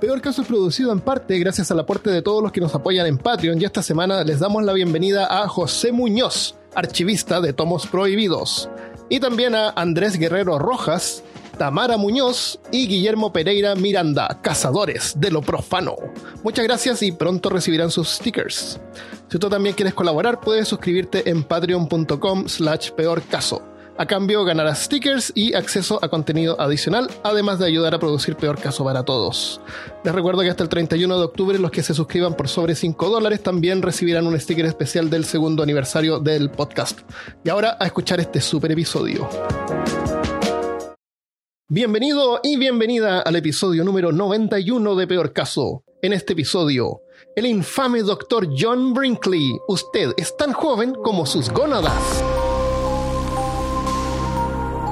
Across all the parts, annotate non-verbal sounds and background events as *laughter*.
Peor Caso es producido en parte gracias al aporte de todos los que nos apoyan en Patreon y esta semana les damos la bienvenida a José Muñoz, archivista de Tomos Prohibidos, y también a Andrés Guerrero Rojas, Tamara Muñoz y Guillermo Pereira Miranda, cazadores de lo profano. Muchas gracias y pronto recibirán sus stickers. Si tú también quieres colaborar, puedes suscribirte en patreon.com slash peor caso. A cambio ganarás stickers y acceso a contenido adicional, además de ayudar a producir Peor Caso para todos. Les recuerdo que hasta el 31 de octubre los que se suscriban por sobre 5 dólares también recibirán un sticker especial del segundo aniversario del podcast. Y ahora a escuchar este super episodio. Bienvenido y bienvenida al episodio número 91 de Peor Caso. En este episodio, el infame Dr. John Brinkley. Usted es tan joven como sus gónadas.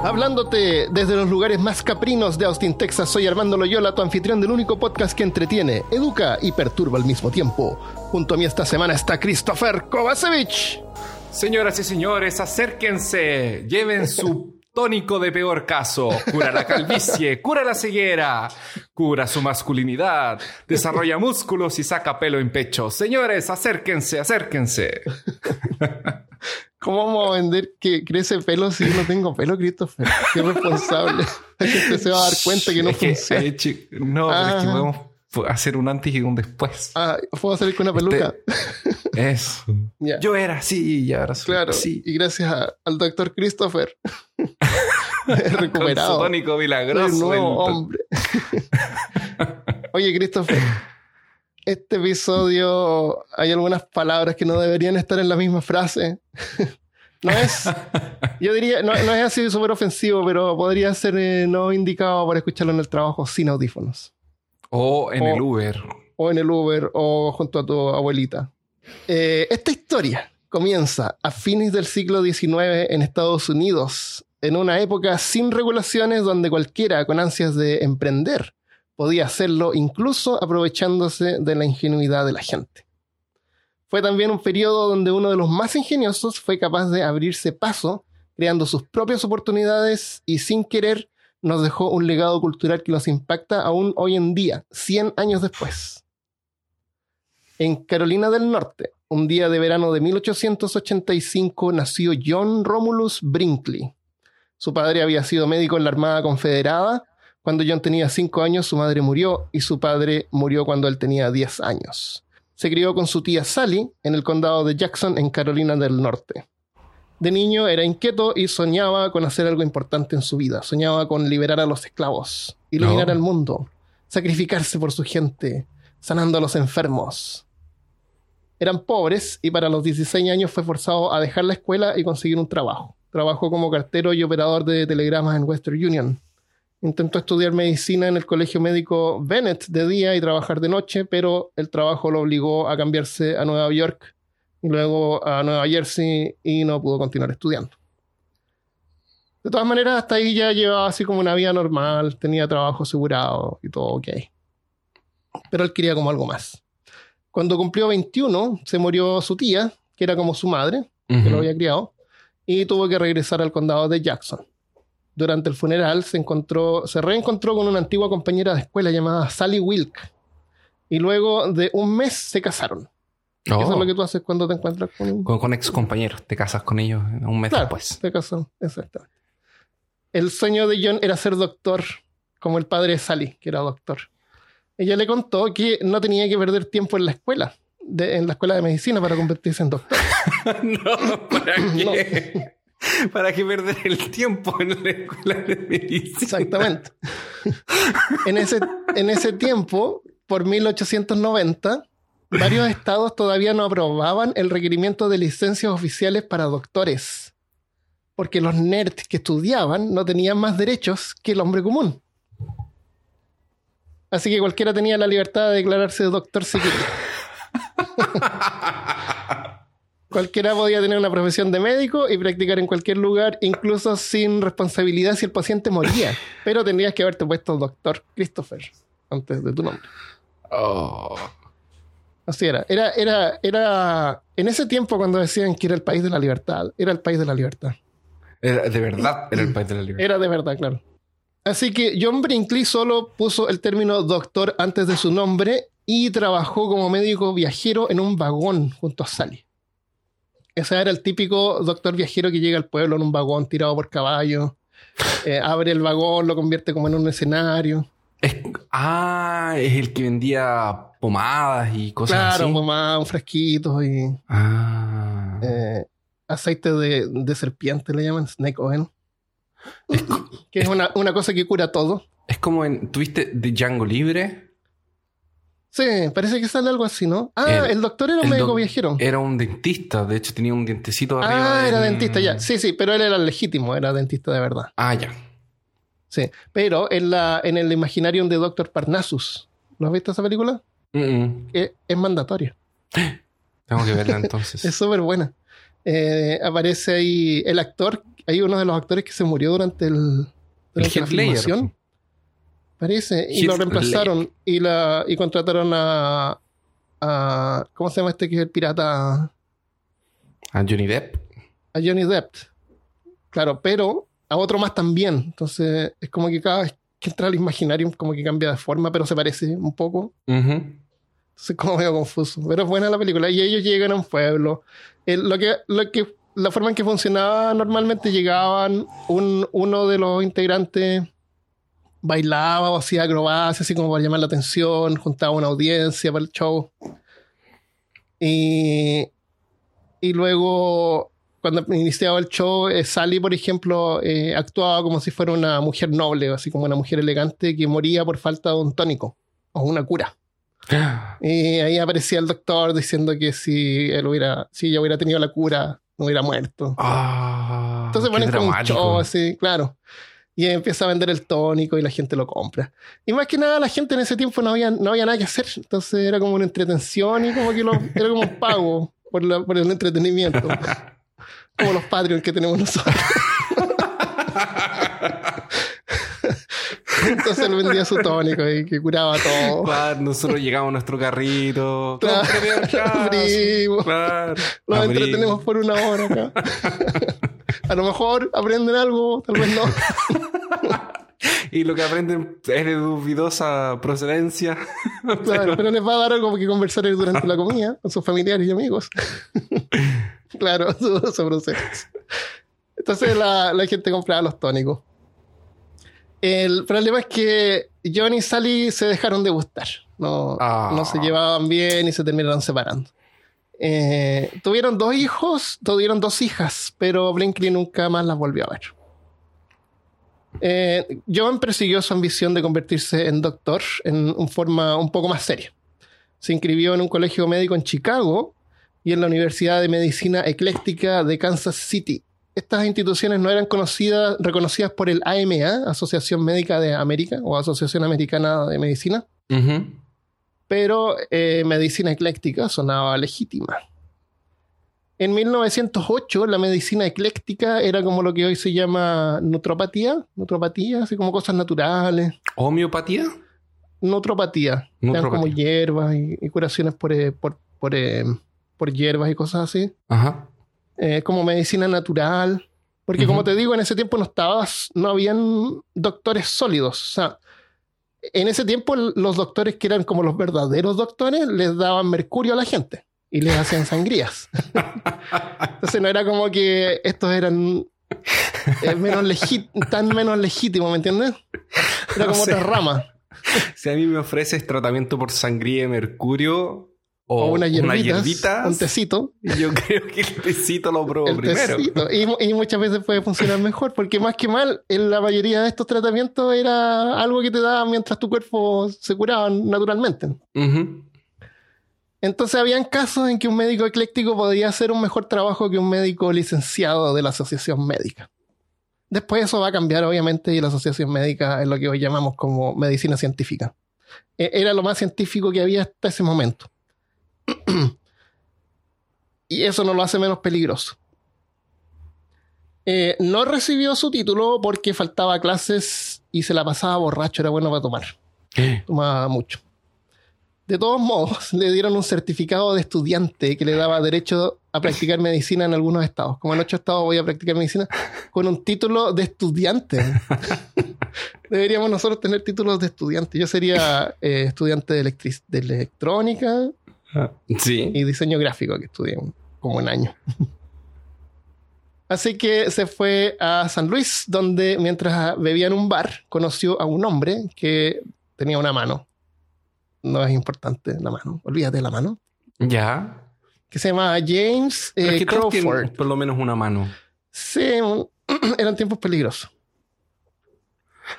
Hablándote desde los lugares más caprinos de Austin, Texas, soy Armando Loyola, tu anfitrión del único podcast que entretiene, educa y perturba al mismo tiempo. Junto a mí esta semana está Christopher Kovacevic. Señoras y señores, acérquense, lleven su tónico de peor caso. Cura la calvicie, cura la ceguera, cura su masculinidad, desarrolla músculos y saca pelo en pecho. Señores, acérquense, acérquense. ¿Cómo vamos a vender que crece pelo si yo no tengo pelo, Christopher? Qué responsable. La gente se va a dar cuenta que no funciona. no, es que podemos hacer un antes y un después. Ah, ¿puedo salir con una peluca? eso. Yo era así y ahora soy Claro. Y gracias al doctor Christopher. *laughs* he recuperado. Con su tónico milagroso. Soy un nuevo hombre. *laughs* Oye, Christopher. Este episodio hay algunas palabras que no deberían estar en la misma frase. *laughs* No es, *laughs* yo diría, no, es así súper ofensivo, pero podría ser eh, no indicado para escucharlo en el trabajo sin audífonos. O en el Uber. O en el Uber o junto a tu abuelita. Eh, esta historia comienza a fines del siglo XIX en Estados Unidos, en una época sin regulaciones donde cualquiera con ansias de emprender podía hacerlo incluso aprovechándose de la ingenuidad de la gente. Fue también un periodo donde uno de los más ingeniosos fue capaz de abrirse paso, creando sus propias oportunidades y sin querer nos dejó un legado cultural que nos impacta aún hoy en día, 100 años después. En Carolina del Norte, un día de verano de 1885, nació John Romulus Brinkley. Su padre había sido médico en la Armada Confederada. Cuando John tenía 5 años, su madre murió y su padre murió cuando él tenía 10 años. Se crió con su tía Sally en el condado de Jackson, en Carolina del Norte. De niño era inquieto y soñaba con hacer algo importante en su vida. Soñaba con liberar a los esclavos, iluminar al mundo, sacrificarse por su gente, sanando a los enfermos. Eran pobres y para los 16 años fue forzado a dejar la escuela y conseguir un trabajo. Trabajó como cartero y operador de telegramas en Western Union. Intentó estudiar medicina en el colegio médico Bennett de día y trabajar de noche, pero el trabajo lo obligó a cambiarse a Nueva York y luego a Nueva Jersey y no pudo continuar estudiando. De todas maneras, hasta ahí ya llevaba así como una vida normal, tenía trabajo asegurado y todo ok. Pero él quería como algo más. Cuando cumplió 21, se murió su tía, que era como su madre, que lo había criado, y tuvo que regresar al condado de Jackson. Durante el funeral se, encontró, se reencontró con una antigua compañera de escuela llamada Sally Wilk. Y luego de un mes se casaron. Eso es lo que tú haces cuando te encuentras con... Con, con ex compañeros. Te casas con ellos un mes después. Te casó, exactamente. El sueño de John era ser doctor, como el padre de Sally, que era doctor. Ella le contó que no tenía que perder tiempo en la escuela, en la escuela de medicina para convertirse en doctor. *laughs* no, ¿para *laughs* qué? *laughs* ¿Para qué perder el tiempo en la escuela de medicina? Exactamente. en, ese, en ese tiempo, por 1890, varios estados todavía no aprobaban el requerimiento de licencias oficiales para doctores, porque los nerds que estudiaban no tenían más derechos que el hombre común. Así que cualquiera tenía la libertad de declararse doctor si *laughs* cualquiera podía tener una profesión de médico y practicar en cualquier lugar, incluso sin responsabilidad si el paciente moría. *laughs* Pero tendrías que haberte puesto doctor Christopher antes de tu nombre. Oh. Así era. Era, era, era. En ese tiempo, cuando decían que era el país de la libertad, era el país de la libertad. Era de verdad, era el país de la libertad. Era de verdad, claro. Así que John Brinkley solo puso el término doctor antes de su nombre y trabajó como médico viajero en un vagón junto a Sally. Ese era el típico doctor viajero que llega al pueblo en un vagón tirado por caballo, *laughs* eh, abre el vagón, lo convierte como en un escenario. Es- ah, es el que vendía pomadas y cosas Claro, así. mamá, un fresquito y Ah. eh, aceite de, de serpiente, le llaman snake oil. *laughs* que es una, una cosa que cura todo. Es como en. ¿Tuviste de Django Libre? Sí, parece que sale algo así, ¿no? Ah, El- el, doctor era un el médico viajero. Era un dentista. De hecho, tenía un dientecito arriba. Ah, era dentista, ya. Sí, sí, pero él era legítimo, era dentista de verdad. Ah, ya. Sí. Pero en, la, en el Imaginarium de Doctor Parnassus, ¿lo has visto esa película? Mm, mm. Es, es mandatoria. *gasps* Tengo que verla *laughs* entonces. Es súper buena. Eh, aparece ahí el actor, hay uno de los actores que se murió durante, el, la filmación. Parece. Y lo reemplazaron y, la, y contrataron a, a. ¿Cómo se llama este que es el pirata? A Johnny Depp. A Johnny Depp. Claro, pero a otro más también. Entonces es como que cada vez que entra al Imaginarium como que cambia de forma, pero se parece un poco. Ujú. Entonces como medio confuso. Pero es buena la película. Y ellos llegan a un pueblo. El- lo que, lo que, la forma en que funcionaba normalmente llegaban un, uno de los integrantes bailaba o hacía acrobacias así como para llamar la atención, juntaba una audiencia para el show. Y, y luego, cuando iniciaba el show, eh, Sally, por ejemplo, eh, actuaba como si fuera una mujer noble, así como una mujer elegante que moría por falta de un tónico o una cura. *gasps* Y ahí aparecía el doctor diciendo que si él hubiera, si ella hubiera tenido la cura, no hubiera muerto. Ah, Entonces ponen como un show así, claro. Y empieza a vender el tónico y la gente lo compra. Y más que nada, la gente en ese tiempo no había, no había nada que hacer. Entonces era como una entretención y como que lo, era como un pago por, la- por el entretenimiento. *laughs* como los Patreon que tenemos nosotros. *laughs* Entonces él vendía su tónico y que curaba todo. Claro, nosotros llegamos a nuestro carrito. Claro, *laughs* abrimos. Claro. Los Abrimos. entretenemos por una hora acá. A lo mejor aprenden algo, tal vez no. *laughs* Y lo que aprenden es de dudosa procedencia. *laughs* Claro, pero les va a dar algo que conversar durante la comida con sus familiares y amigos. *laughs* claro, su, su proceso. Entonces la, la gente compraba los tónicos. El problema es que John y Sally se dejaron de gustar. No, Ah. no se llevaban bien y se terminaron separando. Eh, tuvieron dos hijos, tuvieron dos hijas, pero Brinkley nunca más las volvió a ver. Eh, John persiguió su ambición de convertirse en doctor en una forma un poco más seria. Se inscribió en un colegio médico en Chicago y en la Universidad de Medicina Ecléctica de Kansas City. Estas instituciones no eran conocidas, reconocidas por el AMA, Asociación Médica de América o Asociación Americana de Medicina. Pero eh, medicina ecléctica sonaba legítima. En 1908 la medicina ecléctica era como lo que hoy se llama nutropatía, nutropatía, así como cosas naturales, ¿Homeopatía? nutropatía, eran Nutropatía. como hierbas y, y curaciones por, eh, por, por, eh, por hierbas y cosas así, Ajá. Eh, como medicina natural, porque como te digo, en ese tiempo no estabas, no habían doctores sólidos, o sea, en ese tiempo los doctores que eran como los verdaderos doctores les daban mercurio a la gente y les hacían sangrías. *laughs* Entonces no era como que estos eran eh, menos tan menos legítimos, ¿me entiendes? Era como O sea, otra rama. *laughs* Si a mí me ofreces tratamiento por sangría de mercurio o, O unas hierbitas, hierbitas, un tecito. yo *laughs* creo que el tecito lo El primero. tecito. Y, y muchas veces puede funcionar mejor, porque más que mal, en la mayoría de estos tratamientos era algo que te daban mientras tu cuerpo se curaba naturalmente. Entonces habían casos en que un médico ecléctico podía hacer un mejor trabajo que un médico licenciado de la asociación médica. Después eso va a cambiar, obviamente, y la asociación médica es lo que hoy llamamos como medicina científica. E- Era lo más científico que había hasta ese momento. Y eso no lo hace menos peligroso. Eh, no recibió su título porque faltaba clases y se la pasaba borracho, era bueno para tomar tomaba mucho. De todos modos, *laughs* le dieron un certificado de estudiante que le daba derecho a practicar medicina en algunos estados. Como en ocho estados voy a practicar medicina con un título de estudiante. *laughs* Deberíamos nosotros tener títulos de estudiante. Yo sería eh, estudiante de, de electrónica Sí. y diseño gráfico que estudié como un año. *laughs* Así que se fue a San Luis, donde mientras bebía en un bar, conoció a un hombre que tenía una mano. No es importante la mano, olvídate de la mano. Ya. Que se llama James eh, Crawford. por lo menos una mano. Sí, *clears throat* eran tiempos peligrosos.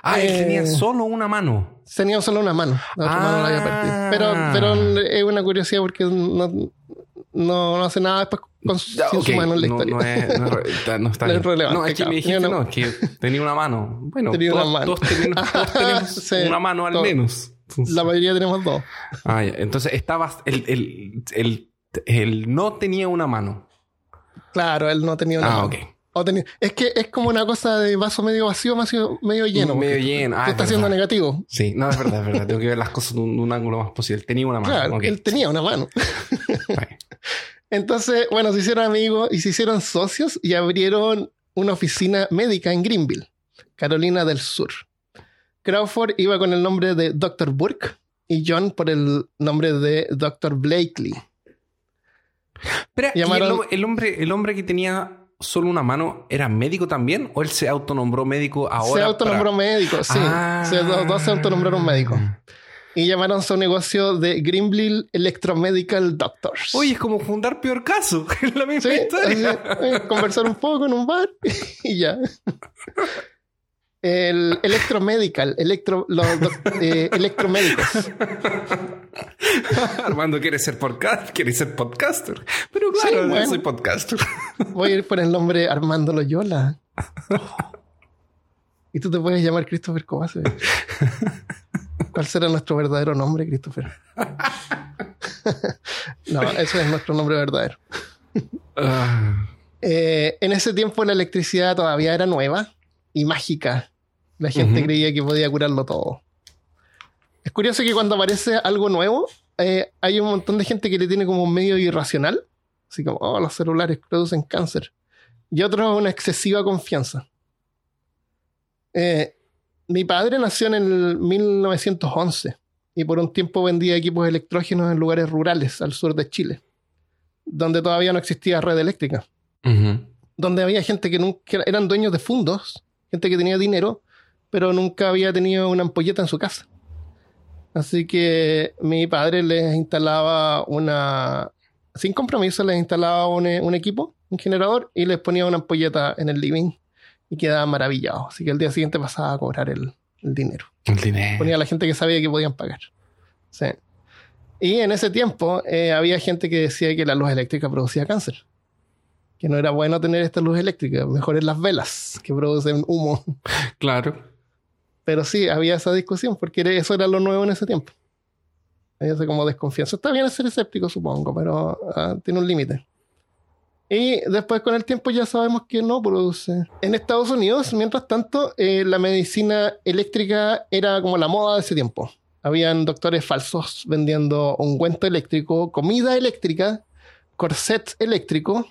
Ah, él Eh, tenía solo una mano. Tenía solo una mano, la otra mano la había perdido. Pero, Ah. pero es una curiosidad porque no, no, no hace nada después con su, Ya, sin su ok, mano en la historia. no es, no es- está- no está *laughs* No es relevante, No, es que claro. me dijiste no- que tenía una mano. Bueno, Tenía todos, una mano. todos tenemos, todos *laughs* tenemos Sí, una mano al todo. menos. Entonces- La mayoría tenemos dos. Ah, ya. Entonces estabas. El, el, el, el no tenía una mano. Claro, él no tenía una Ah, mano. ok. O tenía- es que es como una cosa de vaso medio vacío, medio, medio lleno. Medio lleno. Ah, es negativo. Sí, no, es verdad, es verdad. Tengo que ver las cosas de un, de un ángulo más posible. Tenía una mano. Claro, él tenía una mano. *laughs* Entonces, bueno, se hicieron amigos y se hicieron socios y abrieron una oficina médica en Greenville, Carolina del Sur. Crawford iba con el nombre de Dr. Burke y John por el nombre de Dr. Blakely. Espera, ¿y Llamaron- el, hom- el hombre, el hombre que tenía solo una mano era médico también? ¿O él se autonombró médico ahora? se autonombró para- médico, sí. Ah. Se- los dos se autonombraron médicos. Y llamaron su negocio de Greenville Electromedical Doctors. Oye, es como fundar peor caso. Es *laughs* la misma Sí, historia. así, eh, conversar un poco en un bar *laughs* y ya. El electromedical, electro, los, eh, *laughs* electromédicos. *laughs* Armando quiere ser podcast, quiere ser podcaster. Pero Sí, claro, yo bueno. soy podcaster. *laughs* Voy a ir por el nombre Armando Loyola. Y tú te puedes llamar Christopher Kovacevic. ¿Cuál será nuestro verdadero nombre, Christopher? no, ese es nuestro nombre verdadero. Ah, Eh, en ese tiempo la electricidad todavía era nueva y mágica. La gente creía que podía curarlo todo. Es curioso que cuando aparece algo nuevo, eh, hay un montón de gente que le tiene como un medio irracional. Así como, oh, los celulares producen cáncer. Y otros una excesiva confianza. Eh, mi padre nació en el 1911 y por un tiempo vendía equipos electrógenos en lugares rurales al sur de Chile, donde todavía no existía red eléctrica donde había gente que nunca eran dueños de fundos, gente que tenía dinero, pero nunca había tenido una ampolleta en su casa. Así que mi padre les instalaba una, sin compromiso, les instalaba un, eh, un equipo, un generador, y les ponía una ampolleta en el living y quedaban maravillados. Así que el día siguiente pasaba a cobrar el, el dinero. El dinero. Ponía a la gente que sabía que podían pagar. Sí. Y en ese tiempo eh, había gente que decía que la luz eléctrica producía cáncer. Que no era bueno tener esta luz eléctrica, mejor en las velas que producen humo. Claro. Pero sí, había esa discusión porque eso era lo nuevo en ese tiempo. Había esa como desconfianza. Está bien ser escéptico, supongo, pero ah, tiene un límite. Y después con el tiempo ya sabemos que no produce. En Estados Unidos, mientras tanto, eh, la medicina eléctrica era como la moda de ese tiempo. Habían doctores falsos vendiendo ungüento eléctrico, comida eléctrica, corset eléctrico.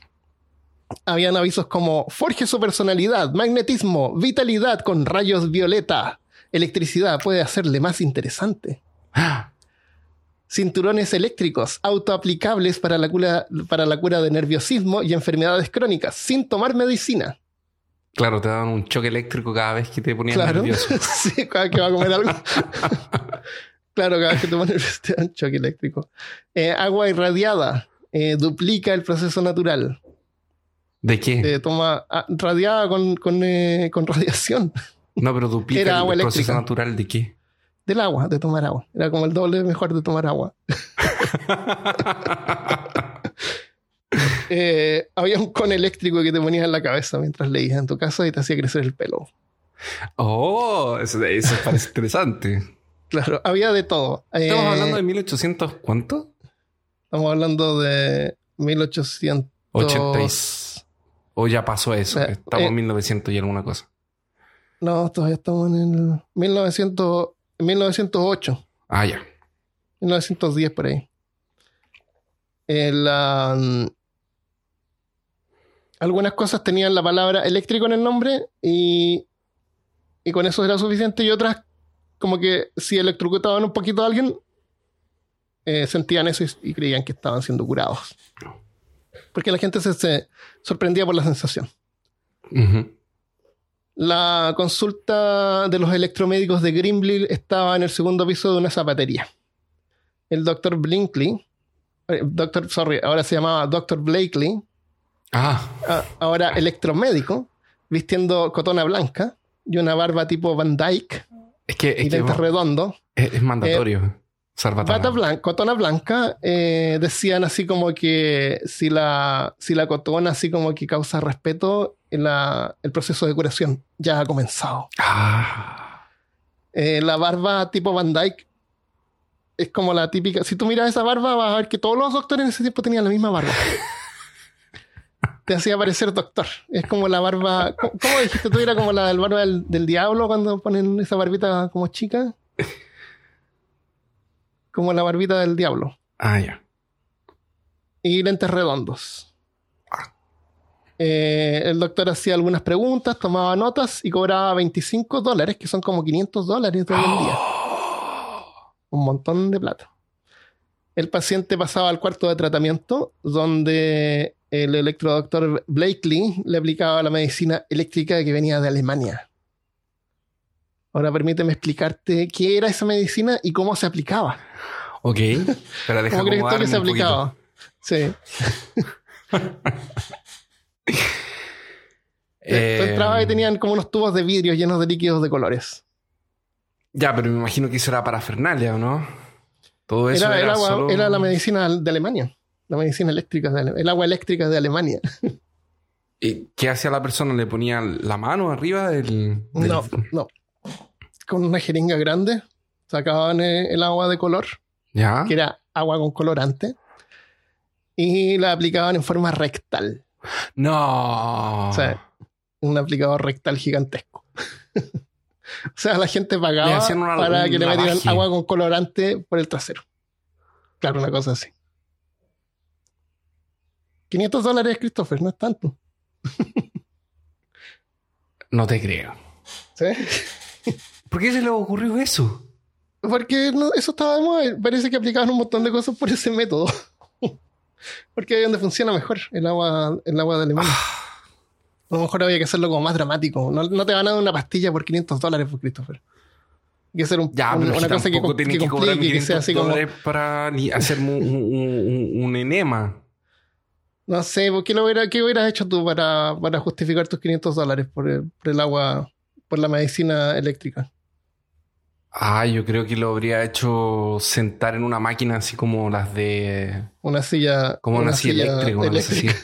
Habían avisos como forje su personalidad, magnetismo, vitalidad con rayos violeta. Electricidad puede hacerle más interesante. Ah, *gasps* Cinturones eléctricos autoaplicables para la, cura, para la cura de nerviosismo y enfermedades crónicas sin tomar medicina. Claro, te daban un choque eléctrico cada vez que te ponías Claro. nervioso. *laughs* sí, cada vez que va a comer algo. *laughs* claro, cada vez que te pones *laughs* te da un choque eléctrico. Eh, agua irradiada eh, duplica el proceso natural. ¿De qué? Eh, toma ah, radiada con, con, eh, con radiación *laughs* no, pero duplica era el agua proceso eléctrica. natural de qué. del agua, de tomar agua. Era como el doble mejor de tomar agua. *laughs* *laughs* Eh, había un con eléctrico que te ponías en la cabeza mientras leías en tu casa y te hacía crecer el pelo. oh, eso, eso parece interesante. Claro, había de todo. Eh, Estamos hablando de 1800, ¿cuánto? estamos hablando de 1800. 80 y- O ya pasó eso. Eh, Estamos eh, en 1900 y alguna cosa. No, todavía estamos en el 1900, 1908, Ah, ya. 1910 por ahí. El, um, algunas cosas tenían la palabra eléctrico en el nombre y y con eso era suficiente. Y otras, como que si electrocutaban un poquito a alguien, eh, sentían eso y, y creían que estaban siendo curados. Porque la gente se, se sorprendía por la sensación. La consulta de los electromédicos de Grimble estaba en el segundo piso de una zapatería. El doctor Blinkley, eh, doctor, sorry, ahora se llamaba doctor Blakely, Ah, a- ahora electromédico, vistiendo cotona blanca y una barba tipo Van Dyke es que, y es, que lentes redondos. es, es mandatorio. usar bata blanca. blanca, cotona blanca, eh, decían así como que si la, si la cotona así como que causa respeto, la- el proceso de curación ya ha comenzado. Ah. Eh, la barba tipo Van Dyke es como la típica. Si tú miras esa barba, vas a ver que todos los doctores en ese tiempo tenían la misma barba. *laughs* Te hacía parecer doctor. Es como la barba. ¿Cómo, cómo dijiste tú? Era como la del barba del, del diablo cuando ponen esa barbita como chica. Como la barbita del diablo. Ah, ya. Y lentes redondos. Eh, el doctor hacía algunas preguntas, tomaba notas y cobraba 25 dólares, que son como 500 dólares de hoy en día. un montón de plata. El paciente pasaba al cuarto de tratamiento, donde el electrodoctor Blakely le aplicaba la medicina eléctrica que venía de Alemania. Ahora permíteme explicarte qué era esa medicina y cómo se aplicaba. Ok. Pero deja ¿Cómo crees tú que se aplicaba? Sí. *laughs* Eh, entrabas y tenían como unos tubos de vidrio llenos de líquidos de colores. Ya, pero me imagino que eso era parafernalia, ¿o no? Todo eso Era, era, el agua- solo- era la medicina de Alemania. La medicina eléctrica, de Ale- el agua eléctrica de Alemania. ¿Y ¿Qué hacía la persona? ¿Le ponía la mano arriba del...? del- No, no. Con una jeringa grande sacaban eh, el agua de color, ¿Ya? que era agua con colorante, y la aplicaban en forma rectal. No. O sea, un aplicador rectal gigantesco. *laughs* o sea, la gente pagaba una- para que le metieran agua con colorante por el trasero. Claro, una cosa así. 500 dólares, Christopher, no es tanto. No te creo. *laughs* ¿Sí? ¿Por qué se le ocurrió eso? Porque no- eso estaba de moda. Parece que aplicaban un montón de cosas por ese método. *laughs* Porque ahí es donde funciona mejor el agua, el agua de Alemania. A lo mejor había que hacerlo como más dramático. No, no te van a dar una pastilla por 500 dólares, por Christopher. Hay que hacer un- Ya, un- pero una cosa que, que que cobrar complique, que sea 500 así como... para ni hacer un, un- un- un enema. No sé, ¿por ¿qué, lo hubiera, qué hubieras hecho tú para, para justificar tus 500 dólares por el, por el agua, por la medicina eléctrica? Ah, yo creo que lo habría hecho sentar en una máquina así como las de... Una silla... Como una, silla eléctrica. una cosa así. *laughs*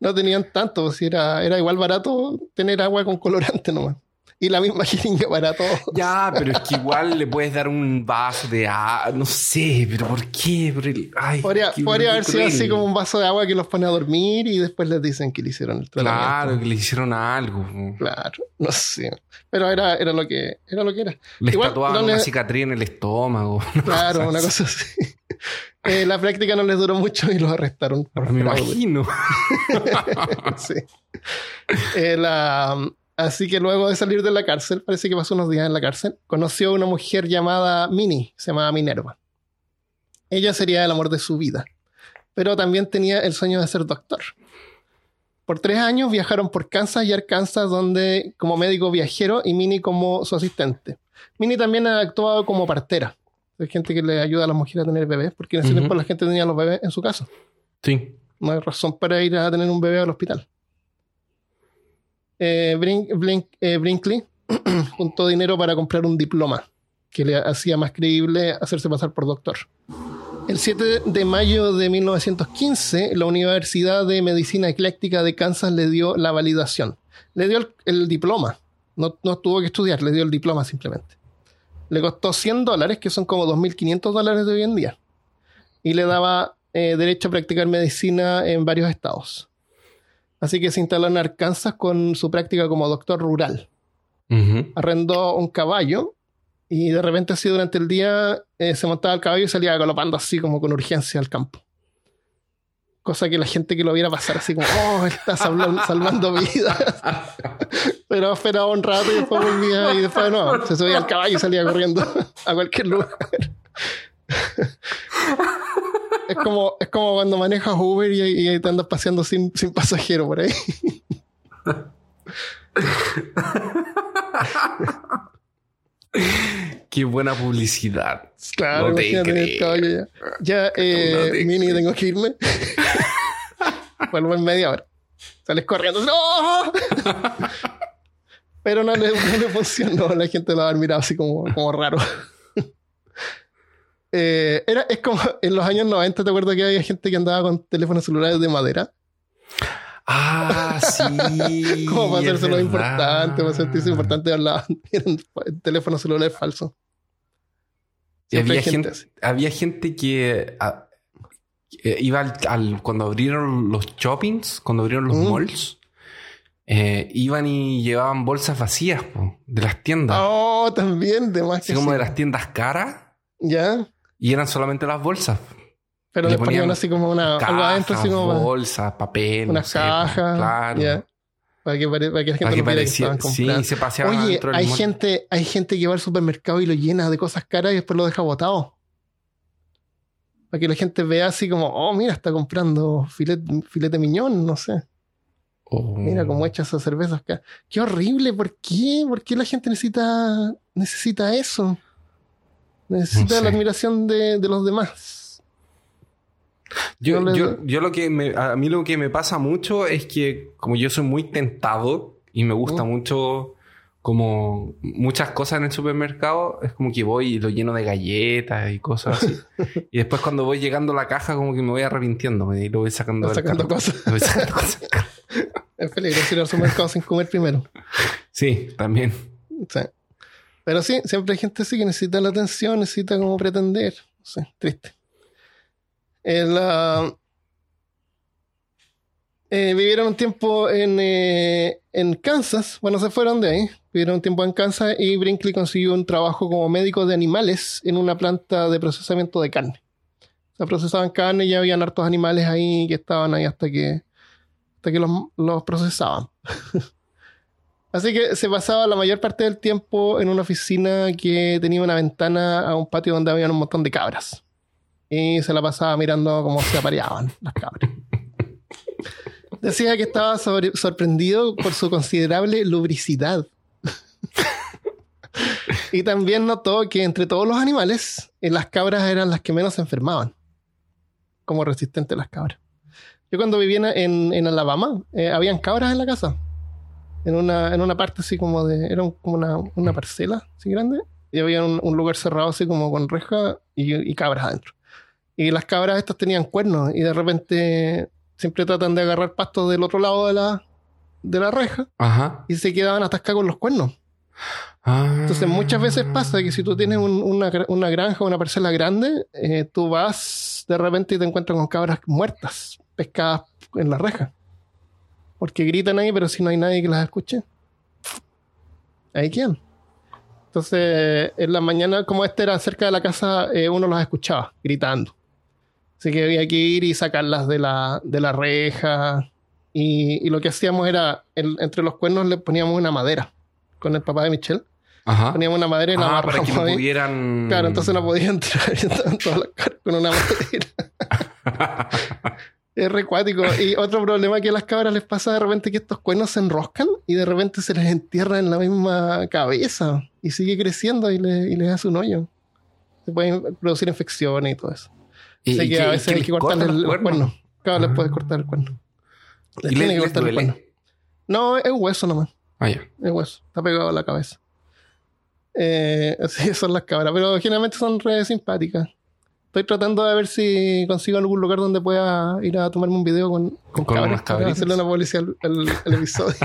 No tenían tanto, si era, era igual barato tener agua con colorante nomás. Y la misma *laughs* jeringa para todo. Ya, pero es que igual le puedes dar un vaso de agua. No sé, pero ¿por qué? Por el- ay, Podría, qué- podría haber sido así como un vaso de agua que los pone a dormir y después les dicen que le hicieron el tratamiento. Claro, que le hicieron algo. Claro, no sé. Pero era, era lo que era lo que era. Le Igual, tatuaban no una le- cicatriz en el estómago. *laughs* Claro, una cosa así. Eh, la práctica no les duró mucho y los arrestaron por Me fraude. imagino. *laughs* Sí. Eh, la- así que luego de salir de la cárcel, parece que pasó unos días en la cárcel, conoció a una mujer llamada Minnie, se llamaba Minerva. Ella sería el amor de su vida, pero también tenía el sueño de ser doctor. Por tres años viajaron por Kansas y Arkansas, donde como médico viajero y Minnie como su asistente. Minnie también ha actuado como partera. Hay gente que le ayuda a las mujeres a tener bebés, porque en ese tiempo la gente tenía los bebés en su casa. Sí. No hay razón para ir a tener un bebé al hospital. Eh, eh, Brinkley *clears throat* juntó dinero para comprar un diploma que le hacía más creíble hacerse pasar por doctor. El 7 de mayo de 1915, la Universidad de Medicina Ecléctica de Kansas le dio la validación. Le dio el, el diploma. No, no tuvo que estudiar, le dio el diploma simplemente. Le costó 100 dólares, que son como 2.500 dólares de hoy en día. Y le daba eh, derecho a practicar medicina en varios estados. Así que se instaló en Arkansas con su práctica como doctor rural. Arrendó un caballo y de repente así durante el día eh, se montaba el caballo y salía galopando así como con urgencia al campo. Cosa que la gente que lo viera pasar así como, oh, está salvando, *laughs* salvando vidas. *laughs* Pero esperaba un rato y después volvía y después no, se subía al caballo y salía corriendo *laughs* a cualquier lugar. Es como, es como cuando manejas Uber y, y te andas paseando sin, sin pasajero por ahí. Qué buena publicidad. Claro, No te caballo ya. Ya, eh, No te Mini, creo. tengo que irme. *laughs* Vuelvo en media hora. Sales corriendo. ¡No! *laughs* Pero no le, no le funcionó. La gente lo va a haber mirado así como, como raro. Eh, era, es como *laughs* en los años 90, ¿te acuerdas que había gente que andaba con teléfonos celulares de madera? Ah, sí. *laughs* Como para hacerse lo importante, para sentirse importante, hablaban. *laughs* Teléfonos celulares falsos. Había gente, había gente que, ah, que iba al, al- cuando abrieron los shoppings, cuando abrieron los Mm. malls, eh, iban y llevaban bolsas vacías po, de las tiendas. Oh, también, de más así que como sí. de las tiendas caras. Ya, Y eran solamente las bolsas. pero Le le ponían ponían así como una, algo adentro, así Cajas, como bolsas, papel. una no sé, po, caja. claro. ya. Para que, para que la gente Para que sí, se paseaban Oye, hay gente, hay gente que va al supermercado y lo llena de cosas caras y después lo deja botado. Para que la gente vea así como, oh, mira, está comprando filete, filete miñón, no sé. Oh. Mira cómo echa esas cervezas acá. Qué horrible, ¿por qué? ¿Por qué la gente necesita, necesita eso? Necesita la admiración de, de los demás. Yo, No yo, yo lo que me, a mí lo que me pasa mucho es que como yo soy muy tentado y me gusta Mm. mucho como muchas cosas en el supermercado, es como que voy y lo lleno de galletas y cosas así. *laughs* y después cuando voy llegando a la caja como que me voy arrepintiendo y lo voy sacando del sacando carro. cosas. *laughs* Voy sacando cosas. Es peligroso ir al supermercado sin comer primero. Sí, también. Sí. Pero sí, siempre hay gente así que necesita la atención, necesita como pretender. Sé, triste. El, ah, eh, vivieron un tiempo en, eh, en Kansas. Bueno, se fueron de ahí. Vivieron un tiempo en Kansas y Brinkley consiguió un trabajo como médico de animales en una planta de procesamiento de carne. Se procesaban carne y ya habían hartos animales ahí que estaban ahí hasta que, hasta que los, los procesaban. *laughs* Así que se pasaba la mayor parte del tiempo en una oficina que tenía una ventana a un patio donde había un montón de cabras. Y se la pasaba mirando cómo se apareaban las cabras. *laughs* Decía que estaba sobre- sorprendido por su considerable lubricidad. *laughs* y también notó que entre todos los animales, eh, las cabras eran las que menos se enfermaban. Como resistentes las cabras. Yo cuando vivía en Alabama, eh, habían cabras en la casa en una, en una parte así como de. Era un- como una, una parcela así grande. Y había un, un lugar cerrado así como con reja y, y cabras adentro. Y las cabras estas tenían cuernos y de repente siempre tratan de agarrar pasto del otro lado de la, de la reja Ajá. y se quedaban atascados con los cuernos. Ah. Entonces muchas veces pasa que si tú tienes un- una, una granja o una parcela grande, eh, tú vas de repente y te encuentras con cabras muertas, pescadas en la reja. Porque gritan ahí, pero si no hay nadie que las escuche, ahí quedan. Entonces, en la mañana, como este era cerca de la casa, eh, uno las escuchaba gritando. Así que había que ir y sacarlas de la, de la reja. Y, y lo que hacíamos era, el- entre los cuernos le poníamos una madera con el papá de Michelle Ajá. poníamos una madera y la Ah, para que no pudieran. Claro, entonces no podía entrar *laughs* y estaban todas las caras con una *laughs* madera. *laughs* es recuático. Y *laughs* otro problema que a las cabras les pasa de repente que estos cuernos se enroscan y de repente se les entierra en la misma cabeza y sigue creciendo y, le, y les hace un hoyo. Se pueden producir infecciones y todo eso. Y- que a veces hay que los los cuernos. cuernos. Claro, les Ah. puedes cortar el cuerno. Les ¿Y tiene les, que cortar el cuerno. No, es hueso nomás. Ah, ya. Es hueso. Está pegado a la cabeza. Eh, *laughs* así son las cabras. Pero generalmente son re simpáticas. Estoy tratando de ver si consigo algún lugar donde pueda ir a tomarme un video con, con, Con cabras para hacerle una publicidad al, al- al episodio. *laughs*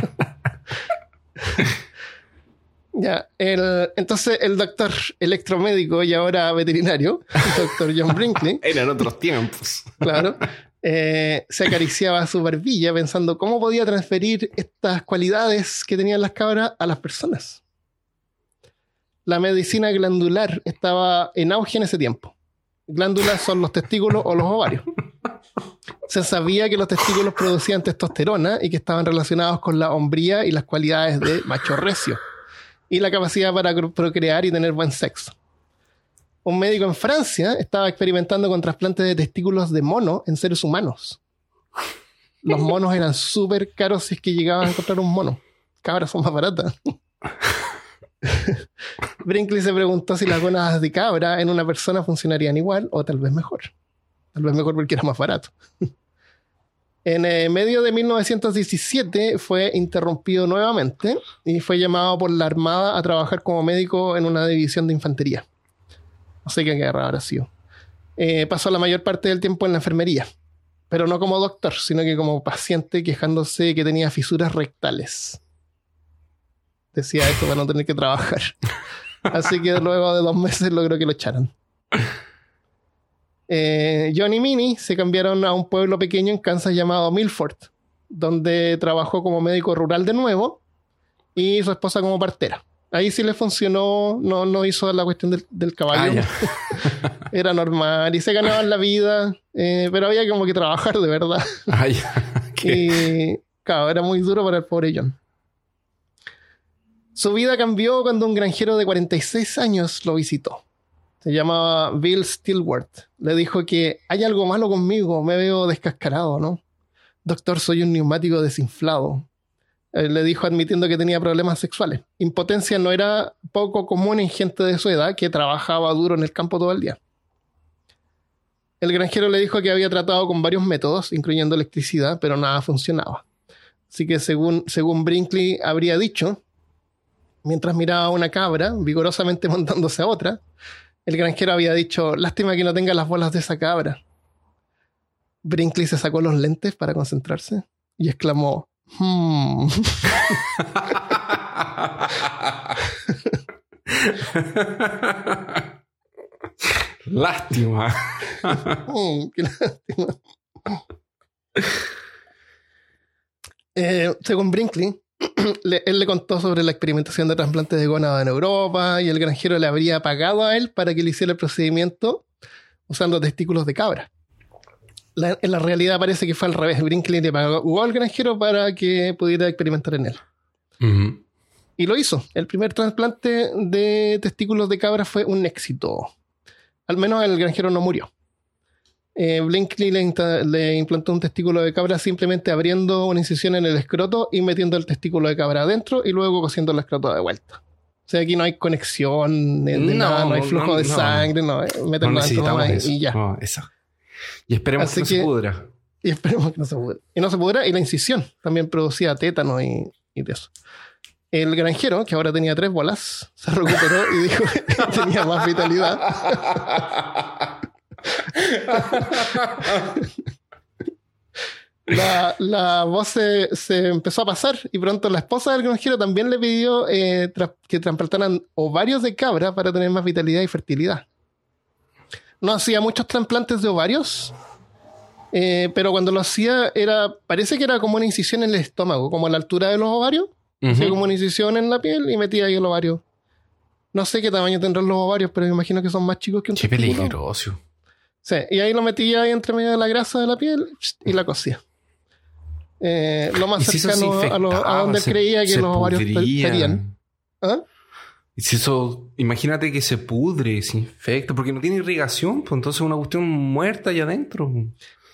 ya. El, entonces, el doctor electromédico y ahora veterinario, el doctor John Brinkley, *laughs* Eran otros tiempos. claro, eh, se acariciaba su barbilla pensando cómo podía transferir estas cualidades que tenían las cabras a las personas. La medicina glandular estaba en auge en ese tiempo. Glándulas son los testículos o los ovarios. Se sabía que los testículos producían testosterona y que estaban relacionados con la hombría y las cualidades de macho recio y la capacidad para procrear y tener buen sexo. Un médico en Francia estaba experimentando con trasplantes de testículos de mono en seres humanos. Los monos eran súper caros si es que llegaban a encontrar un mono. Cabras son más baratas. *laughs* Brinkley se preguntó si las gonas de cabra en una persona funcionarían igual o tal vez mejor. Tal vez mejor porque era más barato. *laughs* En eh, medio de 1917 fue interrumpido nuevamente y fue llamado por la Armada a trabajar como médico en una división de infantería. No sé qué guerra habrá sido. Eh, pasó la mayor parte del tiempo en la enfermería, pero no como doctor, sino que como paciente quejándose que tenía fisuras rectales. Decía esto para no tener que trabajar. Así que luego de dos meses logró que lo echaran. Eh, John y Minnie se cambiaron a un pueblo pequeño en Kansas llamado Milford, donde trabajó como médico rural de nuevo y su esposa como partera. Ahí sí le funcionó, no, no hizo la cuestión del, caballo. Ah, *laughs* era normal y se ganaban la vida, eh, pero había como que trabajar de verdad. Ah, *laughs* y claro, era muy duro para el pobre John. Su vida cambió cuando un granjero de 46 años lo visitó se llamaba Bill Stillworth. Le dijo que hay algo malo conmigo, me veo descascarado, ¿no? Doctor, soy un neumático desinflado. le dijo admitiendo que tenía problemas sexuales. Impotencia no era poco común en gente de su edad que trabajaba duro en el campo todo el día. El granjero le dijo que había tratado con varios métodos, incluyendo electricidad, pero nada funcionaba. Así que según, según Brinkley habría dicho, mientras miraba a una cabra vigorosamente *laughs* montándose a otra, el granjero había dicho, lástima que no tenga las bolas de esa cabra. Brinkley se sacó los lentes para concentrarse y exclamó, hmm. *laughs* lástima. *laughs* Hmm, qué lástima. Eh, según Brinkley, *clears throat* él le contó sobre la experimentación de trasplantes de gónada en Europa y el granjero le habría pagado a él para que le hiciera el procedimiento usando testículos de cabra. en la realidad parece que fue al revés. Brinkley le pagó al granjero para que pudiera experimentar en él. Y lo hizo. El primer trasplante de testículos de cabra fue un éxito. Al menos el granjero no murió eh, Blinkley le, implantó un testículo de cabra simplemente abriendo una incisión en el escroto y metiendo el testículo de cabra adentro y luego cosiendo el escroto de vuelta. O sea, aquí no hay conexión de, nada, no hay flujo de sangre, no, eh, meterlo y, y, ya. eso. Y esperemos que no se pudra. Y esperemos que no se pudra. Y no se pudra, y la incisión también producía tétano y, y de eso. El granjero, que ahora tenía tres bolas, se recuperó y dijo *laughs* que tenía más vitalidad. *laughs* La, voz se, empezó a pasar y pronto la esposa del granjero también le pidió eh, que trasplantaran ovarios de cabra para tener más vitalidad y fertilidad. No hacía muchos trasplantes de ovarios, eh, pero cuando lo hacía era, parece que era como una incisión en el estómago, como a la altura de los ovarios. Hacía como una incisión en la piel y metía ahí el ovario. No sé qué tamaño tendrán los ovarios, pero me imagino que son más chicos que un Qué peligroso. Sí, y ahí lo metía ahí entre medio de la grasa de la piel y la cosía. Eh, lo más cercano a, donde creía que los ovarios estarían. ¿Ah? Y si eso, imagínate que se pudre, se infecta, porque no tiene irrigación, pues entonces es una cuestión muerta allá adentro.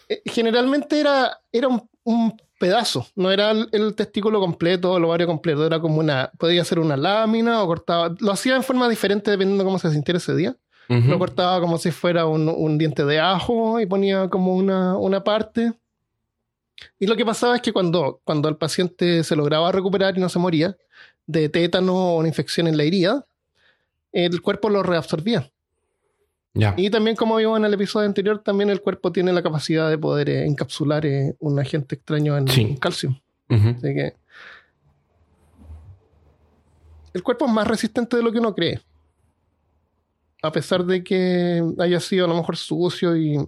Eh, generalmente era, era un, pedazo, no era el, testículo completo, el ovario completo, era como una, podía ser una lámina o cortaba, lo hacía en forma diferente dependiendo de cómo se sintiera ese día. Lo cortaba como si fuera un, diente de ajo y ponía como una, parte. Y lo que pasaba es que cuando, cuando el paciente se lograba recuperar y no se moría de tétano o una infección en la herida, el cuerpo lo reabsorbía. Y también, como vimos en el episodio anterior, también el cuerpo tiene la capacidad de poder eh, encapsular eh, un agente extraño en, calcio. Así que el cuerpo es más resistente de lo que uno cree a pesar de que haya sido a lo mejor sucio y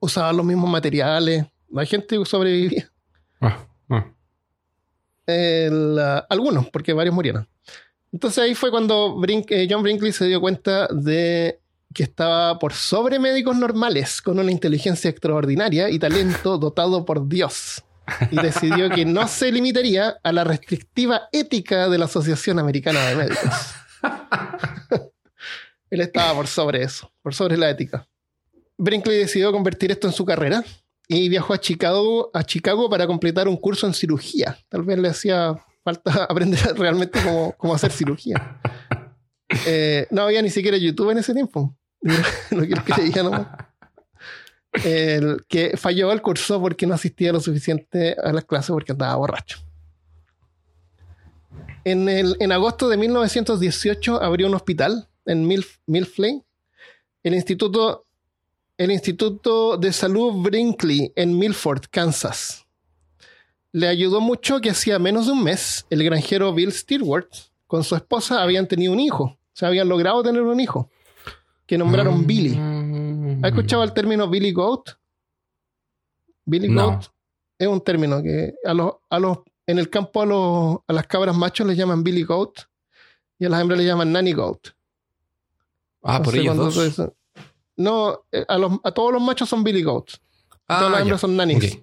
usaba los mismos materiales, la gente sobrevivía. Ah, ah. algunos, porque varios murieron. Entonces ahí fue cuando eh, John Brinkley se dio cuenta de que estaba por sobre médicos normales, con una inteligencia extraordinaria y talento *laughs* dotado por Dios. Y decidió que no se limitaría a la restrictiva ética de la Asociación Americana de Médicos. *laughs* Él estaba por sobre eso, por sobre la ética. Brinkley decidió convertir esto en su carrera y viajó a Chicago, a Chicago para completar un curso en cirugía. Tal vez le hacía falta *laughs* aprender realmente cómo, cómo hacer cirugía. Eh, no había ni siquiera YouTube en ese tiempo. *laughs* no quiero que le diga nomás. El que falló el curso porque no asistía lo suficiente a las clases porque andaba borracho. En, el, en agosto de 1918 abrió un hospital en Milf, Milfley, el instituto, el Instituto de Salud Brinkley en Milford, Kansas. Le ayudó mucho que hacía menos de un mes el granjero Bill Stewart con su esposa habían tenido un hijo. O sea, habían logrado tener un hijo que nombraron Mm. Billy. ¿Has escuchado el término Billy Goat? Billy No. Goat es un término que a los, a los, en el campo a, los, a las cabras machos les llaman Billy Goat y a las hembras le llaman Nanny Goat. Ah, por ellos dos. No, eh, a, los- a todos los machos son Billy Goats. Ah, todas las hembras son nannies.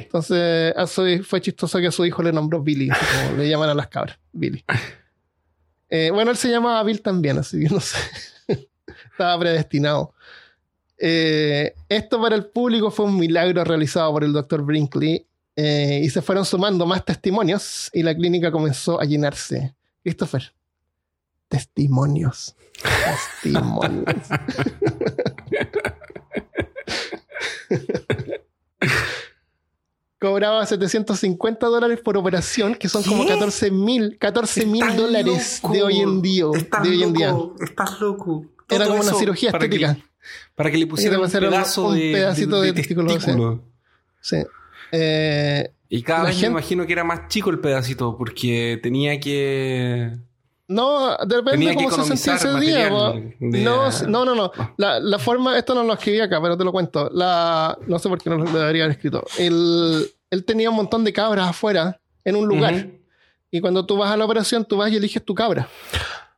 Entonces a su- fue chistoso que a su hijo le nombró Billy, como le llaman a las cabras, Billy. *laughs* Eh, bueno, él se llamaba Bill también, así que no sé. *laughs* Estaba predestinado. Eh, esto para el público fue un milagro realizado por el doctor Brinkley eh, y se fueron sumando más testimonios y la clínica comenzó a llenarse. Christopher, testimonios. Testimonios. *laughs* Cobraba 750 dólares por operación, que son como ¿Qué? 14 mil 14 mil Estás dólares loco. de hoy en día. Estás De hoy en día. loco. Estás loco. Era como una cirugía para que- estética. Para que le pusieran un pedazo un de, pedacito de testículo, testículo. Sí. Eh, Y cada vez gente- me imagino que era más chico el pedacito porque tenía que... no, de repente Tenía que cómo se sentía ese día. de- No, no, no, no. Ah. La, la forma, esto no lo escribí acá, pero te lo cuento. La, no sé por qué no lo debería haber escrito. Él, él tenía un montón de cabras afuera en un lugar. Y cuando tú vas a la operación, tú vas y eliges tu cabra.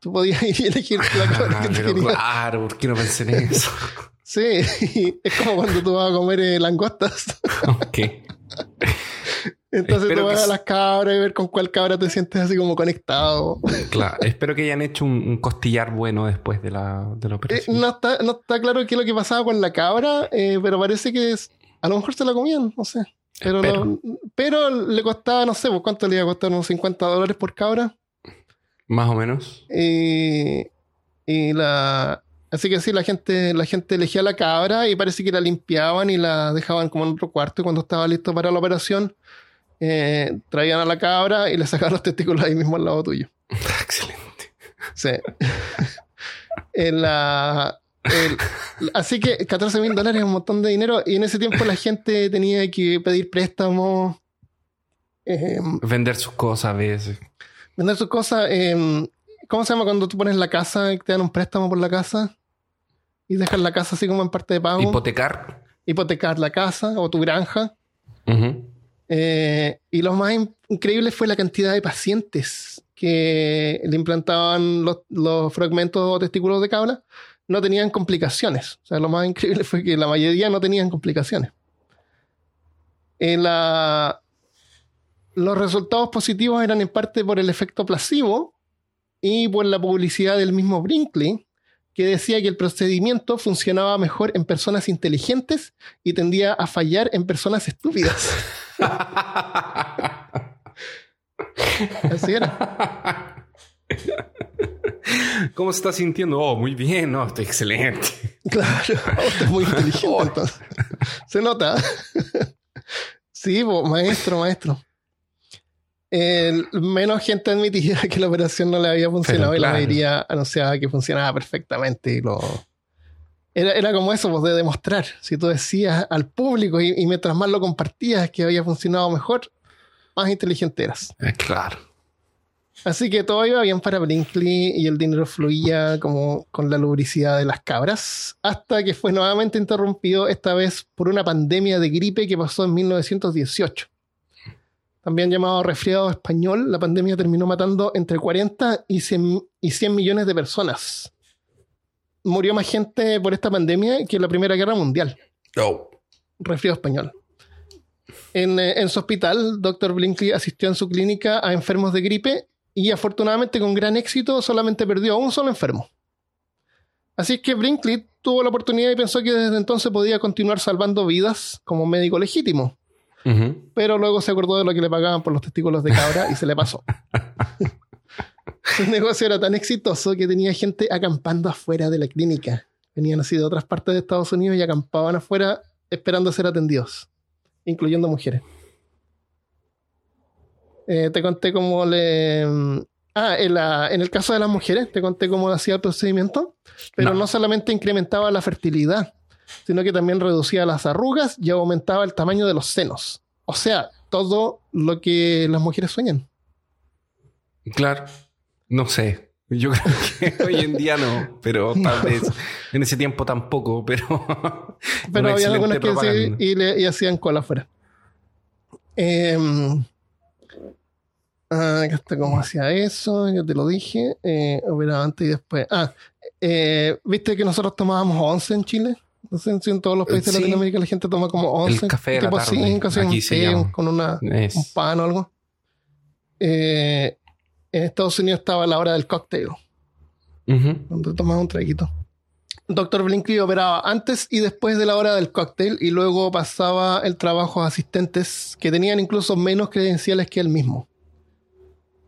Tú podías *laughs* ir y elegir la cabra Ah, que tú pero querías. claro, ¿por qué no pensé en eso? *laughs* Sí, *laughs* es como cuando tú vas a comer eh, langostas. ok. Entonces Espero que vas a las cabras y ver con cuál cabra te sientes así como conectado. *laughs* Claro, espero que hayan hecho un, un costillar bueno después de la, de la Eh, operación. no, está, no está claro qué es lo que pasaba con la cabra, eh, pero parece que es- a lo mejor se la comían, no sé. Pero, no- pero le costaba, no sé, pues, ¿cuánto le iba a costar? ¿Unos 50 dólares por cabra? Más o menos. Y, y la... Así que sí, la gente, la gente elegía la cabra y parece que la limpiaban y la dejaban como en otro cuarto y cuando estaba listo para la operación eh, traían a la cabra y le sacaban los testículos ahí mismo al lado tuyo. *laughs* Excelente. Sí. En la- el- así que 14 mil dólares es un montón de dinero y en ese tiempo la gente tenía que pedir préstamos, eh, Vender sus cosas a veces. vender sus cosas. eh, ¿Cómo se llama cuando tú pones la casa y te dan un préstamo por la casa? Y dejas la casa así como en parte de pago. Hipotecar. hipotecar la casa o tu granja. Ujú. Eh, y lo más in- increíble fue la cantidad de pacientes que le implantaban los, fragmentos o testículos de cabra. No tenían complicaciones. O sea, lo más increíble fue que la mayoría no tenían complicaciones. La- los resultados positivos eran en parte por el efecto placebo y por la publicidad del mismo Brinkley, que decía que el procedimiento funcionaba mejor en personas inteligentes y tendía a fallar en personas estúpidas. *laughs* *laughs* Así era. ¿Cómo se está sintiendo? Oh, muy bien, no, estoy excelente. Claro, usted es muy inteligente entonces. Se nota. Sí, maestro, maestro. Menos gente admitía que la operación no le había funcionado Pero y la mayoría anunciaba que funcionaba perfectamente. Y lo... era, era como eso, pues, de demostrar. Si tú decías al público y, y mientras más lo compartías que había funcionado mejor, más inteligente eras. Eh, claro. Así que todo iba bien para Brinkley y el dinero fluía como con la lubricidad de las cabras, hasta que fue nuevamente interrumpido, esta vez por una pandemia de gripe que pasó en 1918. También llamado resfriado español, la pandemia terminó matando entre 40 y 100, y 100 millones de personas. Murió más gente por esta pandemia que en la Primera Guerra Mundial. Oh. Resfrío español. En, eh, en su hospital, Dr. Blinkley asistió en su clínica a enfermos de gripe y afortunadamente con gran éxito solamente perdió a un solo enfermo. Así que Brinkley tuvo la oportunidad y pensó que desde entonces podía continuar salvando vidas como médico legítimo. Pero luego se acordó de lo que le pagaban por los testículos de cabra y se le pasó. *laughs* *laughs* Su negocio era tan exitoso que tenía gente acampando afuera de la clínica. Venían así de otras partes de Estados Unidos y acampaban afuera esperando ser atendidos, incluyendo mujeres. Eh, te conté cómo le... Ah, en, la- en el caso de las mujeres, te conté cómo hacía el procedimiento, pero No. no solamente incrementaba la fertilidad, sino que también reducía las arrugas y aumentaba el tamaño de los senos. O sea, todo lo que las mujeres sueñan. Claro. No sé. Yo *laughs* creo que hoy en día no, pero *laughs* tal vez en ese tiempo tampoco, pero. *laughs* Pero había algunas que sí, y, le- y hacían cola afuera. Eh, ah, está cómo hacía eso, ya te lo dije. Eh, operaba antes y después. Ah, eh, ¿viste que nosotros tomábamos 11 en Chile? No sé si en todos los países Sí. de Latinoamérica la gente toma como 11. café de la tipo tarde. 5, así, Aquí un té, llama. con una, Es- un pan o algo. Eh, en Estados Unidos estaba la hora del cóctel Ujú. donde tomaba un traguito. Doctor Blinkley operaba antes y después de la hora del cóctel y luego pasaba el trabajo a asistentes que tenían incluso menos credenciales que él mismo.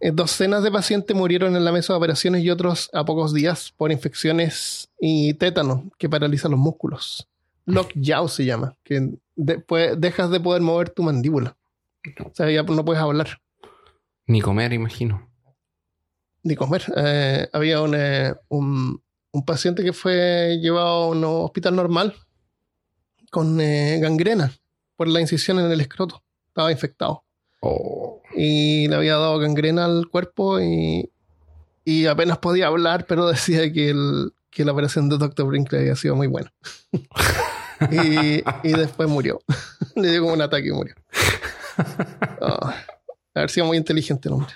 Eh, Docenas de pacientes murieron en la mesa de operaciones y otros a pocos días por infecciones y tétano que paralizan los músculos. Lockjaw se llama, que después dejas de poder mover tu mandíbula. O sea, ya no puedes hablar Ni comer, imagino. Ni comer. Eh, había un, eh, un, un paciente que fue llevado a un hospital normal con eh, gangrena por la incisión en el escroto. Estaba infectado. Oh. Y le había dado gangrena al cuerpo y, y apenas podía hablar, pero *laughs* decía que, el, que la operación de Dr. Brinkley había sido muy buena. *laughs* y, y después murió. *laughs* le dio como un ataque y murió. Ah, haber sido muy inteligente el hombre.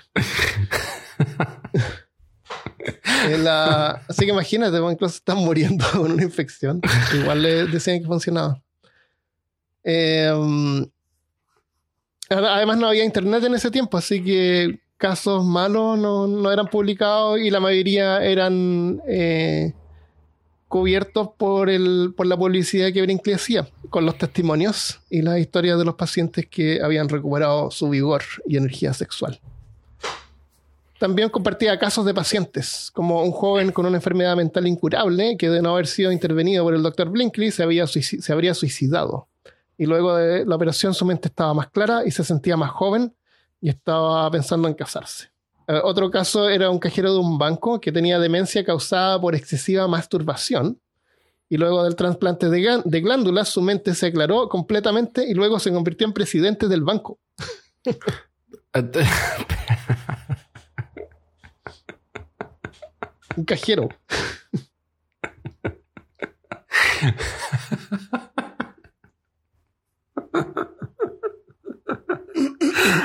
Eh, así que imagínate, incluso están muriendo *laughs* con una infección. Igual le decían que funcionaba. Eh, además no había internet en ese tiempo, así que casos malos no, no eran publicados y la mayoría eran eh, cubiertos por, el, por la publicidad que Brinkley hacía, con los testimonios y las historias de los pacientes que habían recuperado su vigor y energía sexual. También compartía casos de pacientes, como un joven con una enfermedad mental incurable que de no haber sido intervenido por el doctor Blinkley se, habría suicidado. Y luego de la operación su mente estaba más clara y se sentía más joven y estaba pensando en casarse. Eh, otro caso era un cajero de un banco que tenía demencia causada por excesiva masturbación. Y luego del trasplante de, de glándulas, su mente se aclaró completamente y luego se convirtió en presidente del banco. *laughs* Un cajero.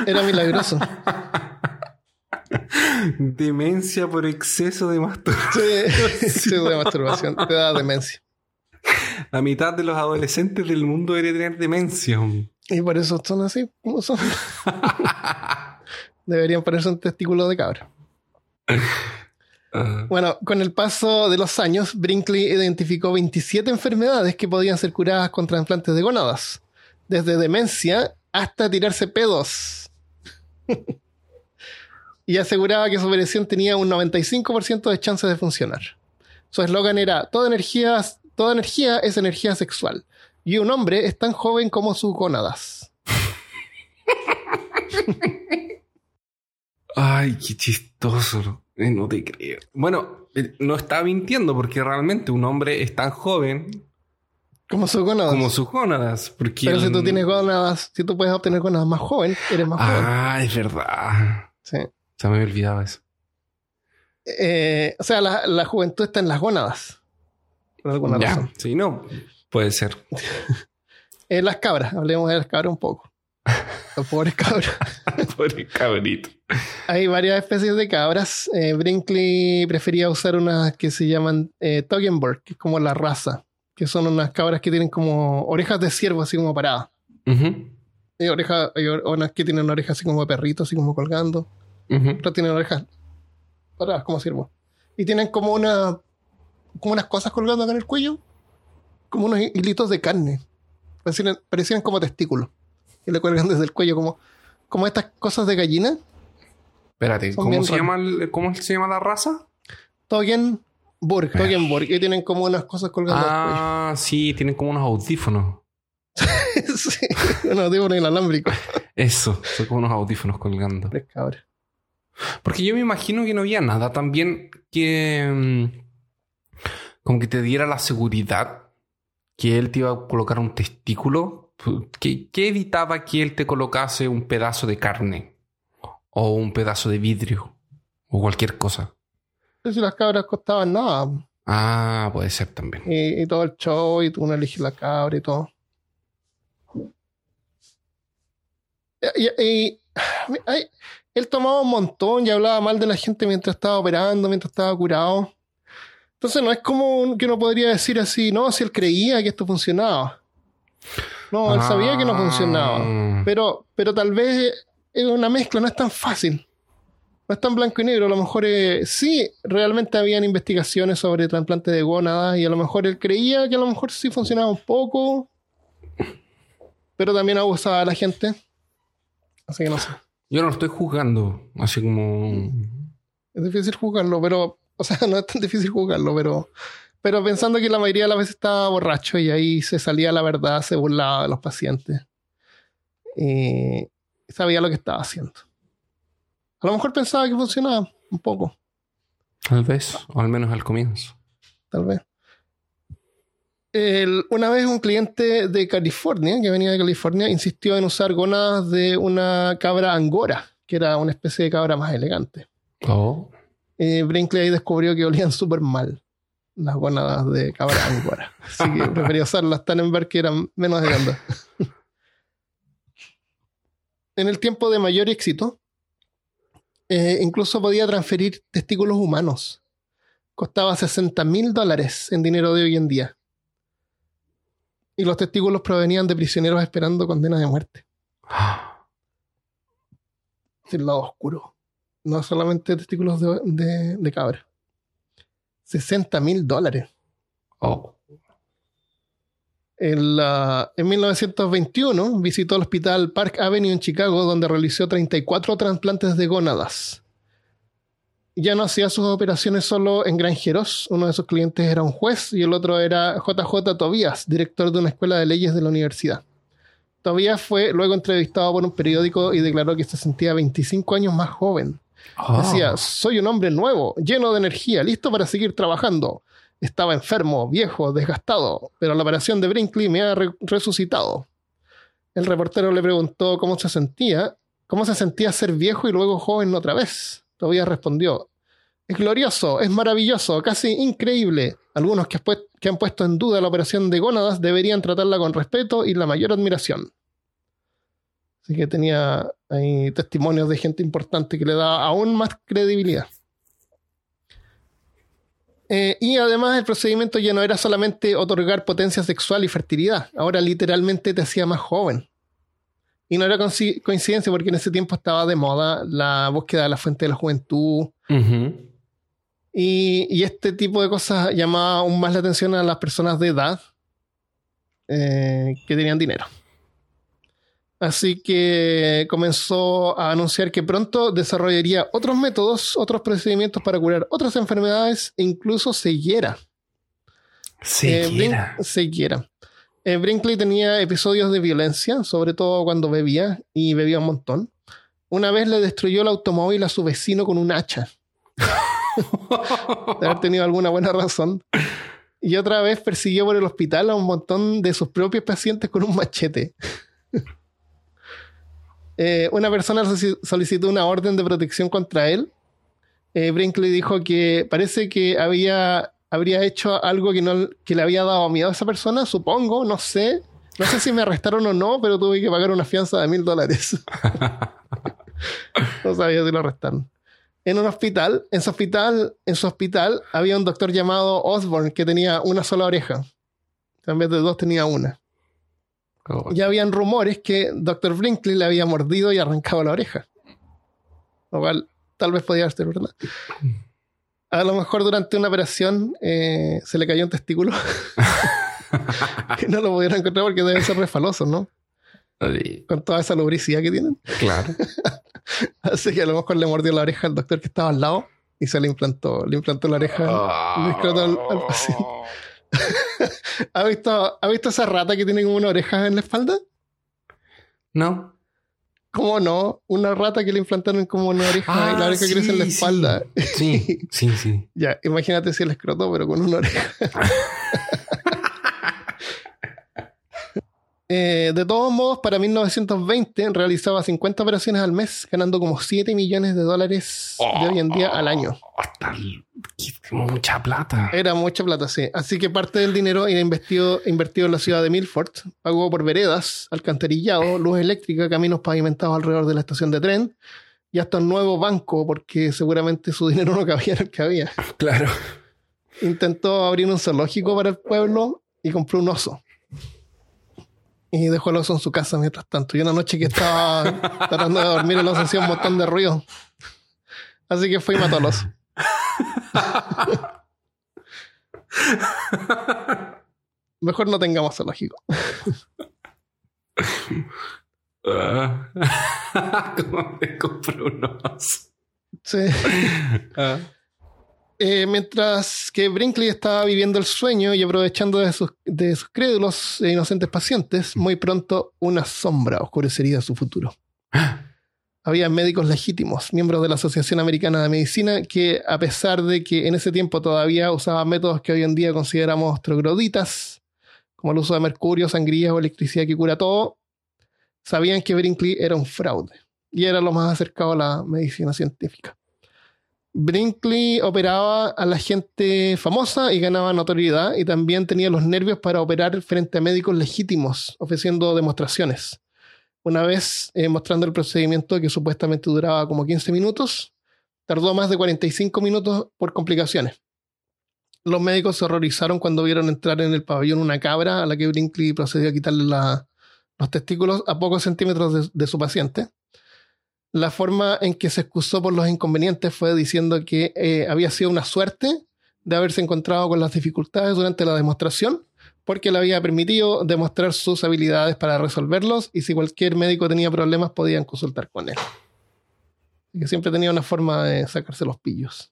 Era milagroso. Demencia por exceso de masturbación. Sí, exceso de masturbación. Te da demencia. La mitad de los adolescentes del mundo debería tener demencia. Y por eso son así como son. *laughs* Deberían ponerse un testículo de cabra. Bueno, con el paso de los años, Brinkley identificó 27 enfermedades que podían ser curadas con trasplantes de gónadas. Desde demencia hasta tirarse pedos. *laughs* y aseguraba que su operación tenía un 95% de chances de funcionar. Su eslogan era, toda energía, toda energía es energía sexual. Y un hombre es tan joven como sus gónadas. *laughs* Ay, qué chistoso. Eh, No te creo. Bueno, eh, no está mintiendo porque realmente un hombre es tan joven Como sus gónadas. como sus gónadas. Porque Pero si tú tienes gónadas, si tú puedes obtener gónadas más joven, eres más joven. Ah, es verdad. Sí. Se me había olvidado eso. Eh, o sea, la, la juventud está en las gónadas. Por alguna Ya, razón. sí, no. Puede ser. *laughs* En las cabras, hablemos de las cabras un poco. *laughs* Los pobres cabros. *laughs* Pobre cabrito. Hay varias especies de cabras. Eh, Brinkley prefería usar unas que se llaman eh, Toggenburg, que es como la raza, que son unas cabras que tienen como orejas de ciervo, así como paradas. Hay, oreja, hay or- unas que tienen orejas así como de perrito, así como colgando. ujú. Otras tienen orejas paradas como ciervo. Y tienen como una como unas cosas colgando acá en el cuello, como unos hilitos de carne. Parecían, parecían como testículos. Le cuelgan *laughs* desde el cuello como, como estas cosas de gallina. Espérate, Son ¿cómo se, llama el- ¿cómo se llama la raza? Toggenburg. Y tienen como unas cosas colgando Ah, sí, tienen como unos audífonos. *laughs* sí, unos digo inalámbricos. Eso, son como unos audífonos colgando. Cabras. Porque yo me imagino que no había nada también que. mm, como que te diera la seguridad que él te iba a colocar un testículo. ¿Qué, qué evitaba que él te colocase un pedazo de carne? O un pedazo de vidrio. O cualquier cosa. Si las cabras costaban nada. Ah, puede ser también. Y, y todo el show, y tú uno elige la cabra y todo. Y, ay, él tomaba un montón y hablaba mal de la gente mientras estaba operando, mientras estaba curado. Entonces no es como que uno podría decir así, no, si él creía que esto funcionaba. No, él sabía que no funcionaba. Ah. Pero, pero tal vez es una mezcla, no es tan fácil. No es tan blanco y negro. A lo mejor eh, sí, realmente habían investigaciones sobre trasplante de gónadas y a lo mejor él creía que a lo mejor sí funcionaba un poco, pero también abusaba a la gente. Así que no sé. Yo no lo estoy juzgando. Así como. Es difícil jugarlo, pero, o sea, *laughs* no es tan difícil jugarlo, pero, pero pensando que la mayoría de las veces estaba borracho y ahí se salía la verdad, se burlaba de los pacientes. Y sabía lo que estaba haciendo. A lo mejor pensaba que funcionaba un poco, Tal vez. O al menos al comienzo. tal vez. El- una vez un cliente de California, que venía de California, insistió en usar gónadas de una cabra angora, que era una especie de cabra más elegante. Oh. eh, Brinkley ahí descubrió que olían súper mal las gónadas de cabra angora. Así que *laughs* prefería usar las Tannenberg que eran menos hediondas. en el tiempo de mayor éxito, eh, incluso podía transferir testículos humanos. Costaba 60 mil dólares en dinero de hoy en día. Y los testículos provenían de prisioneros esperando condena de muerte. *gasps* Es el lado oscuro. No solamente testículos de, de, de cabra. 60 mil dólares. Oh. En, la- en 1921 visitó el hospital Park Avenue en Chicago, donde realizó 34 trasplantes de gónadas. Ya no hacía sus operaciones solo en granjeros. Uno de sus clientes era un juez y el otro era JJ Tobías, director de una escuela de leyes de la universidad. Tobías fue luego entrevistado por un periódico y declaró que se sentía 25 años más joven. Oh. Decía, soy un hombre nuevo, lleno de energía, listo para seguir trabajando. Estaba enfermo, viejo, desgastado, pero la operación de Brinkley me ha re- resucitado. El reportero le preguntó cómo se sentía, cómo se sentía ser viejo y luego joven otra vez. Todavía respondió, es glorioso, es maravilloso, casi increíble. Algunos que, que han puesto en duda la operación de gónadas deberían tratarla con respeto y la mayor admiración. Así que tenía ahí testimonios de gente importante que le da aún más credibilidad. Eh, y además el procedimiento ya no era solamente otorgar potencia sexual y fertilidad, ahora literalmente te hacía más joven. Y no era coinci- coincidencia porque en ese tiempo estaba de moda la búsqueda de la fuente de la juventud, y, y este tipo de cosas llamaba aún más la atención a las personas de edad eh, que tenían dinero. Así que comenzó a anunciar que pronto desarrollaría otros métodos, otros procedimientos para curar otras enfermedades e incluso ceguera. Eh, Ceguera. ceguera. Eh, Brinkley tenía episodios de violencia, sobre todo cuando bebía y bebía un montón. Una vez le destruyó el automóvil a su vecino con un hacha. de haber tenido alguna buena razón. Y otra vez persiguió por el hospital a un montón de sus propios pacientes con un machete. Eh, una persona solicitó una orden de protección contra él. Eh, Brinkley dijo que parece que había, habría hecho algo que, no, que le había dado miedo a esa persona, supongo, no sé. No sé si me arrestaron o no, pero tuve que pagar una fianza de mil dólares. *laughs* no sabía si lo arrestaron. En un hospital, en su hospital, en su hospital había un doctor llamado Osborne que tenía una sola oreja. En vez de dos tenía una. Oh, Ya habían rumores que Dr. Brinkley le había mordido y arrancado la oreja. Lo cual tal vez podía ser verdad. *laughs* A lo mejor durante una operación eh, se le cayó un testículo. *laughs* que no lo pudieron encontrar porque deben ser refalosos, ¿no? sí, Con toda esa lubricidad que tienen. claro. *laughs* Así que a lo mejor le mordió la oreja al doctor que estaba al lado y se le implantó, le implantó la oreja. escrotó al- al paciente. *laughs* ¿Ha visto, ¿Ha visto esa rata que tiene como una oreja en la espalda? No. ¿Cómo no? Una rata que le implantaron como una oreja y la oreja Ah, sí, crece en la sí. espalda. Sí, sí, sí. *laughs* Ya, imagínate si el escroto, pero con una oreja. *laughs* Eh, de todos modos, para 1920 realizaba 50 operaciones al mes, ganando como 7 millones de dólares de hoy en día al año. Hasta el- mucha plata. Era mucha plata, sí. Así que parte del dinero era invertido, invertido en la ciudad de Milford. Pagó por veredas, alcantarillado, luz eléctrica, caminos pavimentados alrededor de la estación de tren y hasta un nuevo banco, porque seguramente su dinero no cabía en el que había. Claro. Intentó abrir un zoológico para el pueblo y compró un oso. Y dejó el oso en su casa mientras tanto. Y una noche que estaba *laughs* tratando de dormir, el oso hacía un montón de ruido. Así que fue y mató al oso. *laughs* Mejor no tengamos zoológico. Ah. *laughs* ¿Cómo me compró unos? Sí. Eh, mientras que Brinkley estaba viviendo el sueño y aprovechando de sus, crédulos e inocentes pacientes, muy pronto una sombra oscurecería su futuro. Había médicos legítimos, miembros de la Asociación Americana de Medicina, que a pesar de que en ese tiempo todavía usaban métodos que hoy en día consideramos trogloditas, como el uso de mercurio, sangría o electricidad que cura todo, sabían que Brinkley era un fraude y era lo más acercado a la medicina científica. Brinkley operaba a la gente famosa y ganaba notoriedad y también tenía los nervios para operar frente a médicos legítimos, ofreciendo demostraciones. Una vez eh, mostrando el procedimiento que supuestamente duraba como 15 minutos, tardó más de 45 minutos por complicaciones. Los médicos se horrorizaron cuando vieron entrar en el pabellón una cabra a la que Brinkley procedió a quitarle los testículos a pocos centímetros de su paciente la forma en que se excusó por los inconvenientes fue diciendo que eh, había sido una suerte de haberse encontrado con las dificultades durante la demostración, porque le había permitido demostrar sus habilidades para resolverlos y si cualquier médico tenía problemas podían consultar con él. Y que siempre tenía una forma de sacarse los pillos.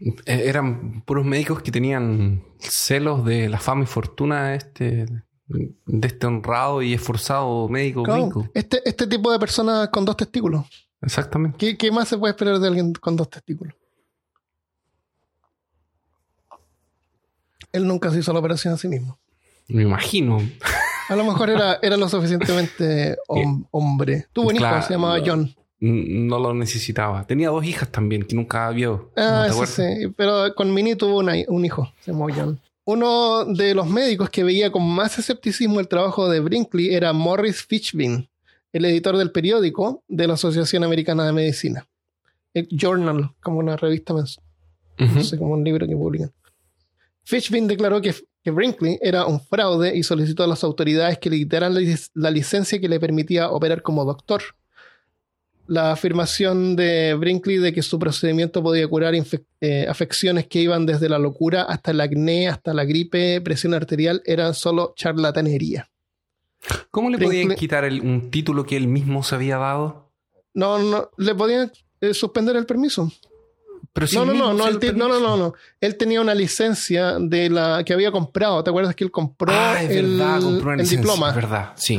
Eh, Eran puros médicos que tenían celos de la fama y fortuna de este, de este honrado y esforzado médico Claro, este, este tipo de personas con dos testículos. Exactamente. ¿Qué, qué más se puede esperar de alguien con dos testículos? Él nunca se hizo la operación a sí mismo. Me imagino. A lo mejor era, era lo suficientemente *laughs* hom- hombre. Tuvo un hijo, se llamaba John. No lo necesitaba. Tenía dos hijas también que nunca vio. Ah, ¿No acuerdas? sí. Pero con Minnie tuvo una- un hijo, se llamó John. Uno de los médicos que veía con más escepticismo el trabajo de Brinkley era Morris Fitchbin, el editor del periódico de la Asociación Americana de Medicina. El Journal, como una revista mensual. Ujú. no sé, como un libro que publican. Fitchbin declaró que, que Brinkley era un fraude y solicitó a las autoridades que le quitaran la, lic- la licencia que le permitía operar como doctor. La afirmación de Brinkley de que su procedimiento podía curar eh, afecciones que iban desde la locura hasta el acné, hasta la gripe, presión arterial, eran solo charlatanería. ¿Cómo le Brinkley- podían quitar el- un título que él mismo se había dado? No, no, le podían eh, suspender el permiso. Pero si No, no, no, no, el no, no, permitió. no, no. Él tenía una licencia de la que había comprado. ¿Te acuerdas que él compró Ah, es el, verdad, compró una licencia, diploma? Es verdad, sí.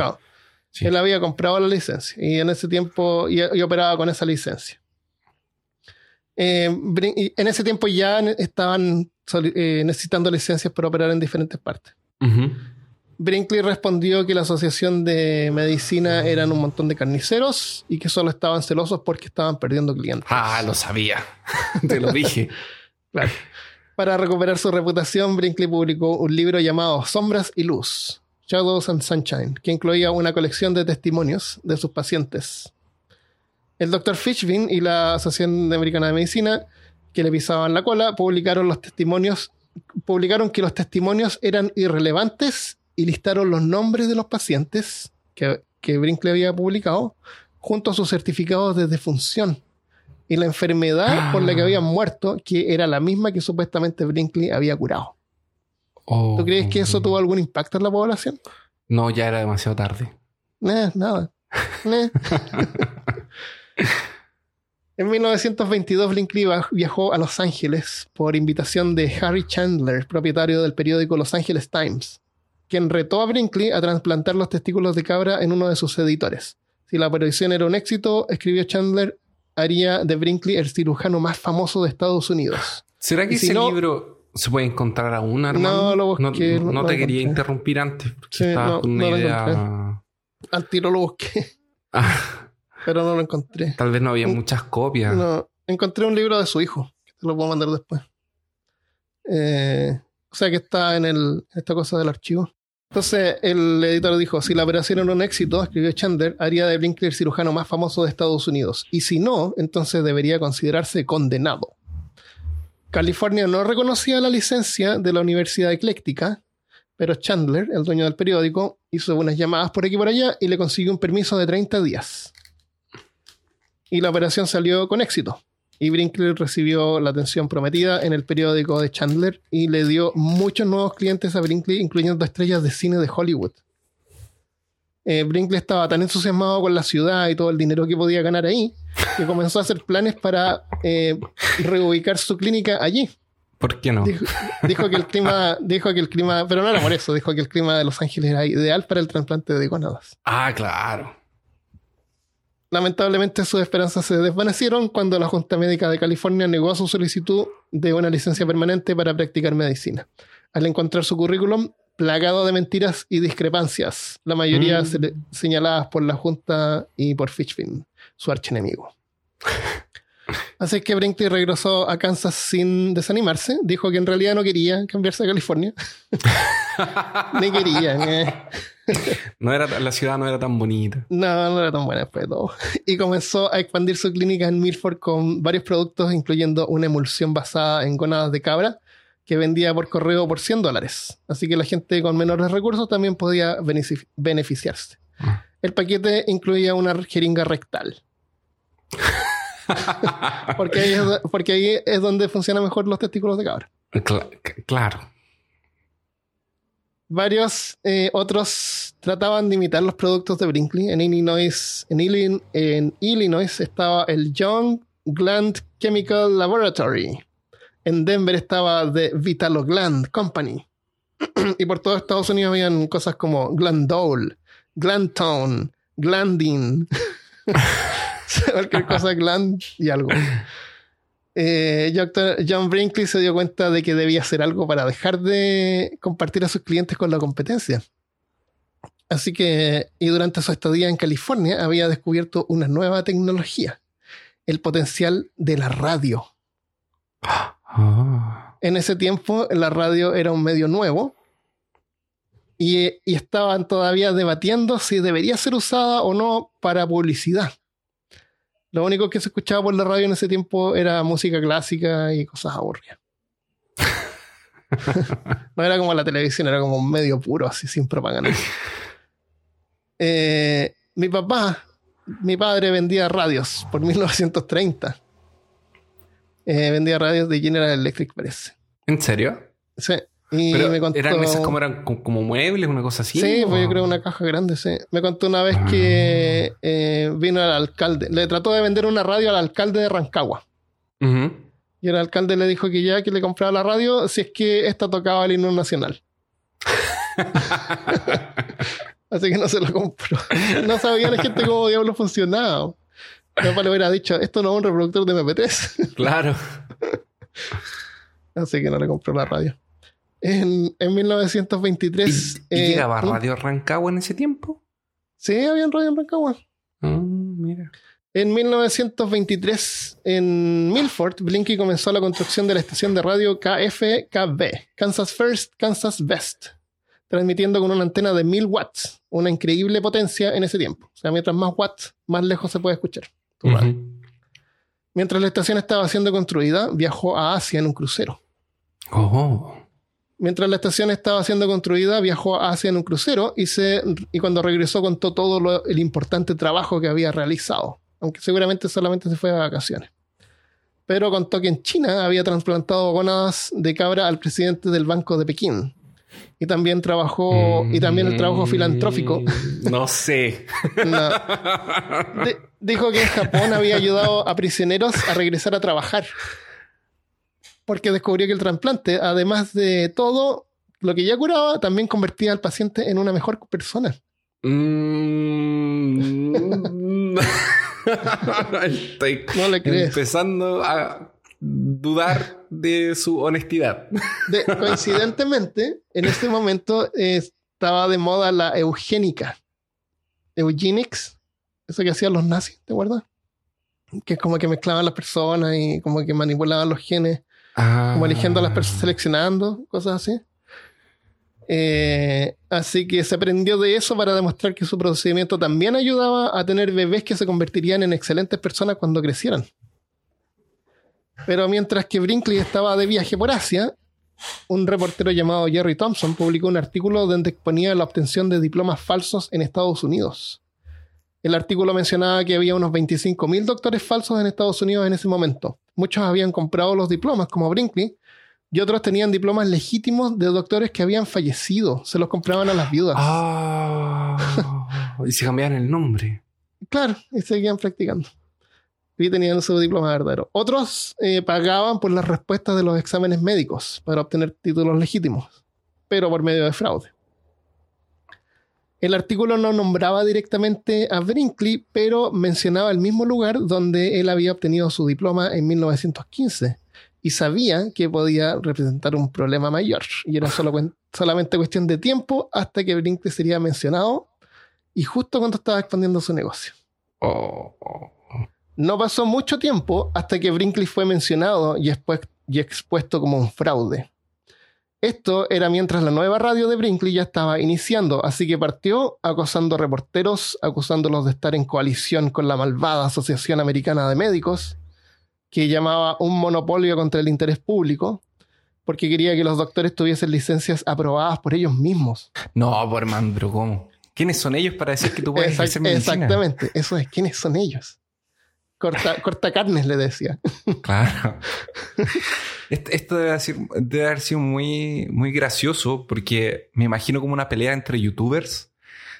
Sí. Él había comprado la licencia y en ese tiempo y, y operaba con esa licencia. Eh, en ese tiempo ya estaban eh, necesitando licencias para operar en diferentes partes. Brinkley respondió que la Asociación de Medicina eran un montón de carniceros y que solo estaban celosos porque estaban perdiendo clientes. Ah, lo sabía. *laughs* Te lo dije. *laughs* Para recuperar su reputación, Brinkley publicó un libro llamado Sombras y Luz, Shadows and Sunshine, que incluía una colección de testimonios de sus pacientes. El Dr. Fishbein y la Asociación Americana de Medicina, que le pisaban la cola, publicaron los testimonios, publicaron que los testimonios eran irrelevantes y listaron los nombres de los pacientes que, que Brinkley había publicado junto a sus certificados de defunción y la enfermedad por la que habían muerto, que era la misma que supuestamente Brinkley había curado. Oh. ¿Tú crees que eso tuvo algún impacto en la población? No, ya era demasiado tarde. Eh, nada. *laughs* En 1922, Brinkley viajó a Los Ángeles por invitación de Harry Chandler, propietario del periódico Los Angeles Times, quien retó a Brinkley a trasplantar los testículos de cabra en uno de sus editores. Si la operación era un éxito, escribió Chandler, haría de Brinkley el cirujano más famoso de Estados Unidos. ¿Será que si ese no- libro se puede encontrar aún, hermano? No, lo busqué, No, no- te quería encontré. interrumpir antes porque Sí, estaba no, con una no lo idea. Al tiro lo busqué, *laughs* Ah, pero no lo encontré. tal vez no había muchas copias. No, encontré un libro de su hijo, que te lo puedo mandar después. Eh, o sea que está en el, esta cosa del archivo. Entonces el editor dijo, si la operación era un éxito, escribió Chandler, haría de Brinkley el cirujano más famoso de Estados Unidos. Y si no, entonces debería considerarse condenado. California no reconocía la licencia de la Universidad Ecléctica, pero Chandler, el dueño del periódico, hizo unas llamadas por aquí y por allá y le consiguió un permiso de 30 días y la operación salió con éxito. Y Brinkley recibió la atención prometida en el periódico de Chandler y le dio muchos nuevos clientes a Brinkley, incluyendo estrellas de cine de Hollywood. Eh, Brinkley estaba tan entusiasmado con la ciudad y todo el dinero que podía ganar ahí que comenzó a hacer planes para eh, reubicar su clínica allí. ¿Por qué no? Dijo, dijo que el clima, dijo que el clima, pero no era por eso, dijo que el clima de Los Ángeles era ideal para el trasplante de gonadas. Ah, claro. Lamentablemente sus esperanzas se desvanecieron cuando la Junta Médica de California negó su solicitud de una licencia permanente para practicar medicina. Al encontrar su currículum plagado de mentiras y discrepancias, la mayoría Mm. se- señaladas por la Junta y por Fitchfin, su archienemigo. *laughs* Así que Brinkley regresó a Kansas sin desanimarse. Dijo que en realidad no quería cambiarse a California. *laughs* Ni quería. eh. No era, la ciudad no era tan bonita. No, no era tan buena después de todo. Y comenzó a expandir su clínica en Milford con varios productos, incluyendo una emulsión basada en gónadas de cabra que vendía por correo por 100 dólares. Así que la gente con menores recursos también podía benefici- beneficiarse. Ah. El paquete incluía una jeringa rectal. *laughs* porque, ahí es, porque ahí es donde funcionan mejor los testículos de cabra. Claro. Varios eh, otros trataban de imitar los productos de Brinkley. En Illinois, en, Illin- en Illinois estaba el Young Gland Chemical Laboratory. En Denver estaba The Vitalogland Company. *clears throat* y por todo Estados Unidos habían cosas como Glandol, Glandtone, Glandin. *laughs* Cualquier cosa Gland y algo. Eh. John Brinkley se dio cuenta de que debía hacer algo para dejar de compartir a sus clientes con la competencia. Así que, y durante su estadía en California, había descubierto una nueva tecnología, el potencial de la radio. Ah. En ese tiempo, la radio era un medio nuevo y, y estaban todavía debatiendo si debería ser usada o no para publicidad. Lo único que se escuchaba por la radio en ese tiempo era música clásica y cosas aburridas. *laughs* no era como la televisión, era como un medio puro, así sin propaganda. *laughs* Eh, mi papá, mi padre vendía radios por 1930. Eh, vendía radios de General Electric, parece. ¿En serio? Sí. Y Pero me contó. eran esas como eran co- como muebles, una cosa así. Sí, ¿o? pues yo creo una caja grande, sí. Me contó una vez que eh, vino al alcalde. Le trató de vender una radio al alcalde de Rancagua. Y el alcalde le dijo que ya que le compraba la radio si es que esta tocaba el himno nacional. *laughs* Así que no se lo compró. No sabía la gente cómo diablo funcionaba. Papá le hubiera dicho, esto no es un reproductor de MP3. *laughs* Claro. Así que no le compró la radio. En, en ¿Y, 1923... y eh, llegaba Radio Rancagua en ese tiempo? Sí, había radio en Rancagua. Ah, mira. En 1923, en Milford, Blinky comenzó la construcción de la estación de radio KFKB, Kansas First, Kansas Best, transmitiendo con una antena de 1000 watts, una increíble potencia en ese tiempo. O sea, mientras más watts, más lejos se puede escuchar. Mientras la estación estaba siendo construida, viajó a Asia en un crucero. Oh. Mientras la estación estaba siendo construida, viajó a Asia en un crucero y, se, y cuando regresó contó todo lo- el importante trabajo que había realizado, aunque seguramente solamente se fue de vacaciones. Pero contó que en China había trasplantado gónadas de cabra al presidente del Banco de Pekín. Y también trabajó, y también el trabajo filantrófico. Mm, No sé. No. *laughs* De- dijo que en Japón había ayudado a prisioneros a regresar a trabajar. Porque descubrió que el trasplante, además de todo lo que ya curaba, también convertía al paciente en una mejor persona. Mm. *laughs* *laughs* No le crees. empezando a dudar de su honestidad. De- coincidentemente, en este momento eh, estaba de moda la eugénica. Eugenics. Eso que hacían los nazis, ¿te acuerdas? Que es como que mezclaban las personas y como que manipulaban los genes. como eligiendo a las personas, seleccionando, cosas así. Eh, así que se aprendió de eso para demostrar que su procedimiento también ayudaba a tener bebés que se convertirían en excelentes personas cuando crecieran. Pero mientras que Brinkley estaba de viaje por Asia, un reportero llamado Jerry Thompson publicó un artículo donde exponía la obtención de diplomas falsos en Estados Unidos. El artículo mencionaba que había unos 25.000 doctores falsos en Estados Unidos en ese momento. Muchos habían comprado los diplomas, como Brinkley, y otros tenían diplomas legítimos de doctores que habían fallecido. Se los compraban a las viudas. Ah, y se cambiaron el nombre. Claro, y seguían practicando. Y tenían su diploma verdadero. Otros eh, pagaban por las respuestas de los exámenes médicos para obtener títulos legítimos, pero por medio de fraude. El artículo no nombraba directamente a Brinkley, pero mencionaba el mismo lugar donde él había obtenido su diploma en 1915 y sabía que podía representar un problema mayor. Y era solo solamente cuestión de tiempo hasta que Brinkley sería mencionado y justo cuando estaba expandiendo su negocio. Oh, oh. No pasó mucho tiempo hasta que Brinkley fue mencionado y, expu- y expuesto como un fraude. Esto era mientras la nueva radio de Brinkley ya estaba iniciando, así que partió acosando reporteros, acusándolos de estar en coalición con la malvada Asociación Americana de Médicos, que llamaba un monopolio contra el interés público, porque quería que los doctores tuviesen licencias aprobadas por ellos mismos. No, por man, pero ¿cómo? ¿Quiénes son ellos para decir que tú puedes ejercer medicina? exactamente, eso es, ¿quiénes son ellos? Corta, corta carnes, le decía. Claro. Esto, esto debe, ser- debe haber sido muy, muy gracioso porque me imagino como una pelea entre youtubers.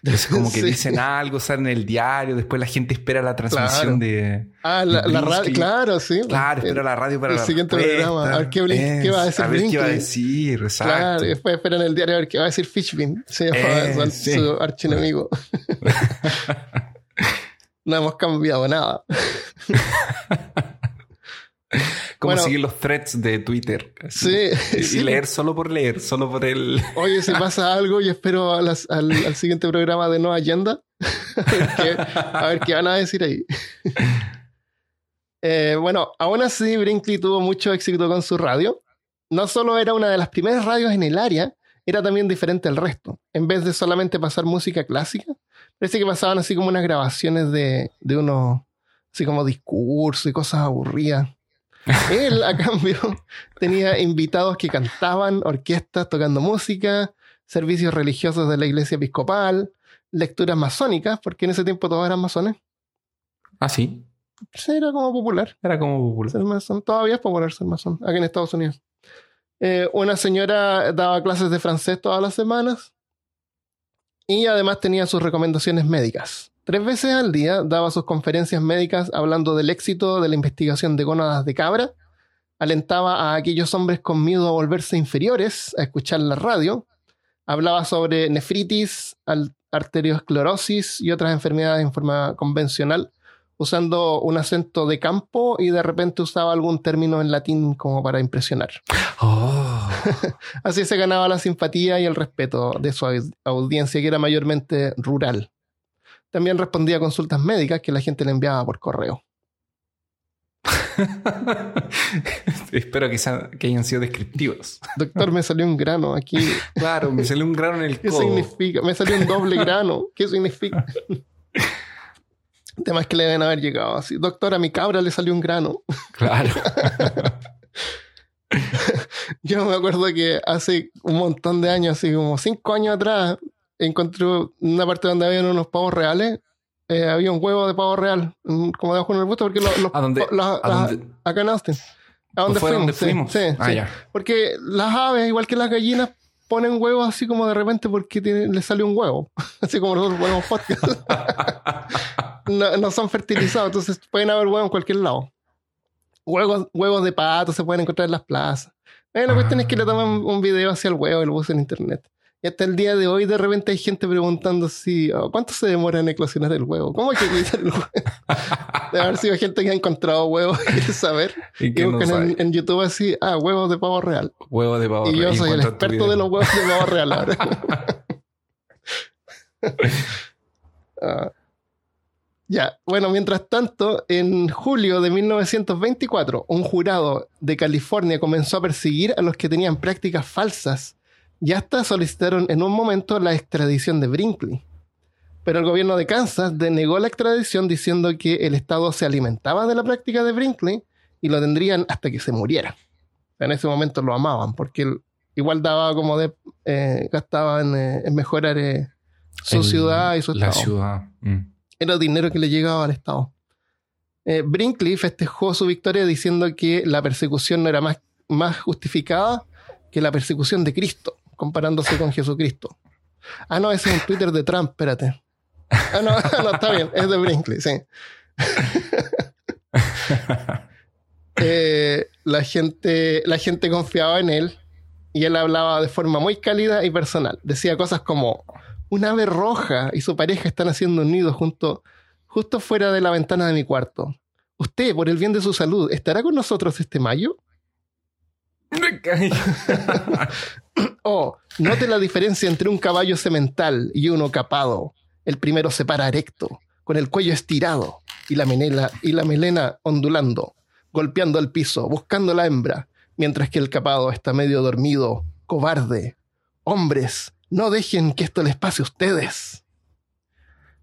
Entonces como que *laughs* Sí. dicen algo, salen en el diario, después la gente espera la transmisión Claro. de... Ah, la, la Brinkley. radio, claro, sí. Claro, El- espera la radio para el la siguiente respuesta. programa. A ver qué Blink- qué va a decir A ver qué va a decir, exacto. Claro, después esperan el diario a ver qué va a decir Fishbin. Se llama Eh, su, sí. su archienemigo. *laughs* no hemos cambiado nada. *laughs* Como bueno. seguir los threads de Twitter. Sí, *laughs* Y, sí. leer solo por leer, solo por el... *laughs* Oye, si pasa algo, yo espero a las- al, al siguiente programa de No Agenda. a, ver qué, a ver qué van a decir ahí. Eh, bueno, aún así, Brinkley tuvo mucho éxito con su radio. No solo era una de las primeras radios en el área, era también diferente al resto. En vez de solamente pasar música clásica, parece que pasaban así como unas grabaciones de, de unos, así como discursos y cosas aburridas. *laughs* Él, a cambio, tenía invitados que cantaban, orquestas tocando música, servicios religiosos de la iglesia episcopal, lecturas masónicas, porque en ese tiempo todos eran masones. Ah, sí. Era como popular Era como popular. ser masón. Todavía es popular ser masón, aquí en Estados Unidos. Eh, una señora daba clases de francés todas las semanas y además tenía sus recomendaciones médicas. Tres veces al día daba sus conferencias médicas hablando del éxito de la investigación de gónadas de cabra, alentaba a aquellos hombres con miedo a volverse inferiores a escuchar la radio, hablaba sobre nefritis, arteriosclerosis y otras enfermedades en forma convencional, usando un acento de campo y de repente usaba algún término en latín como para impresionar. Oh. *laughs* Así se ganaba la simpatía y el respeto de su au- audiencia, que era mayormente rural. También respondía a consultas médicas que la gente le enviaba por correo. *laughs* Espero que, sean- que hayan sido descriptivos. Doctor, me salió un grano aquí. Claro, me salió un grano en el ¿Qué codo. significa? Me salió un doble grano. ¿Qué significa? *laughs* Temas que le deben haber llegado así. Doctor, a mi cabra le salió un grano. Claro. *laughs* Yo me acuerdo que hace un montón de años, así como cinco años atrás, encontré una parte donde habían unos pavos reales. Eh, había un huevo de pavo real, mm, como debajo en el busto, porque los, los- ¿A dónde- las- a las- dónde- acá en Austin. ¿A dónde ¿Fue fuimos? donde Sí, fuimos? Sí, Ah, sí. ya. Porque las aves, igual que las gallinas, ponen huevos así como de repente porque tiene- les sale un huevo. *laughs* Así como nosotros ponemos podcast. *laughs* no, no son fertilizados, entonces pueden haber huevos en cualquier lado. Huevos, huevos de pato se pueden encontrar en las plazas. Eh, la cuestión es que le toman un video hacia el huevo y lo en internet. Y hasta el día de hoy, de repente hay gente preguntando si oh, cuánto se demora en eclosionar el huevo. ¿Cómo hay que quitar el huevo? *laughs* Debe haber sido gente que ha encontrado huevos y quiere saber. Y que no en, en YouTube así, ah, huevos de pavo real. Huevo de pavo. Y yo real. soy el experto de los huevos de pavo real ahora. *laughs* *laughs* Ah. Ya, bueno, mientras tanto, en julio de 1924, un jurado de California comenzó a perseguir a los que tenían prácticas falsas y hasta solicitaron en un momento la extradición de Brinkley. Pero el gobierno de Kansas denegó la extradición diciendo que el Estado se alimentaba de la práctica de Brinkley y lo tendrían hasta que se muriera. En ese momento lo amaban porque él igual daba como de... eh, gastaba en, eh, en mejorar eh, su El- ciudad y su La estado ciudad. mm. Era dinero que le llegaba al Estado. Eh, Brinkley festejó su victoria diciendo que la persecución no era más, más justificada que la persecución de Cristo, comparándose con Jesucristo. Ah, no, ese es un Twitter de Trump, espérate. Ah, no, *laughs* no, está bien, es de Brinkley, sí. *laughs* Eh, la, gente, la gente confiaba en él y él hablaba de forma muy cálida y personal. Decía cosas como, un ave roja y su pareja están haciendo un nido junto, justo fuera de la ventana de mi cuarto. Usted, por el bien de su salud, ¿estará con nosotros este mayo? *laughs* Oh, note la diferencia entre un caballo semental y uno capado. El primero se para erecto, con el cuello estirado y la, menela, y la melena ondulando, golpeando el piso, buscando la hembra, mientras que el capado está medio dormido, cobarde. Hombres, no dejen que esto les pase a ustedes.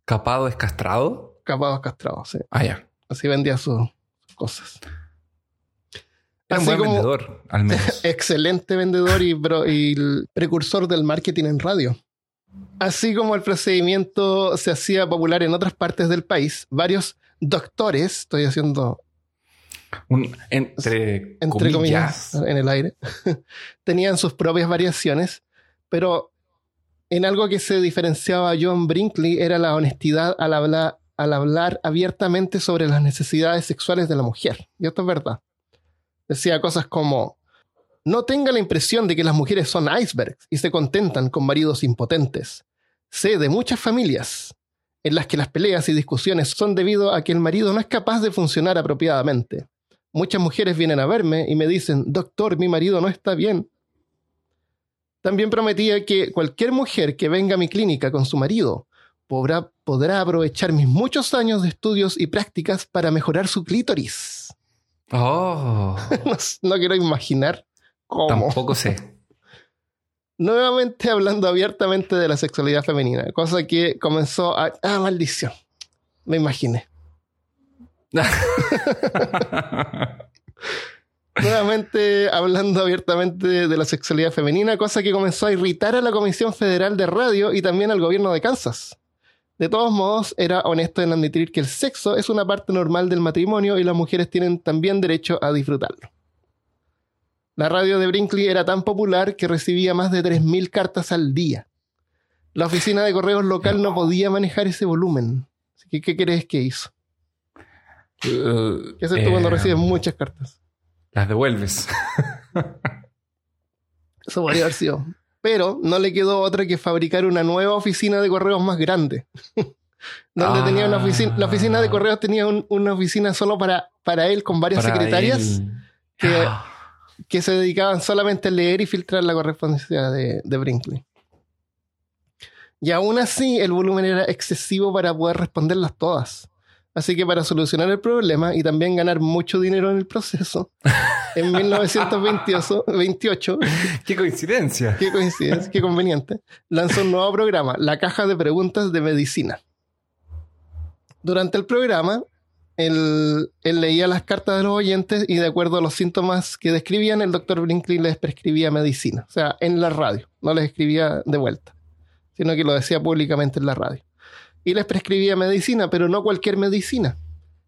¿Capado es castrado? Capados castrados, sí. Ah, ya. Así vendía sus cosas. Era un buen como- vendedor, al menos. *laughs* excelente vendedor y, bro- y el precursor del marketing en radio. Así como el procedimiento se hacía popular en otras partes del país, varios doctores, estoy haciendo Un- entre, entre comillas, comillas. en el aire, *laughs* tenían sus propias variaciones, pero en algo que se diferenciaba a John Brinkley era la honestidad al hablar, al hablar abiertamente sobre las necesidades sexuales de la mujer. Y esto es verdad. Decía cosas como, no tenga la impresión de que las mujeres son icebergs y se contentan con maridos impotentes. Sé de muchas familias en las que las peleas y discusiones son debido a que el marido no es capaz de funcionar apropiadamente. Muchas mujeres vienen a verme y me dicen, doctor, mi marido no está bien. También prometía que cualquier mujer que venga a mi clínica con su marido podrá, podrá aprovechar mis muchos años de estudios y prácticas para mejorar su clítoris. Oh, *laughs* No, no quiero imaginar cómo. tampoco sé. *laughs* Nuevamente hablando abiertamente de la sexualidad femenina, cosa que comenzó a... Ah, maldición. Me imaginé. *laughs* Nuevamente hablando abiertamente de, la sexualidad femenina, cosa que comenzó a irritar a la Comisión Federal de Radio y también al gobierno de Kansas. De todos modos, era honesto en admitir que el sexo es una parte normal del matrimonio y las mujeres tienen también derecho a disfrutarlo. La radio de Brinkley era tan popular que recibía más de 3.000 cartas al día. La oficina de correos local no podía manejar ese volumen. Así que, ¿qué crees que hizo? Uh, ¿Qué haces tú cuando eh, recibes muchas cartas? Las devuelves. Eso podría haber sido. Pero no le quedó otra que fabricar una nueva oficina de correos más grande. *laughs* Donde Ah. tenía una oficina. La oficina de correos tenía un- una oficina solo para, para él con varias Para secretarias él. que- Ah, que se dedicaban solamente a leer y filtrar la correspondencia de, de Brinkley. Y aún así, el volumen era excesivo para poder responderlas todas. Así que para solucionar el problema y también ganar mucho dinero en el proceso, *laughs* en 1928, ¡Qué coincidencia! qué coincidencia, qué conveniente, lanzó un nuevo programa, la caja de preguntas de medicina. Durante el programa, él, él leía las cartas de los oyentes y de acuerdo a los síntomas que describían, el doctor Brinkley les prescribía medicina. O sea, en la radio, no les escribía de vuelta, sino que lo decía públicamente en la radio. Y les prescribía medicina, pero no cualquier medicina.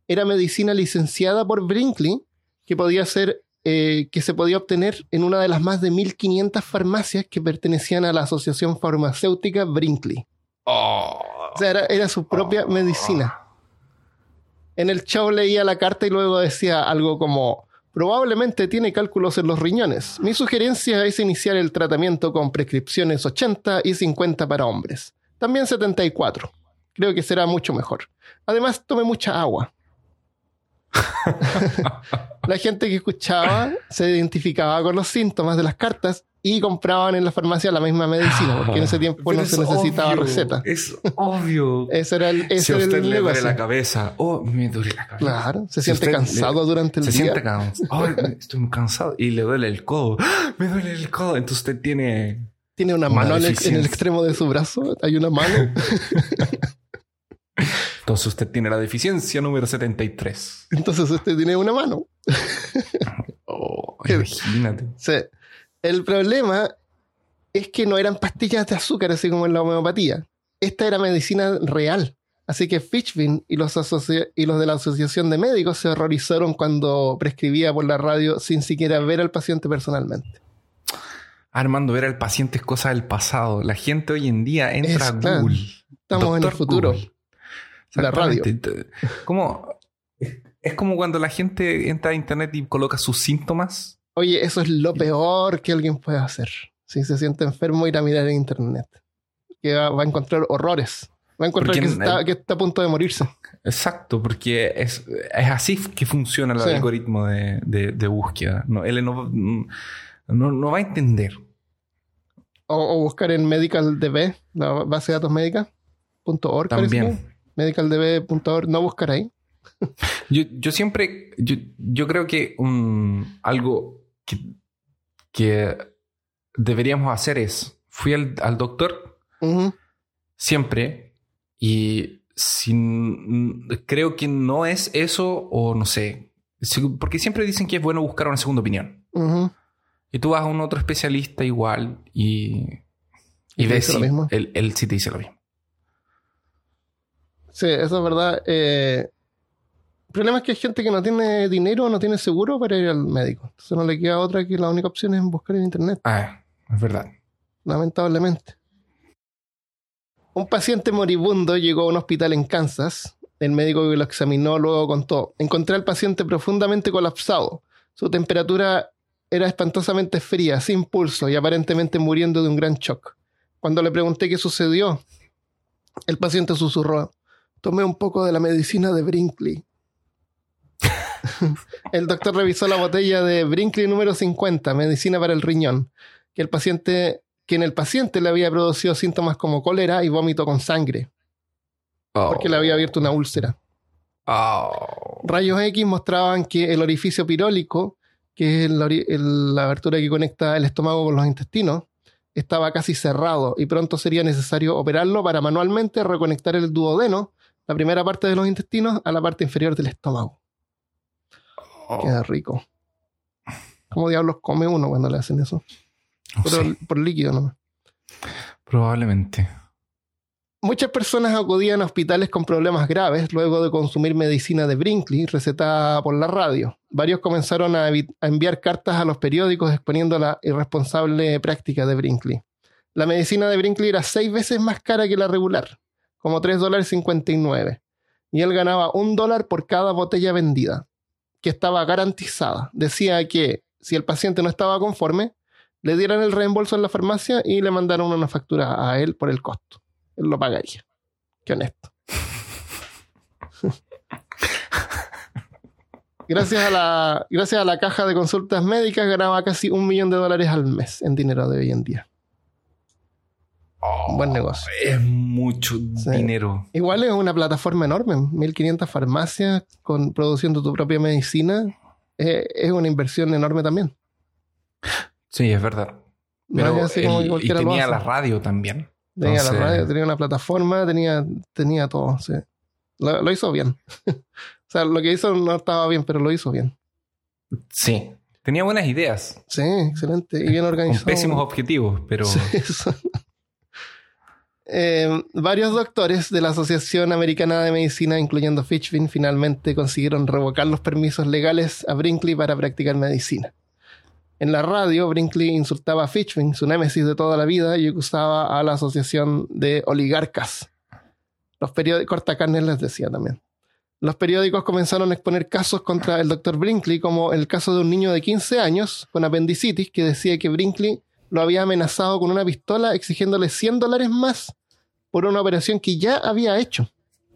Era medicina licenciada por Brinkley, que podía ser, eh, que se podía obtener en una de las más de 1500 farmacias que pertenecían a la Asociación Farmacéutica Brinkley. Oh. O sea, era, era su propia medicina. En el show leía la carta y luego decía algo como, probablemente tiene cálculos en los riñones. Mi sugerencia es iniciar el tratamiento con prescripciones 80 y 50 para hombres. También 74. Creo que será mucho mejor. Además, tome mucha agua. *laughs* la gente que escuchaba se identificaba con los síntomas de las cartas y compraban en la farmacia la misma medicina, porque en ese tiempo Pero no es se necesitaba obvio, receta. Es obvio. Ese era el, ese si a era usted el le duele la cabeza, oh, me duele la cabeza. Claro, se Si siente cansado le- durante el se día. siente cansado. Ay, estoy muy cansado y le duele el codo. ¡Ah! Me duele el codo. Entonces usted tiene. Tiene una Una mano en el, en el extremo de su brazo. Hay una mano. *laughs* Entonces usted tiene la deficiencia número 73. Entonces usted tiene una mano. *laughs* Oh, imagínate. Sí. El problema es que no eran pastillas de azúcar así como en la homeopatía. Esta era medicina real. Así que Fitchvin y los, y los de la Asociación de Médicos se horrorizaron cuando prescribía por la radio sin siquiera ver al paciente personalmente. Armando, ver al paciente es cosa del pasado. La gente hoy en día entra Es, a claro. Google. Estamos en el futuro. Google. La radio. Como, es como cuando la gente entra a internet y coloca sus síntomas. Oye, eso es lo peor que alguien puede hacer. Si se siente enfermo, ir a mirar en internet. Que va, va a encontrar horrores. Va a encontrar Porque que, en está, el- que está a punto de morirse. Exacto, porque es, es así que funciona el Sí. algoritmo de, de- de búsqueda. No, él no, no, no va a entender. O, o buscar en MedicalDB, la base de datos médica. punto org. También. medicaldb.org, no buscar ahí. Yo, yo siempre, yo, yo creo que un, algo que, que deberíamos hacer es, fui al, al doctor siempre y sin, creo que no es eso o no sé, porque siempre dicen que es bueno buscar una segunda opinión. Y tú vas a un otro especialista igual y, ¿Y ves si mismo? él, él sí te dice lo mismo. Sí, eso es verdad. Eh, el problema es que hay gente que no tiene dinero o no tiene seguro para ir al médico. Entonces no le queda otra que la única opción es buscar en internet. Ah, es verdad. lamentablemente. Un paciente moribundo llegó a un hospital en Kansas. El médico que lo examinó luego contó, encontré al paciente profundamente colapsado. Su temperatura era espantosamente fría, sin pulso y aparentemente muriendo de un gran shock. Cuando le pregunté qué sucedió, el paciente susurró, tomé un poco de la medicina de Brinkley. *laughs* el doctor revisó la botella de Brinkley número 50, medicina para el riñón, que el paciente que en el paciente le había producido síntomas como cólera y vómito con sangre, porque le había abierto una úlcera. Oh. Rayos X mostraban que el orificio pirólico, que es la, abertura que conecta el estómago con los intestinos, estaba casi cerrado y pronto sería necesario operarlo para manualmente reconectar el duodeno, la primera parte de los intestinos, a la parte inferior del estómago. Oh. Queda rico. ¿Cómo diablos come uno cuando le hacen eso? Por líquido nomás. probablemente. Muchas personas acudían a hospitales con problemas graves luego de consumir medicina de Brinkley recetada por la radio. Varios comenzaron a enviar cartas a los periódicos exponiendo la irresponsable práctica de Brinkley. La medicina de Brinkley era seis veces más cara que la regular, como 3 dólares 59. Y él ganaba un dólar por cada botella vendida, que estaba garantizada. Decía que si el paciente no estaba conforme, le dieran el reembolso en la farmacia y le mandaron una factura a él por el costo él lo pagaría. Qué honesto. *laughs* gracias, a la, gracias a la caja de consultas médicas ganaba casi un millón de dólares al mes en dinero de hoy en día. Oh, Buen negocio. Es mucho dinero. Igual es una plataforma enorme. 1500 farmacias con, produciendo tu propia medicina. eh, es una inversión enorme también. Sí, es verdad. Pero así como el- y tenía la radio también. Tenía Entonces- la radio, tenía una plataforma, tenía, tenía todo. sí. Lo, lo hizo bien. *laughs* o sea, lo que hizo no estaba bien, pero lo hizo bien. Sí. Tenía buenas ideas. Sí, excelente. Y bien Con organizado. pésimos objetivos, pero... Sí, *laughs* eso. Eh, varios doctores de la Asociación Americana de Medicina, incluyendo Fitchvin, finalmente consiguieron revocar los permisos legales a Brinkley para practicar medicina. En la radio, Brinkley insultaba a Fitchvin, su némesis de toda la vida, y acusaba a la Asociación de Oligarcas. Los periódicos, cortacarnes les decía también. Los periódicos comenzaron a exponer casos contra el doctor Brinkley, como el caso de un niño de 15 años con apendicitis que decía que Brinkley lo había amenazado con una pistola exigiéndole 100 dólares más por una operación que ya había hecho.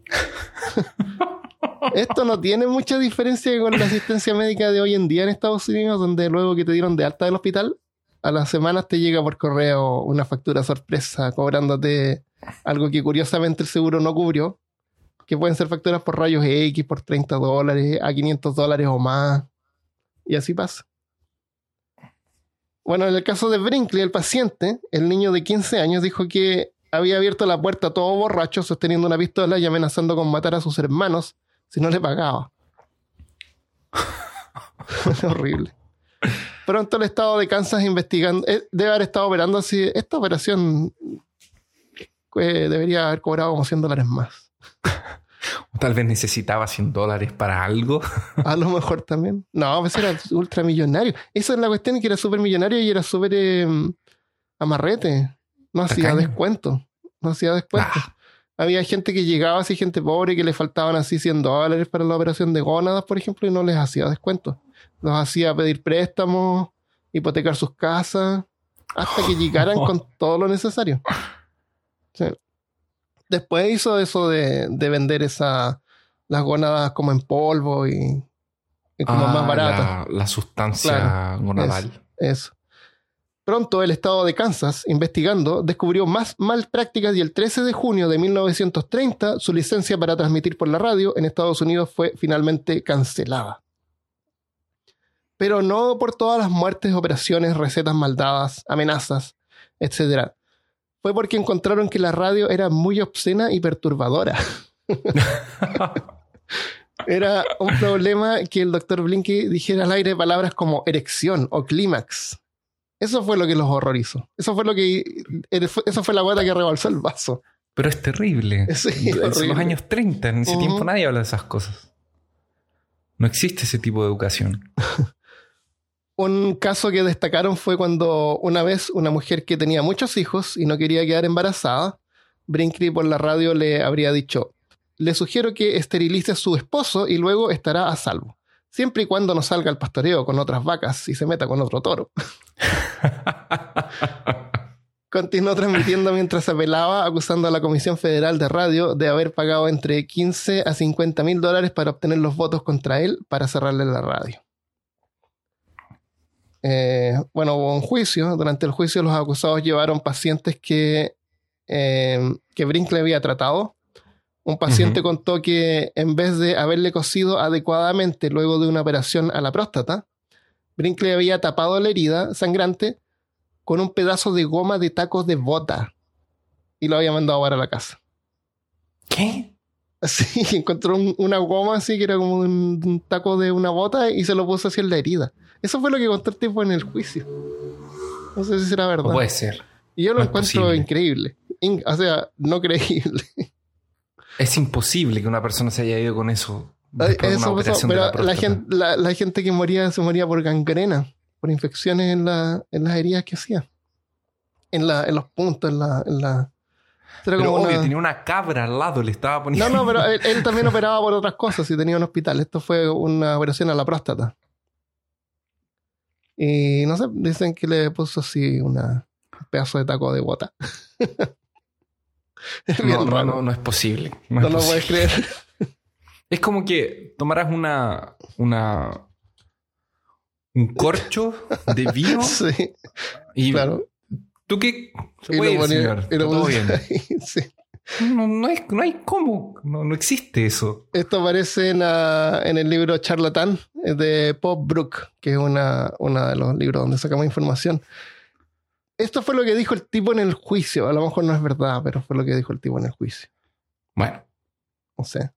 *laughs* Esto no tiene mucha diferencia con la asistencia médica de hoy en día en Estados Unidos, donde luego que te dieron de alta del hospital, a las semanas te llega por correo una factura sorpresa cobrándote algo que curiosamente el seguro no cubrió, que pueden ser facturas por rayos X, por 30 dólares, a 500 dólares o más. Y así pasa. Bueno, en el caso de Brinkley, el paciente, el niño de 15 años, dijo que había abierto la puerta todo borracho, sosteniendo una pistola y amenazando con matar a sus hermanos si no le pagaba. *laughs* Horrible. Pronto el estado de Kansas investigando, eh, debe haber estado operando así. Esta operación eh, debería haber cobrado como 100 dólares más. O *laughs* tal vez necesitaba 100 dólares para algo. A lo mejor también. No, a veces era ultramillonario. Esa es la cuestión, que era súper millonario y era súper eh, amarrete. No hacía descuento. No hacía descuento. Ah. Había gente que llegaba así, gente pobre, que le faltaban así 100 dólares para la operación de gónadas, por ejemplo, y no les hacía descuento. Los hacía pedir préstamos, hipotecar sus casas, hasta que llegaran *laughs* con todo lo necesario. Sí. Después hizo eso de, de vender esa, las gónadas como en polvo y, y como Ah, más baratas. La, la sustancia Claro, gonadal. Eso. Pronto el estado de Kansas, investigando, descubrió más mal prácticas y el 13 de junio de 1930 su licencia para transmitir por la radio en Estados Unidos fue finalmente cancelada. Pero no por todas las muertes, operaciones, recetas maldadas, amenazas, etc. Fue porque encontraron que la radio era muy obscena y perturbadora. *laughs* Era un problema que el doctor Blinky dijera al aire palabras como erección o clímax. Eso fue lo que los horrorizó. Eso fue lo que. Eso fue la gota que rebalsó el vaso. Pero es terrible. *laughs* Sí, en los años 30, en ese tiempo nadie habla de esas cosas. No existe ese tipo de educación. *laughs* Un caso que destacaron fue cuando una vez una mujer que tenía muchos hijos y no quería quedar embarazada, Brinkley por la radio le habría dicho: Le sugiero que esterilice a su esposo y luego estará a salvo. Siempre y cuando no salga al pastoreo con otras vacas y se meta con otro toro. *laughs* Continuó transmitiendo mientras apelaba, acusando a la Comisión Federal de Radio de haber pagado entre 15 a 50 mil dólares para obtener los votos contra él para cerrarle la radio. Eh, bueno, hubo un juicio. Durante el juicio, los acusados llevaron pacientes que, eh, que Brinkley había tratado. Un paciente contó que en vez de haberle cosido adecuadamente luego de una operación a la próstata, Brinkley había tapado la herida sangrante con un pedazo de goma de tacos de bota y lo había mandado para la casa. ¿Qué? *laughs* Así, encontró un- una goma así que era como un, un taco de una bota y se lo puso así en la herida. Eso fue lo que contó el tipo en el juicio. No sé si será verdad. Puede ser. y yo lo no encuentro increíble. In- o sea, no creíble. Es imposible que una persona se haya ido con eso. Eso pasó, pero la gente, la, la gente que moría se moría por gangrena, por infecciones en, la, en las heridas que hacía. En, la, en los puntos, en la... En Pero como obvio, una- tenía una cabra al lado, le estaba poniendo. No, no, pero *laughs* él, él también operaba por otras cosas y tenía un hospital. Esto fue una operación a la próstata. Y no sé, dicen que le puso así una, un pedazo de taco de bota. *laughs* *laughs* es bien No, no, raro. no, no es posible. No, No es lo posible. puedes creer. *laughs* Es como que tomaras una. una un corcho de vino *laughs* sí, y claro. ¿Tú qué? Se Y puede lo ir, ponía- señor. y Está lo todo ponía bien. ahí, sí. No, no hay, no hay cómo. No, no existe eso. Esto aparece en, en el libro Charlatán eh, de Pop Brook, que es una, uno de los libros donde sacamos información. Esto fue lo que dijo el tipo en el juicio. A lo mejor no es verdad, pero fue lo que dijo el tipo en el juicio. Bueno. No sé.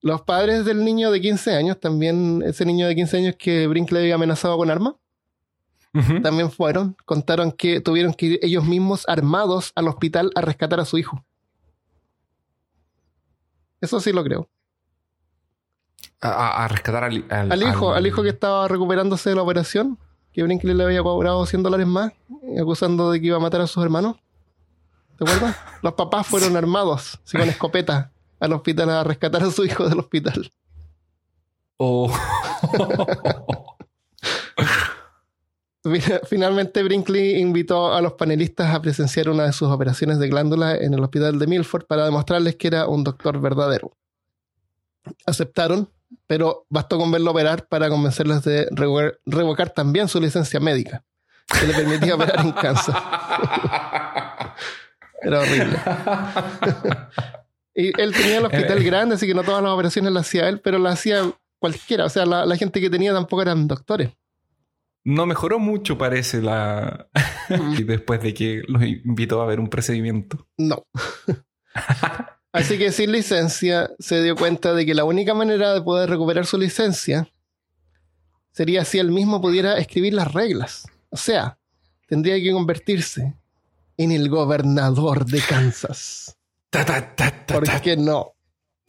Los padres del niño de 15 años, también ese niño de 15 años que Brinkley había amenazado con arma, también fueron, contaron que tuvieron que ir ellos mismos armados al hospital a rescatar a su hijo. Eso sí lo creo. A, a- a rescatar al, al, Al hijo, al- al hijo que estaba recuperándose de la operación, que Brinkley le había cobrado 100 dólares más, acusando de que iba a matar a sus hermanos. ¿Te acuerdas? *laughs* Los papás fueron armados, así con escopeta, al hospital a rescatar a su hijo del hospital. Oh. *laughs* Fina- Finalmente, Brinkley invitó a los panelistas a presenciar una de sus operaciones de glándula en el hospital de Milford para demostrarles que era un doctor verdadero. Aceptaron, pero bastó con verlo operar para convencerles de revo- revocar también su licencia médica, que le permitía operar en cáncer. *laughs* Era horrible. y él tenía el hospital grande, así que no todas las operaciones las hacía él, pero las hacía cualquiera. O sea, la, la gente que tenía tampoco eran doctores. No mejoró mucho, parece, la. y *laughs* después de que los invitó a ver un procedimiento. No. *laughs* Así que sin licencia se dio cuenta de que la única manera de poder recuperar su licencia sería si él mismo pudiera escribir las reglas. O sea, tendría que convertirse en el gobernador de Kansas. Ta, ta, ta, ta, ¿Por qué no? *laughs*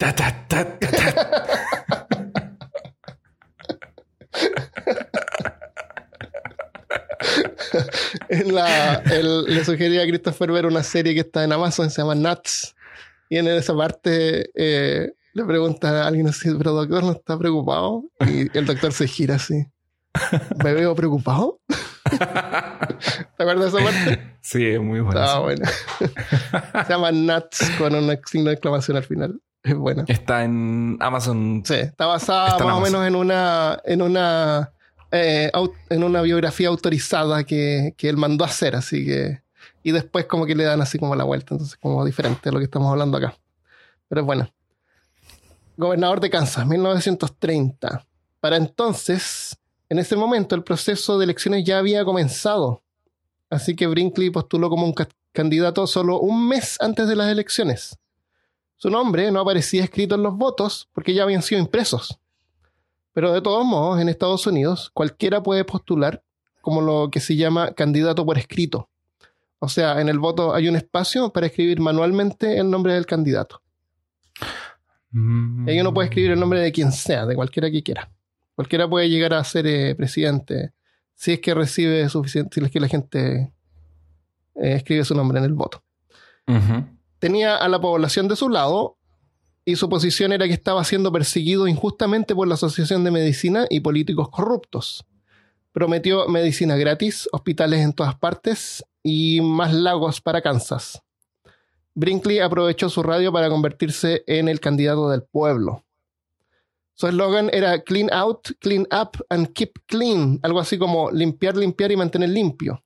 En la, le sugería a Christopher ver una serie que está en Amazon, se llama Nuts. Y en esa parte eh, le pregunta a alguien así, pero doctor, ¿no está preocupado? Y el doctor se gira así. ¿Me veo preocupado? *laughs* ¿Te acuerdas de esa parte? Sí, es muy bueno. Ah, bueno. se llama Nuts con un signo de exclamación al final. Es bueno. Está en Amazon. Sí, está basada Está más o menos en una, en una, eh, en una biografía autorizada que, que él mandó a hacer, así que, y después como que le dan así como la vuelta, entonces como diferente de lo que estamos hablando acá. Pero bueno. Gobernador de Kansas, 1930. Para entonces, en ese momento, el proceso de elecciones ya había comenzado. Así que Brinkley postuló como un ca- candidato solo un mes antes de las elecciones. Su nombre no aparecía escrito en los votos porque ya habían sido impresos. Pero de todos modos, en Estados Unidos, cualquiera puede postular como lo que se llama candidato por escrito. O sea, en el voto hay un espacio para escribir manualmente el nombre del candidato. Mm. Y ahí uno puede escribir el nombre de quien sea, de cualquiera que quiera. Cualquiera puede llegar a ser eh, presidente si es que recibe suficiente, si es que la gente eh, escribe su nombre en el voto. Tenía a la población de su lado y su posición era que estaba siendo perseguido injustamente por la Asociación de Medicina y políticos corruptos. Prometió medicina gratis, hospitales en todas partes y más lagos para Kansas. Brinkley aprovechó su radio para convertirse en el candidato del pueblo. Su eslogan era Clean Out, Clean Up and Keep Clean, algo así como limpiar, limpiar y mantener limpio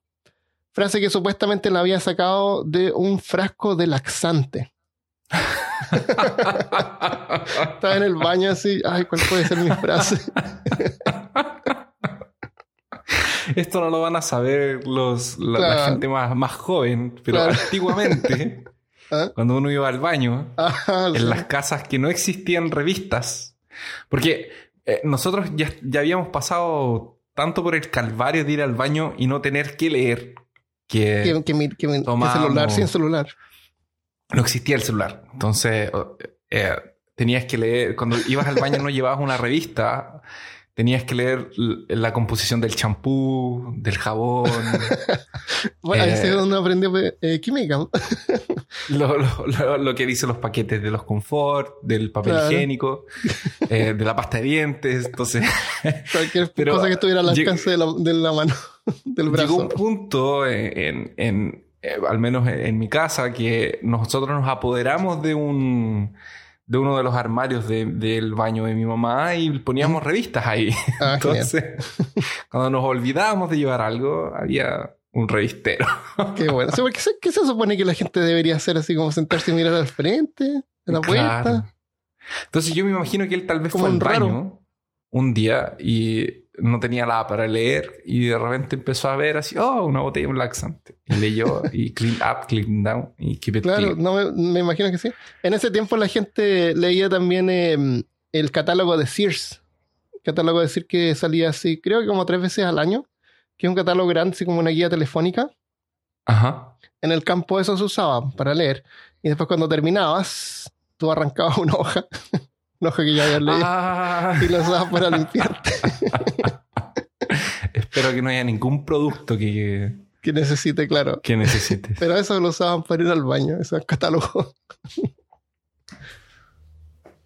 frase que supuestamente la había sacado de un frasco de laxante. *laughs* Estaba en el baño así, ay, ¿cuál puede ser mi frase? *laughs* *laughs* Esto no lo van a saber los, la, gente más, más joven, pero Claro. antiguamente, *laughs* ¿Ah? cuando uno iba al baño, Ajá, sí. en las casas que no existían revistas, porque eh, nosotros ya, ya habíamos pasado tanto por el calvario de ir al baño y no tener que leer, que que, que celular sin celular. no existía el celular. Entonces, eh, tenías que leer, cuando ibas al baño no llevabas una revista, tenías que leer la composición del champú, del jabón, *laughs* Bueno, ahí Eh. es donde aprendí eh, química. *laughs* lo, lo- lo- lo que dicen los paquetes de los confort, del papel Claro. higiénico, *laughs* eh, de la pasta de dientes. Entonces, Cualquier Pero, cosa que estuviera al alcance de la, de la mano, del llegó brazo. un punto en, en- eh, al menos en, en mi casa, que nosotros nos apoderamos de un de uno de los armarios de- del baño de mi mamá y poníamos revistas ahí. Ah, genial. Entonces, cuando nos olvidábamos de llevar algo, había un revistero. Qué bueno. O sea, ¿qué, se, qué se supone que la gente debería hacer así como sentarse y mirar al frente, a la puerta? Claro. Entonces yo me imagino que él tal vez Como fue al baño un día y no tenía nada para leer y de repente empezó a ver así, oh, una botella de un laxante. Y leyó y clean up, clean down y keep it Claro, clean. no me, me imagino que sí. En ese tiempo la gente leía también eh, el catálogo de Sears. Catálogo de Sears que salía así, creo que como tres veces al año, que es un catálogo grande, así como una guía telefónica. Ajá. En el campo eso se usaba para leer. Y después cuando terminabas, tú arrancabas *laughs* una hoja, hoja que ya habías leído, Ah, y la usabas para limpiarte, *laughs* espero que no haya ningún producto que, que necesite, claro. que necesites. Pero eso lo usaban para ir al baño, esos catálogos. *laughs*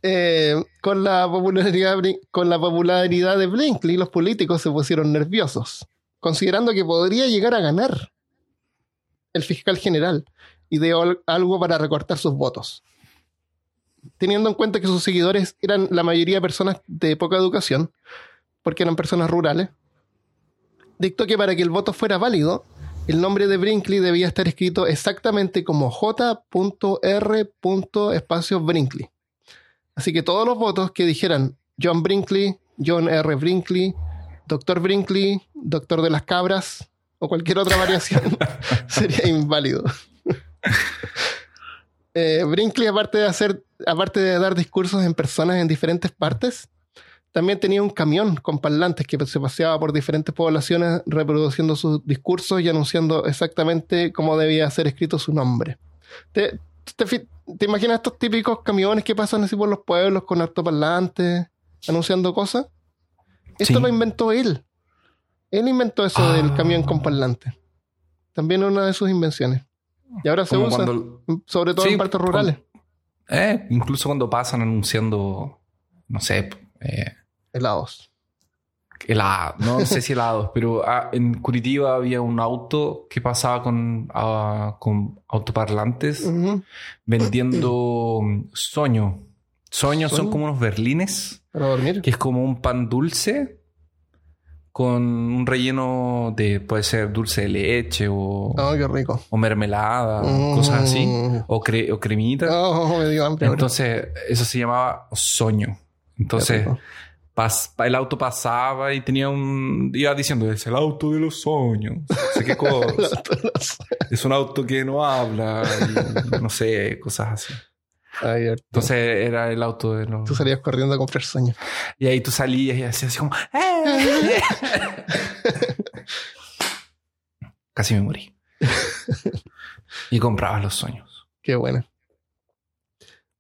Eh, con, la popularidad, con la popularidad de Brinkley, los políticos se pusieron nerviosos, considerando que podría llegar a ganar el fiscal general y de algo para recortar sus votos. Teniendo en cuenta que sus seguidores eran la mayoría personas de poca educación, porque eran personas rurales, dictó que para que el voto fuera válido, el nombre de Brinkley debía estar escrito exactamente como J.R. Brinkley. Así que todos los votos que dijeran John Brinkley, John R. Brinkley, Doctor Brinkley, Doctor de las Cabras o cualquier otra variación *laughs* sería inválido. Eh, Brinkley, aparte de hacer, aparte de dar discursos en personas en diferentes partes, también tenía un camión con parlantes que se paseaba por diferentes poblaciones reproduciendo sus discursos y anunciando exactamente cómo debía ser escrito su nombre. ¿Te, te, te imaginas estos típicos camiones que pasan así por los pueblos con altoparlantes anunciando cosas? Esto Sí. lo inventó él. Él inventó eso Ah. del camión con parlantes. También una de sus invenciones. Y ahora se usa, cuando- sobre todo Sí, en partes rurales. eh, incluso cuando pasan anunciando, no sé, eh, Helados. helado, no sé si helados, *laughs* pero ah, en Curitiba había un auto que pasaba con, ah, con autoparlantes vendiendo soño. Soños son como unos berlines, Para dormir. que es como un pan dulce con un relleno de, puede ser dulce de leche o, Oh, qué rico. o mermelada, Mm. cosas así, o, cre- o cremita. Oh, me dio hambre. Entonces, eso se llamaba soño. Entonces, pas- el auto pasaba y tenía un. iba diciendo: es el auto de los sueños. No sé qué *laughs* cosa. es un auto que no habla. y no sé, cosas así. Entonces, era el auto de los. Tú salías corriendo a comprar sueños. Y ahí tú salías y hacías así como. "Eh". *laughs* Casi me morí. *laughs* y comprabas los sueños. Qué bueno.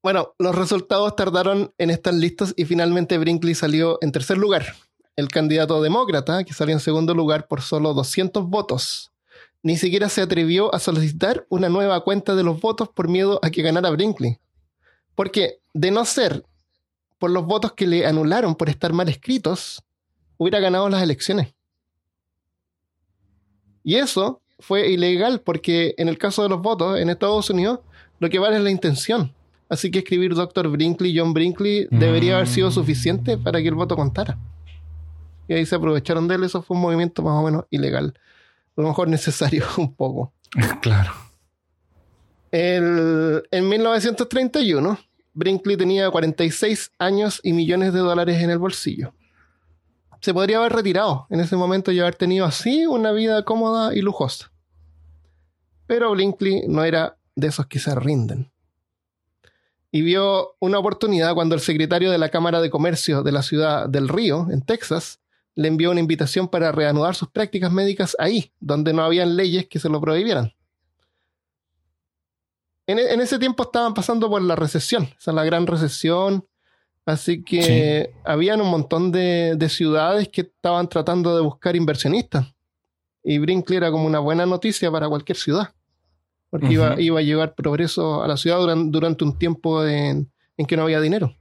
Bueno, los resultados tardaron en estar listos y finalmente Brinkley salió en tercer lugar. El candidato demócrata, que salió en segundo lugar por solo 200 votos, ni siquiera se atrevió a solicitar una nueva cuenta de los votos por miedo a que ganara Brinkley. Porque de no ser por los votos que le anularon por estar mal escritos, hubiera ganado las elecciones. Y eso fue ilegal porque en el caso de los votos en Estados Unidos lo que vale es la intención. Así que escribir Dr. Brinkley, John Brinkley, debería haber sido Mm. suficiente para que el voto contara. Y ahí se aprovecharon de él. Eso fue un movimiento más o menos ilegal. A lo mejor necesario *laughs* un poco. claro. El- en 1931, Brinkley tenía 46 años y millones de dólares en el bolsillo. Se podría haber retirado en ese momento y haber tenido así una vida cómoda y lujosa. Pero Brinkley no era de esos que se rinden. Y vio una oportunidad cuando el secretario de la Cámara de Comercio de la ciudad del Río, en Texas, le envió una invitación para reanudar sus prácticas médicas ahí, donde no habían leyes que se lo prohibieran. En, e- en ese tiempo estaban pasando por la recesión, o sea, la gran recesión. Así que habían un montón de, de ciudades que estaban tratando de buscar inversionistas. Y Brinkley era como una buena noticia para cualquier ciudad. Porque iba, a llevar progreso a la ciudad duran- durante un tiempo en, en que no había dinero.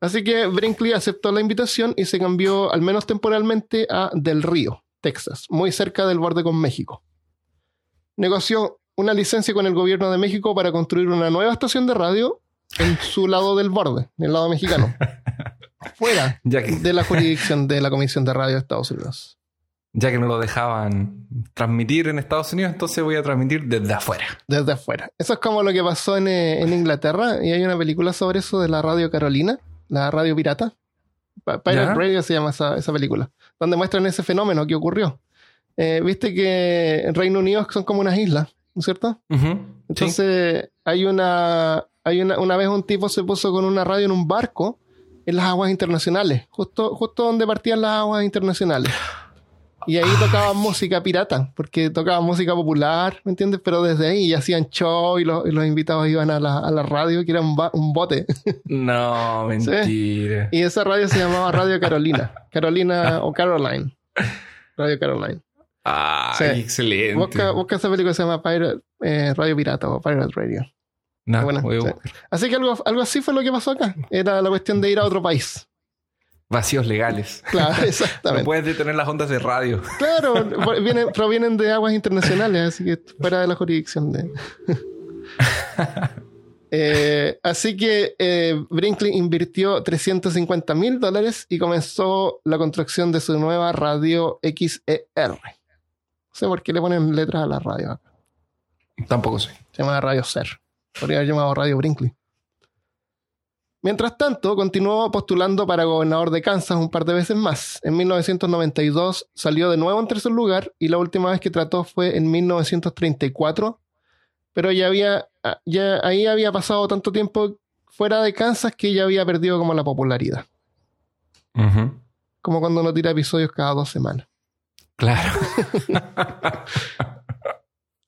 Así que Brinkley aceptó la invitación y se cambió, al menos temporalmente, a Del Río, Texas, muy cerca del borde con México. Negoció una licencia con el gobierno de México para construir una nueva estación de radio en su lado del borde, en el lado mexicano, *laughs* fuera Ya que, de la jurisdicción de la Comisión de Radio de Estados Unidos. Ya que no lo dejaban transmitir en Estados Unidos, entonces voy a transmitir desde afuera. Desde afuera. Eso es como lo que pasó en, eh, en Inglaterra. Y hay una película sobre eso de la radio Carolina, la radio pirata. Pirate Ya. Radio se llama esa, esa película. Donde muestran ese fenómeno que ocurrió. Eh, Viste que en Reino Unido son como unas islas, ¿no es cierto? Entonces, hay una, hay una, una vez un tipo se puso con una radio en un barco en las aguas internacionales, justo, justo donde partían las aguas internacionales. Y ahí tocaban música pirata, porque tocaban música popular, ¿me entiendes? Pero desde ahí y hacían show y los, y los invitados iban a la, a la radio, que era un, un bote. *laughs* No, mentira. y esa radio se llamaba Radio Carolina. Carolina o Caroline. Radio Caroline. Ah, excelente. Busca, busca esa película que se llama Pirate, eh, Radio Pirata o Pirate Radio. No, sí. buscar. Así que algo, algo así fue lo que pasó acá. Era la cuestión de ir a otro país. Vacíos legales. Claro, *laughs* No exactamente. puedes detener las ondas de radio. Claro, *laughs* vienen, provienen de aguas internacionales, así que fuera de la jurisdicción de. *laughs* Eh, así que eh, Brinkley invirtió 350 mil dólares y comenzó la construcción de su nueva radio XER. No sé por qué le ponen letras a la radio. Tampoco sé. Se llama Radio Ser. Podría haber llamado Radio Brinkley. Mientras tanto, continuó postulando para gobernador de Kansas un par de veces más. En 1992 salió de nuevo en tercer lugar y la última vez que trató fue en 1934. Pero ya había, ya ahí había pasado tanto tiempo fuera de Kansas que ya había perdido como la popularidad. Como cuando uno tira episodios cada dos semanas. Claro.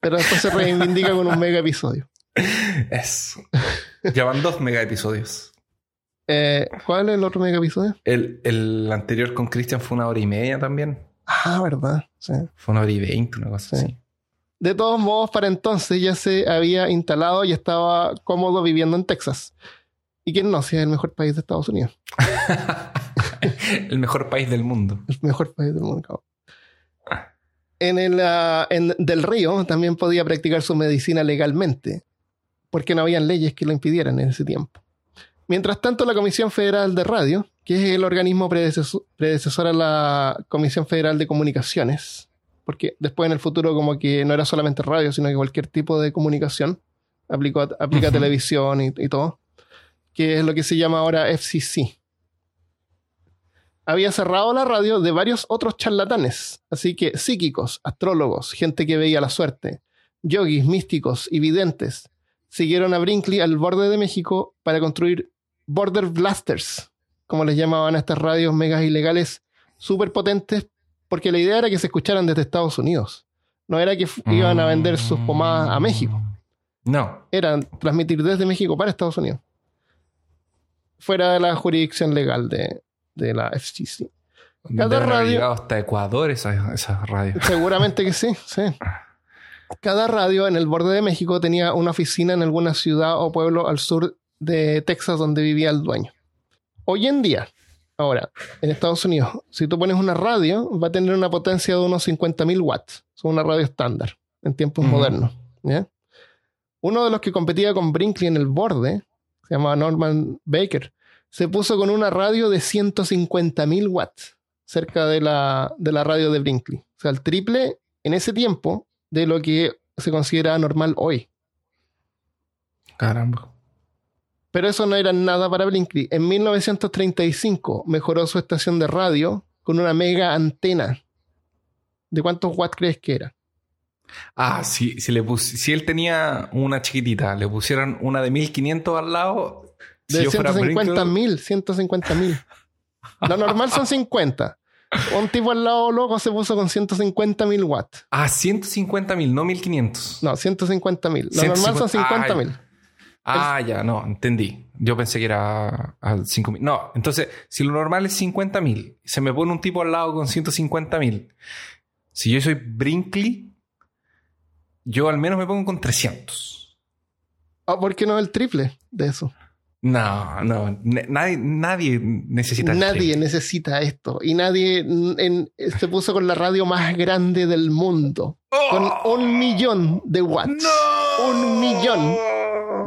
Pero después se reivindica con un mega episodio. Eso. Llevan dos mega episodios. Eh, ¿Cuál es el otro mega episodio? El, el anterior con Christian fue una hora y media también. Ah, verdad. Sí. Fue una hora y veinte, una cosa Sí. así. De todos modos, para entonces ya se había instalado y estaba cómodo viviendo en Texas. ¿Y quién no? Si es el mejor país de Estados Unidos. *laughs* el mejor país del mundo. El mejor país del mundo. cabrón. En el en Del Río también podía practicar su medicina legalmente, porque no habían leyes que lo impidieran en ese tiempo. Mientras tanto, la Comisión Federal de Radio, que es el organismo predecesor, predecesor a la Comisión Federal de Comunicaciones, porque después en el futuro como que no era solamente radio, sino que cualquier tipo de comunicación, aplicó, aplica televisión y, y todo, que es lo que se llama ahora FCC. Había cerrado la radio de varios otros charlatanes, así que psíquicos, astrólogos, gente que veía la suerte, yogis, místicos y videntes, siguieron a Brinkley al borde de México para construir border blasters, como les llamaban a estas radios megas ilegales súper potentes, porque la idea era que se escucharan desde Estados Unidos. No era que iban a vender sus pomadas a México, No. era transmitir desde México para Estados Unidos. Fuera de la jurisdicción legal de, de la FCC. Cada radio- hasta Ecuador esa, esa radio. *laughs* Seguramente que sí, sí. Cada radio en el borde de México tenía una oficina en alguna ciudad o pueblo al sur de Texas donde vivía el dueño. Hoy en día, ahora, en Estados Unidos, si tú pones una radio, va a tener una potencia de unos 50.000 watts. Es una radio estándar en tiempos modernos. ¿ya? Uno de los que competía con Brinkley en el borde, se llamaba Norman Baker, se puso con una radio de 150.000 watts cerca de la, de la radio de Brinkley. O sea, el triple en ese tiempo de lo que se considera normal hoy. Caramba. Pero eso no era nada para Brinkley. En 1935 mejoró su estación de radio con una mega antena. ¿De cuántos watts crees que era? Ah, si, si, le pus- si él tenía una chiquitita, le pusieran una de 1500 al lado. Si De fuera 150 Brinkley- mil, 150 mil. Lo normal son 50. Un tipo al lado loco se puso con 150 mil watts. Ah, 150 mil, no 1500. No, 150 mil. Lo normal son 50 mil. Ah, ya, no, entendí. Yo pensé que era a 5 mil. No, entonces, si lo normal es 50 mil, se me pone un tipo al lado con 150 mil. Si yo soy Brinkley, yo al menos me pongo con 300. Ah, ¿Por qué no el triple de eso? No, no, nadie, nadie necesita. Nadie necesita esto. Y nadie en- en- se puso con la radio más grande del mundo. Con un millón de watts. ¡No! Un millón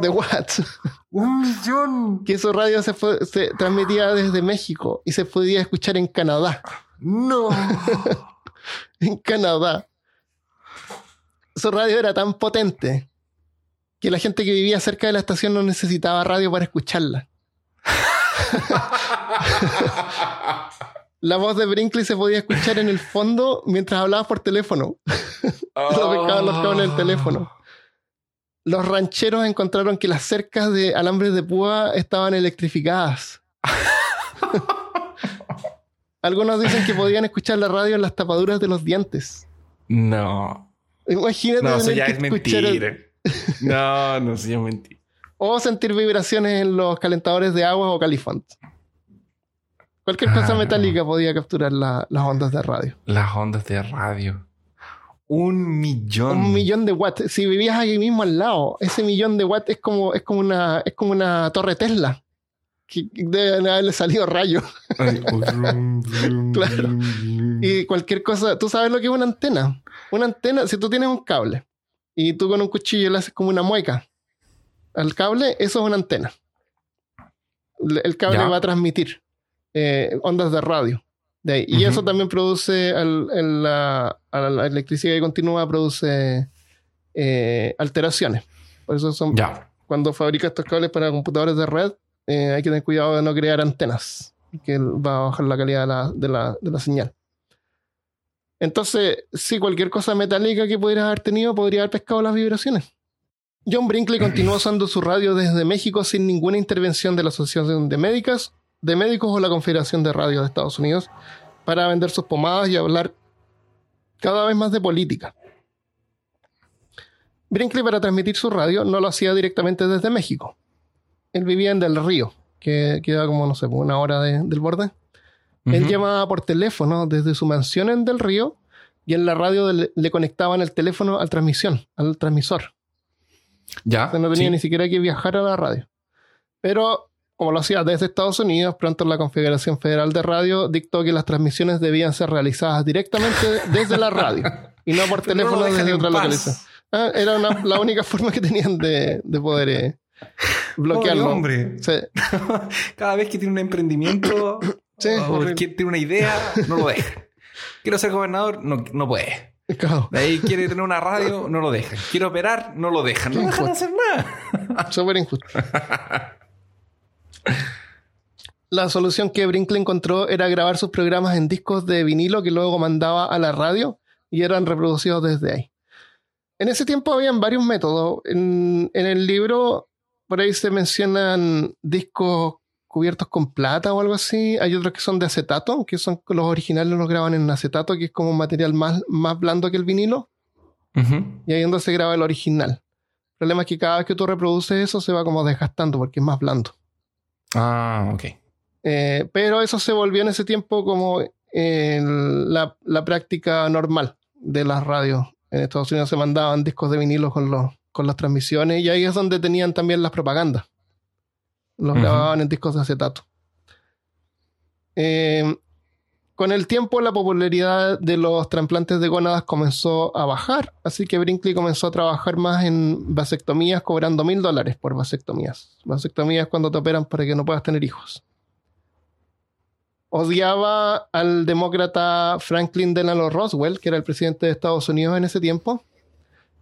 de watts. Un millón. Que su radio se, fue- se transmitía desde México y se podía escuchar en Canadá. No. *laughs* en Canadá, su radio era tan potente que la gente que vivía cerca de la estación no necesitaba radio para escucharla. la voz de Brinkley se podía escuchar en el fondo mientras hablaba por teléfono. *laughs* Lo pescaban los cables del teléfono. Los rancheros encontraron que las cercas de alambres de púa estaban electrificadas. *laughs* Algunos dicen que podían escuchar la radio en las tapaduras de los dientes. No. Imagínate. No, eso ya es el- mentira. No, no, ya es mentira. O sentir vibraciones en los calentadores de agua o califont. Cualquier cosa Ah. metálica podía capturar la- las ondas de radio. Las ondas de radio. Un millón. Un millón de watts. Si vivías ahí mismo al lado, ese millón de watts es como, es como, una, es como una torre Tesla. Que deben haberle salido rayos. *laughs* Brum, Claro. Y cualquier cosa, tú sabes lo que es una antena. Una antena, si tú tienes un cable y tú con un cuchillo le haces como una mueca al cable, eso es una antena. El cable Ya. va a transmitir eh, ondas de radio. De ahí. Y eso también produce, al- la, a la electricidad que continúa, produce eh, alteraciones. Por eso son, Ya. cuando fabrica estos cables para computadores de red, eh, hay que tener cuidado de no crear antenas, que va a bajar la calidad de la, de la- de la señal. Entonces, si cualquier cosa metálica que pudieras haber tenido podría haber pescado las vibraciones. John Brinkley continuó usando su radio desde México sin ninguna intervención de la Asociación de Médicas, de Médicos o la Confederación de Radio de Estados Unidos para vender sus pomadas y hablar cada vez más de política. Brinkley para transmitir su radio no lo hacía directamente desde México. Él vivía en Del Río, que queda como, no sé, una hora de- del borde. Él llamaba por teléfono desde su mansión en Del Río y en la radio le, le conectaban el teléfono al transmisión, al transmisor. Ya. O sea, no tenía sí. ni siquiera que viajar a la radio. Pero como lo hacía desde Estados Unidos, pronto la Confederación Federal de Radio dictó que las transmisiones debían ser realizadas directamente *laughs* desde la radio y no por no teléfono desde otra localización. Ah, era una- la única *laughs* forma que tenían de, de poder eh, bloquearlo. Pobre hombre. Sí, *laughs* Cada vez que tiene un emprendimiento Sí, o horrible. que tiene una idea, no lo deja. Quiero ser gobernador, no, no puede. claro, De ahí quiere tener una radio, no lo dejan. Quiere operar, no lo dejan. No dejan injusto. hacer nada. súper injusto. La solución que Brinkley encontró era grabar sus programas en discos de vinilo que luego mandaba a la radio y eran reproducidos desde ahí. En ese tiempo habían varios métodos. En, en el libro, por ahí se mencionan discos cubiertos con plata o algo así. Hay otros que son de acetato, que son los originales los graban en acetato, que es como un material más, más blando que el vinilo. Y ahí es donde se graba el original. El problema es que cada vez que tú reproduces eso se va como desgastando porque es más blando. Ah, ok. Eh, pero eso se volvió en ese tiempo como eh, la, la práctica normal de las radios. En Estados Unidos se mandaban discos de vinilo con, los, con las transmisiones y ahí es donde tenían también las propagandas. Los grababan en discos de acetato. Eh, con el tiempo la popularidad de los trasplantes de gónadas comenzó a bajar, así que Brinkley comenzó a trabajar más en vasectomías cobrando mil dólares por vasectomías. Vasectomías cuando te operan para que no puedas tener hijos. Odiaba al demócrata Franklin Delano Roswell, que era el presidente de Estados Unidos en ese tiempo,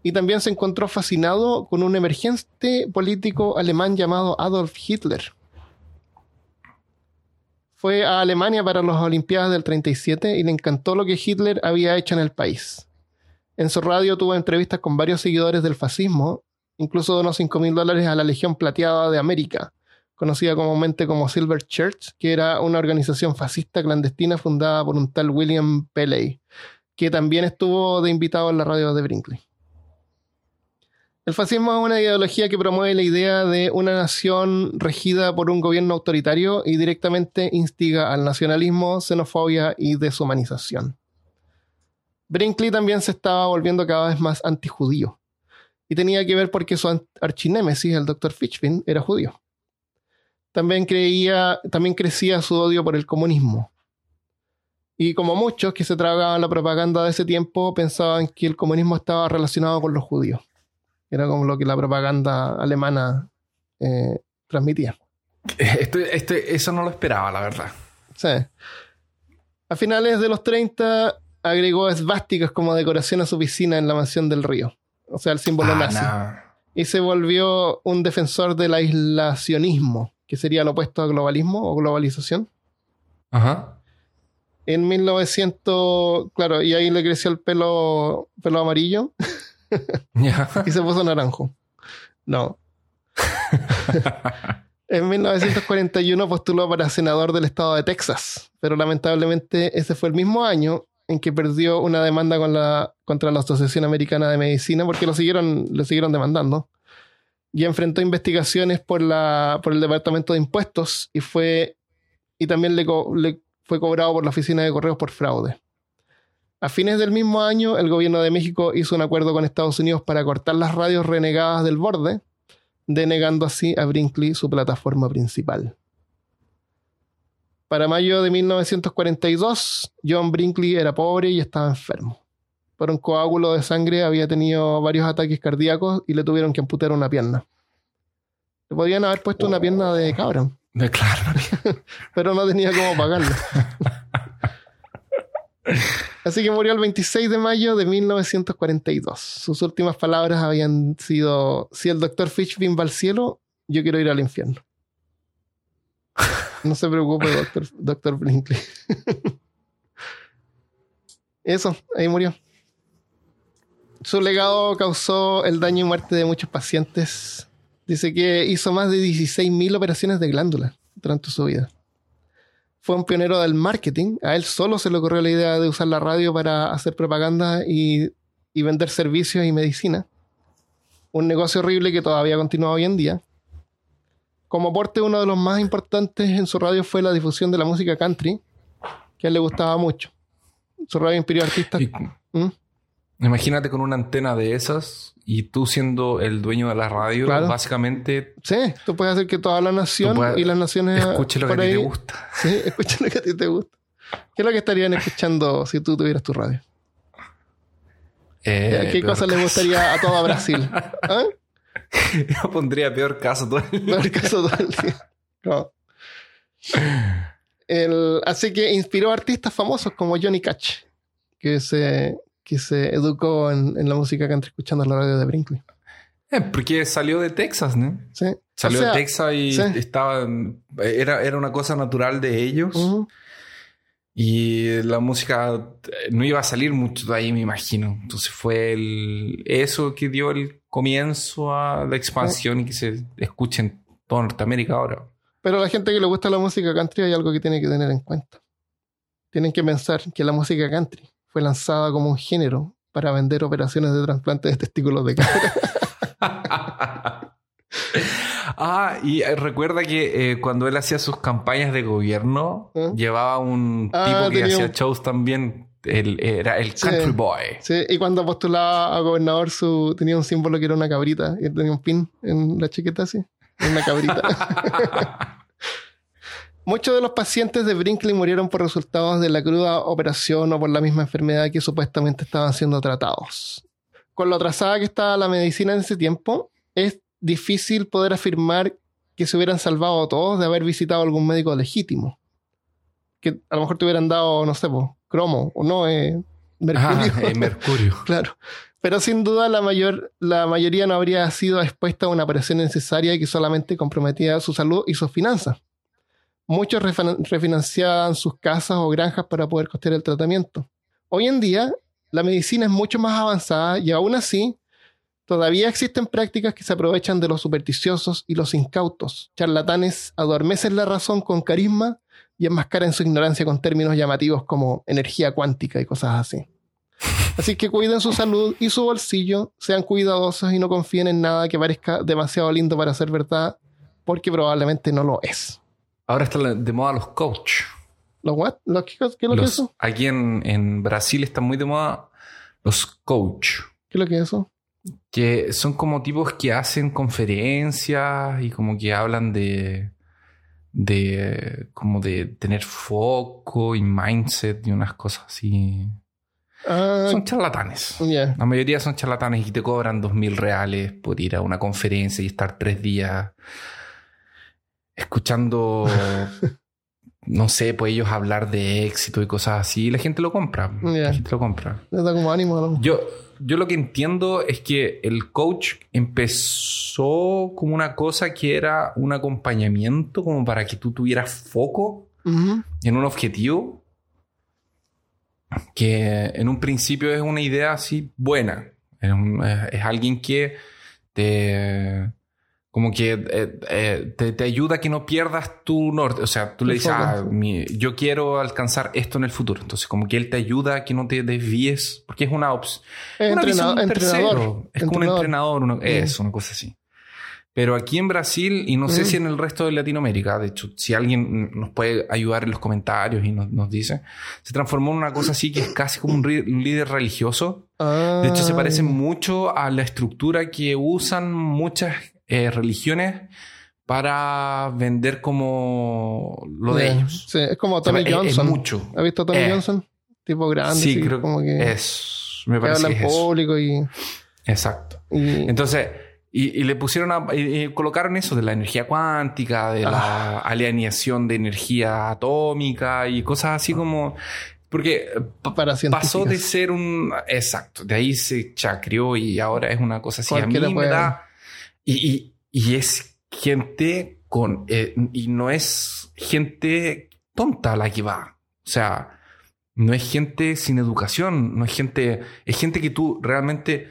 y también se encontró fascinado con un emergente político alemán llamado Adolf Hitler. Fue a Alemania para las Olimpiadas del 37 y le encantó lo que Hitler había hecho en el país. En su radio tuvo entrevistas con varios seguidores del fascismo, incluso donó 5 mil dólares a la Legión Plateada de América, conocida comúnmente como Silver Church, que era una organización fascista clandestina fundada por un tal William Pelley, que también estuvo de invitado en la radio de Brinkley. El fascismo es una ideología que promueve la idea de una nación regida por un gobierno autoritario y directamente instiga al nacionalismo, xenofobia y deshumanización. Brinkley también se estaba volviendo cada vez más antijudío. Y tenía que ver porque su archinémesis, el Dr. Fitchpin, era judío. También, creía, también crecía su odio por el comunismo. Y como muchos que se tragaban la propaganda de ese tiempo, pensaban que el comunismo estaba relacionado con los judíos. Era como lo que la propaganda alemana eh, transmitía. Esto, esto- eso no lo esperaba, la verdad. Sí. A finales de los 30, agregó esvásticas como decoración a su piscina en la mansión del río. O sea, el símbolo Ah, nazi. no. Y se volvió un defensor del aislacionismo, que sería lo opuesto a globalismo o globalización. Ajá. En 1900, claro, y ahí le creció el pelo, pelo amarillo *laughs* Ya. y se puso naranjo. No. *laughs* en 1941 postuló para senador del estado de Texas, pero lamentablemente ese fue el mismo año en que perdió una demanda con la, contra la Asociación Americana de Medicina porque lo siguieron, lo siguieron demandando. Y enfrentó investigaciones por, la, por el Departamento de Impuestos y fue y también le, co- le fue cobrado por la Oficina de Correos por fraude. A fines del mismo año, el gobierno de México hizo un acuerdo con Estados Unidos para cortar las radios renegadas del borde, denegando así a Brinkley su plataforma principal. Para mayo de 1942, John Brinkley era pobre y estaba enfermo. Por un coágulo de sangre había tenido varios ataques cardíacos y le tuvieron que amputar una pierna. Le podían haber puesto una pierna de cabra, De- Claro. *laughs* pero no tenía cómo pagarlo. *laughs* Así que murió el 26 de mayo de 1942. Sus últimas palabras habían sido: Si el doctor Fishbin va al cielo, yo quiero ir al infierno. No se preocupe, doctor, doctor Brinkley. *laughs* Eso, ahí murió. Su legado causó el daño y muerte de muchos pacientes. Dice que hizo más de 16.000 operaciones de glándula durante su vida. Fue un pionero del marketing. A él solo se le ocurrió la idea de usar la radio para hacer propaganda y, y vender servicios y medicina. Un negocio horrible que todavía continúa hoy en día. Como aporte, uno de los más importantes en su radio fue la difusión de la música country, que a él le gustaba mucho. Su radio inspiró a artistas. ¿Mm? Imagínate con una antena de esas y tú siendo el dueño de la radio, Claro. básicamente Sí, tú puedes hacer que toda la nación puedes- y las naciones escuche lo que a ti te gusta. Sí, *laughs* escucha lo que a ti te gusta. ¿Qué es lo que estarían escuchando si tú tuvieras tu radio? Eh, ¿Qué peor cosa le gustaría a todo *laughs* Brasil? ¿Ah? Yo pondría peor caso todo el- No el caso todo el día. No. El- así que inspiró a artistas famosos como Johnny Cash, que se, que se educó en, en la música country escuchando la radio de Brinkley. Eh, porque salió de Texas, ¿no? ¿Sí? Salió O sea, de Texas y sí. estaba era, era una cosa natural de ellos. Y la música eh, no iba a salir mucho de ahí, me imagino. Entonces fue el, eso que dio el comienzo a la expansión y que se escuche en toda Norteamérica ahora. Pero a la gente que le gusta la música country hay algo que tiene que tener en cuenta. Tienen que pensar que la música country fue lanzada como un género para vender operaciones de trasplante de testículos de cabra. *laughs* *laughs* ah, y eh, recuerda que eh, cuando él hacía sus campañas de gobierno, ¿Eh? llevaba un Ah, tipo que hacía un- shows también. Él era el Sí. country boy. Sí, y cuando postulaba a gobernador su, tenía un símbolo que era una cabrita. Y él tenía un pin en la chaqueta así. Una cabrita. *laughs* Muchos de los pacientes de Brinkley murieron por resultados de la cruda operación o por la misma enfermedad que supuestamente estaban siendo tratados. Con lo atrasada que estaba la medicina en ese tiempo, es difícil poder afirmar que se hubieran salvado todos de haber visitado algún médico legítimo. Que a lo mejor te hubieran dado, no sé, po, cromo o no, eh, mercurio. Ah, eh, Mercurio. *laughs* Claro. Pero sin duda la, mayor, la mayoría no habría sido expuesta a una operación necesaria que solamente comprometía su salud y sus finanzas. Muchos refinanciaban sus casas o granjas para poder costear el tratamiento. Hoy en día, la medicina es mucho más avanzada y aún así, todavía existen prácticas que se aprovechan de los supersticiosos y los incautos. Charlatanes adormecen la razón con carisma y enmascaran su ignorancia con términos llamativos como energía cuántica y cosas así. *laughs* Así que cuiden su salud y su bolsillo, sean cuidadosos y no confíen en nada que parezca demasiado lindo para ser verdad, porque probablemente no lo es. Ahora están de moda los coach. ¿Los what? ¿Los qué, qué es lo que es eso? aquí en, en Brasil están muy de moda los coach. ¿Qué es lo que es eso? que son como tipos que hacen conferencias y como que hablan de de como de tener foco y mindset y unas cosas así. Ah, Son charlatanes. La mayoría son charlatanes y te cobran dos mil reales por ir a una conferencia y estar tres días escuchando *laughs* no sé, pues ellos hablar de éxito y cosas así, la gente lo compra. La gente lo compra. Les da como ánimo. ¿no? Yo, yo lo que entiendo es que el coach empezó como una cosa que era un acompañamiento, como para que tú tuvieras foco en un objetivo, que en un principio es una idea así buena. Es, un- es- es alguien que te... Como que eh, eh, te, te ayuda a que no pierdas tu norte. O sea, tú le dices, ah, mi- yo quiero alcanzar esto en el futuro. Entonces, como que él te ayuda a que no te desvíes, porque es una opción. Es visión entrenador. tercero. entrenador. Es como un entrenador, una- es una cosa así. Pero aquí en Brasil, y no sé Mm. si en el resto de Latinoamérica, de hecho, si alguien nos puede ayudar en los comentarios y nos, nos dice, se transformó en una cosa así que es casi como un, un líder religioso. De hecho, se parece Ah, mucho a la estructura que usan muchas eh, religiones para vender como lo de ellos. Sí, es como O sea, Tommy es- es Johnson. mucho. ¿Has visto a Tommy Eh. Johnson? Tipo grande. Sí, creo como que, que es. Me que parece habla que es eso. público y, Exacto. y- Entonces, y, y le pusieron a, y- colocaron eso de la energía cuántica, de Ah. la alineación de energía atómica y cosas así como. Porque para pasó de ser un. Exacto, de ahí se chacrió y ahora es una cosa así. A mí me da. Y, y, y es gente con. eh, y no es gente tonta la que va. O sea, no es gente sin educación, no es gente. Es gente que tú realmente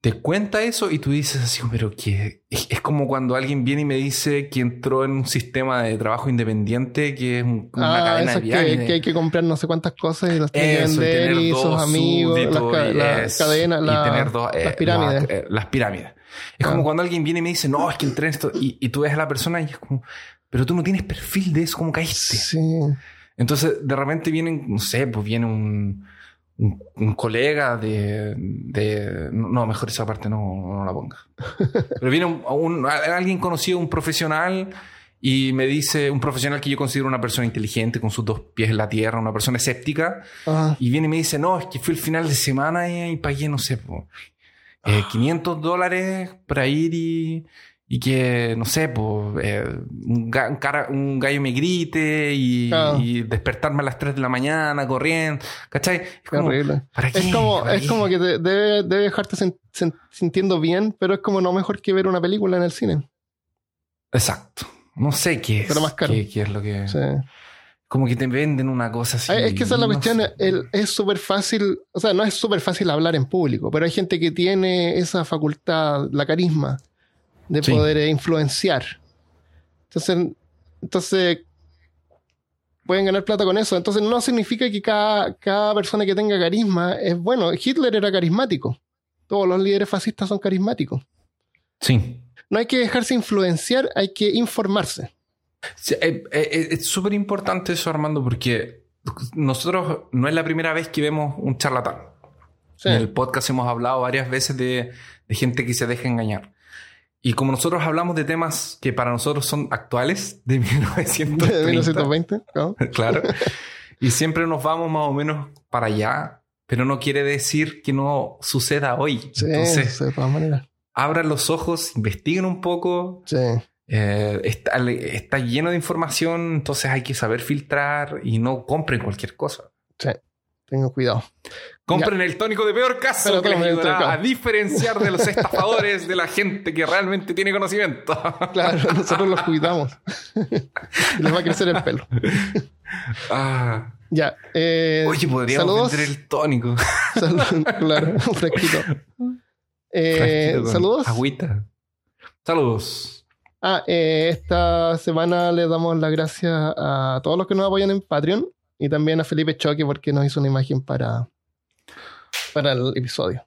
te cuenta eso y tú dices así, pero que es, es como cuando alguien viene y me dice que entró en un sistema de trabajo independiente que es un- una Ah, cadena eso de que, viajes. que hay que comprar no sé cuántas cosas y las tiene que Eso, y y dos sus amigos, las, ca- y las la- tener dos, eh, las pirámides. la- eh, las pirámides. Es Ah. como cuando alguien viene y me dice, no, es que entré en esto, y, y tú ves a la persona y es como, pero tú no tienes perfil de eso, ¿cómo caíste? Sí. Entonces, de repente vienen, no sé, pues viene un, un, un colega de, de- No, mejor esa parte no, no la ponga. *laughs* Pero viene un, un- alguien conocido, un profesional, y me dice, un profesional que yo considero una persona inteligente, con sus dos pies en la tierra, una persona escéptica, Ah, y viene y me dice, no, es que fue el final de semana y, y pagué, no sé, po, eh, 500 dólares para ir y, y que, no sé, pues, un, ga- un cara- un gallo me grite y, Ah. y despertarme a las 3 de la mañana corriendo, ¿cachai? Es como, horrible. ¿para qué? Es como, ¿Para es qué? como que te- debe, debe dejarte sintiendo bien, pero es como no mejor que ver una película en el cine. Exacto. No sé qué es. Pero más caro. Qué, qué es lo que... Sí. Como que te venden una cosa así. es que esa es la no cuestión. el- es súper fácil, o sea, no es súper fácil hablar en público, pero hay gente que tiene esa facultad, la carisma, de Sí. poder influenciar. Entonces, entonces, pueden ganar plata con eso. Entonces, no significa que cada, cada persona que tenga carisma es bueno. Hitler era carismático. Todos los líderes fascistas son carismáticos. Sí. No hay que dejarse influenciar, hay que informarse. Sí, eh, eh, es súper importante eso, Armando, porque nosotros no es la primera vez que vemos un charlatán. Sí. En el podcast hemos hablado varias veces de, de gente que se deja engañar. Y como nosotros hablamos de temas que para nosotros son actuales, de *laughs* 1930, De 1920, ¿no? *laughs* claro, y siempre nos vamos más o menos para allá, pero no quiere decir que no suceda hoy. Sí, Entonces, de todas maneras. abran los ojos, investiguen un poco, Sí. Eh, está, está lleno de información, entonces hay que saber filtrar y no compren cualquier cosa. Sí, tengan cuidado. Compren el tónico de peor caso Pero que les ayudará a diferenciar de los *laughs* estafadores de la gente que realmente tiene conocimiento. Claro, nosotros los cuidamos. *laughs* les va a crecer el pelo. Ah. Ya. eh, Oye, podríamos saludos. vender el tónico. Salud- claro, *laughs* un fresquito. Eh, saludos. Agüita. Saludos. Ah, eh, esta semana le damos las gracias a todos los que nos apoyan en Patreon y también a Felipe Choque porque nos hizo una imagen para, para el episodio.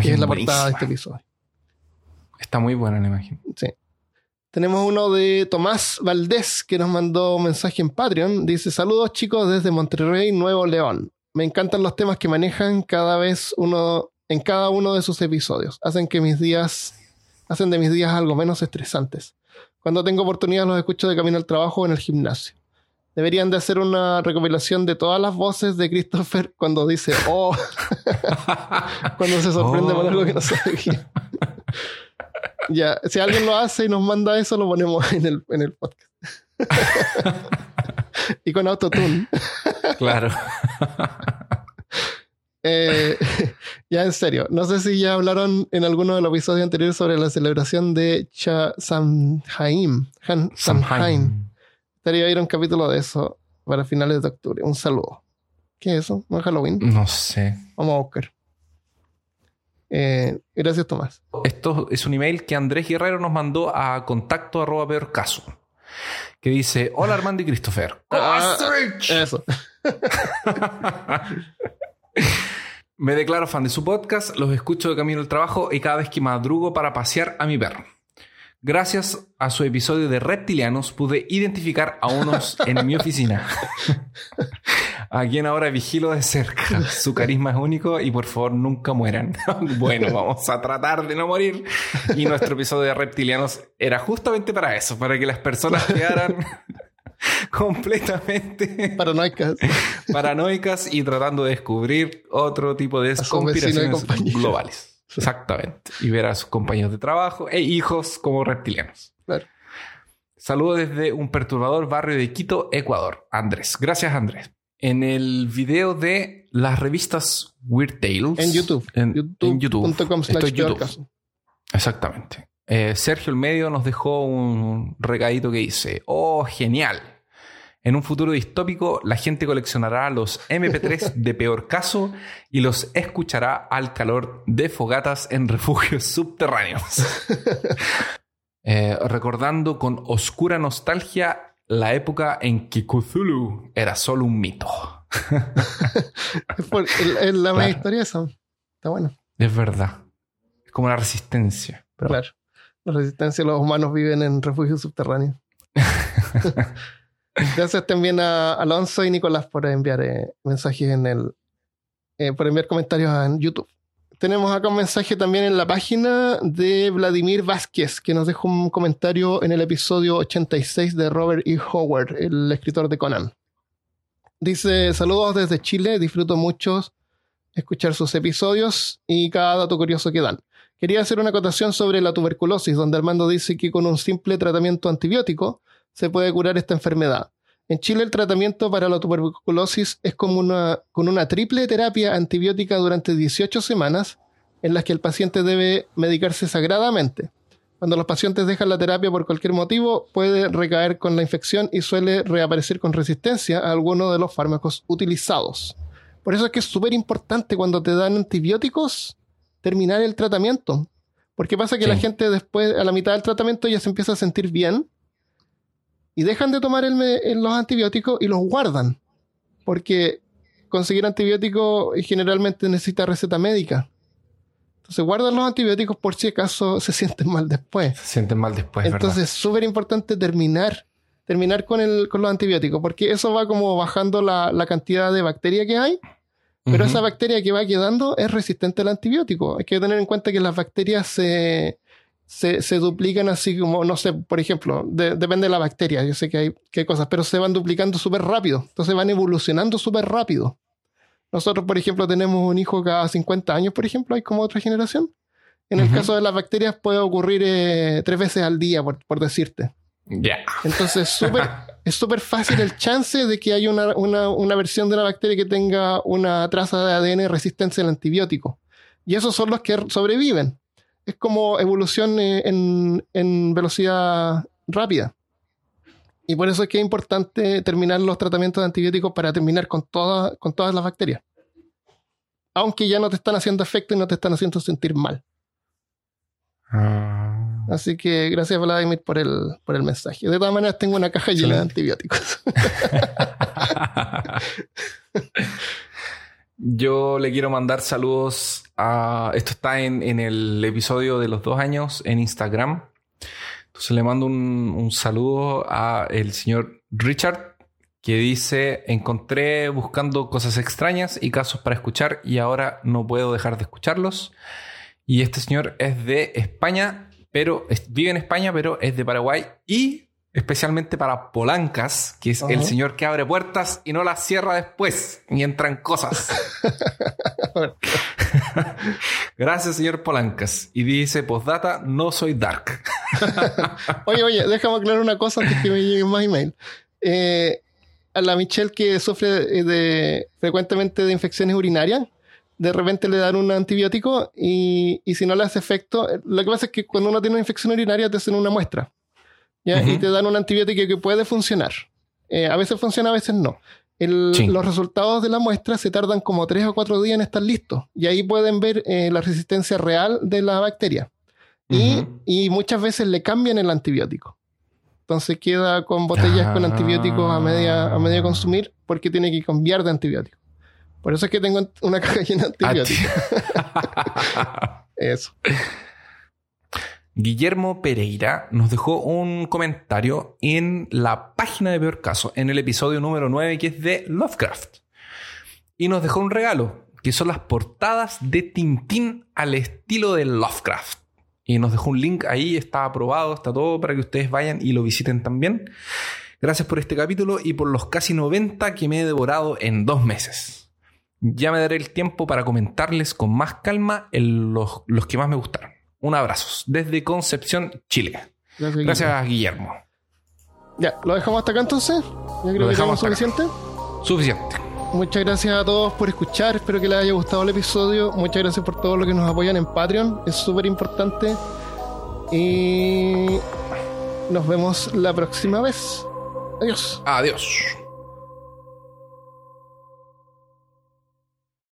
Que es la portada de este episodio. Está muy buena la imagen. Sí. Tenemos uno de Tomás Valdés que nos mandó un mensaje en Patreon. Dice: Saludos chicos desde Monterrey, Nuevo León. Me encantan los temas que manejan cada vez uno en cada uno de sus episodios. Hacen que mis días, hacen de mis días algo menos estresantes. Cuando tengo oportunidad los escucho de camino al trabajo o en el gimnasio. Deberían de hacer una recopilación de todas las voces de Christopher cuando dice oh, *laughs* cuando se sorprende Oh. por algo que no sabía. *laughs* Ya, si alguien lo hace y nos manda eso, lo ponemos en el, en el podcast. *laughs* y con autotune. Claro. Eh, *laughs* *laughs* ya en serio, no sé si ya hablaron en alguno de los episodios anteriores sobre la celebración de Cha Samhain. Han- Samhain. Estaría ir un capítulo de eso para finales de octubre. Un saludo. ¿Qué es eso? ¿No es Halloween? No sé. Vamos a buscar. Eh, gracias, Tomás. Esto es un email que Andrés Guerrero nos mandó a contacto arroba peor caso. Que dice: Hola Armando y Christopher. Ah, Eso. *laughs* Me declaro fan de su podcast, los escucho de camino al trabajo y cada vez que madrugo para pasear a mi perro. Gracias a su episodio de reptilianos pude identificar a unos *laughs* en mi oficina, a quien ahora vigilo de cerca. Su carisma es único y por favor nunca mueran. *laughs* bueno, vamos a tratar de no morir. Y nuestro episodio de reptilianos era justamente para eso, para que las personas *laughs* quedaran *laughs* completamente Paranoicas. paranoicas y tratando de descubrir otro tipo de conspiraciones globales. Exactamente. Y ver a sus compañeros de trabajo e hijos como reptilianos. Claro. Saludos desde un perturbador barrio de Quito, Ecuador. Andrés. Gracias, Andrés. En el video de las revistas Weird Tales. En YouTube. En, YouTube. YouTube.com YouTube. peorcaso. Exactamente. Eh, Sergio el Medio nos dejó un recadito que dice: Oh, genial. En un futuro distópico, la gente coleccionará los MP3 de peor caso y los escuchará al calor de fogatas en refugios *laughs* subterráneos. *laughs* Eh, recordando con oscura nostalgia la época en que Cthulhu era solo un mito. *laughs* Es, la Claro. historia esa. Está bueno. Es verdad. Es como una resistencia. Pero Claro. La resistencia los humanos viven en refugios subterráneos. Gracias también a Alonso y Nicolás por enviar eh, mensajes en el. eh, por enviar comentarios en YouTube. Tenemos acá un mensaje también en la página de Vladimir Vázquez, que nos dejó un comentario en el episodio 86 de Robert E. Howard, el escritor de Conan. Dice: Saludos desde Chile, disfruto mucho escuchar sus episodios y cada dato curioso que dan. Quería hacer una acotación sobre la tuberculosis, donde Armando dice que con un simple tratamiento antibiótico se puede curar esta enfermedad. En Chile el tratamiento para la tuberculosis es como una, con una triple terapia antibiótica durante 18 semanas en las que el paciente debe medicarse sagradamente. Cuando los pacientes dejan la terapia por cualquier motivo, puede recaer con la infección y suele reaparecer con resistencia a alguno de los fármacos utilizados. Por eso es que es súper importante cuando te dan antibióticos terminar el tratamiento. Porque pasa que Sí. la gente después, a la mitad del tratamiento, ya se empieza a sentir bien y dejan de tomar el los antibióticos y los guardan. Porque conseguir antibióticos generalmente necesita receta médica. Entonces guardan los antibióticos por si acaso se *laughs* sienten mal después. se sienten mal después. Entonces es súper importante terminar, terminar con, el, con los antibióticos, porque eso va como bajando la, la cantidad de bacteria que hay, pero esa bacteria que va quedando es resistente al antibiótico. Hay que tener en cuenta que las bacterias se, se, se duplican así como, no sé, por ejemplo, de- depende de la bacteria, yo sé que hay, que hay cosas, pero se van duplicando súper rápido, entonces van evolucionando súper rápido. Nosotros, por ejemplo, tenemos un hijo cada 50 años, por ejemplo, hay como otra generación. En el caso de las bacterias puede ocurrir eh, tres veces al día, por, por decirte. Ya. Entonces súper- *laughs* es súper fácil el chance de que haya una, una- una versión de la bacteria que tenga una traza de ADN resistencia al antibiótico. Y esos son los que sobreviven. Es como evolución eh, en, en velocidad rápida. Y por eso es que es importante terminar los tratamientos de antibióticos para terminar con, toda- con todas las bacterias. Aunque ya no te están haciendo efecto y no te están haciendo sentir mal. Ah. Así que gracias Vladimir por el, por el mensaje. De todas maneras tengo una caja llena de antibióticos. *laughs* *laughs* Yo le quiero mandar saludos a... Esto está en, en el episodio de los dos años en Instagram. Entonces le mando un, un saludo a el señor Richard que dice, encontré buscando cosas extrañas y casos para escuchar y ahora no puedo dejar de escucharlos. Y este señor es de España, pero vive en España, pero es de Paraguay y especialmente para Polancas, que es el señor que abre puertas y no las cierra después y entran cosas. *laughs* *laughs* Gracias, señor Polancas. Y dice, postdata, no soy dark. *laughs* Oye, oye, déjame aclarar una cosa antes que me lleguen más email. Eh, a la Michelle que sufre de, de- frecuentemente de infecciones urinarias, de repente le dan un antibiótico y, y si no le hace efecto, eh, lo que pasa es que cuando uno tiene una infección urinaria te hacen una muestra ¿ya? Y te dan un antibiótico que puede funcionar. Eh, a veces funciona, a veces no. El- Sí. Los resultados de la muestra se tardan como tres o cuatro días en estar listos y ahí pueden ver eh, la resistencia real de la bacteria. Y, muchas veces le cambian el antibiótico. Entonces queda con botellas con Ah. antibióticos a media, a medio consumir porque tiene que cambiar de antibiótico. Por eso es que tengo una *laughs* caja llena de antibióticos. *laughs* Eso. Guillermo Pereira nos dejó un comentario en la página de Peor Caso, en el episodio número 9, que es de Lovecraft. Y nos dejó un regalo, que son las portadas de Tintín al estilo de Lovecraft. Y nos dejó un link ahí, está aprobado, está todo para que ustedes vayan y lo visiten también. Gracias por este capítulo y por los casi 90 que me he devorado en dos meses. Ya me daré el tiempo para comentarles con más calma los, los que más me gustaron. Un abrazo desde Concepción, Chile. Gracias. Gracias, Guillermo. Ya, ¿lo dejamos hasta acá entonces? Yo creo Lo que dejamos acá. suficiente. Suficiente. Muchas gracias a todos por escuchar. Espero que les haya gustado el episodio. Muchas gracias por todo lo que nos apoyan en Patreon. Es súper importante. Y nos vemos la próxima vez. Adiós. Adiós.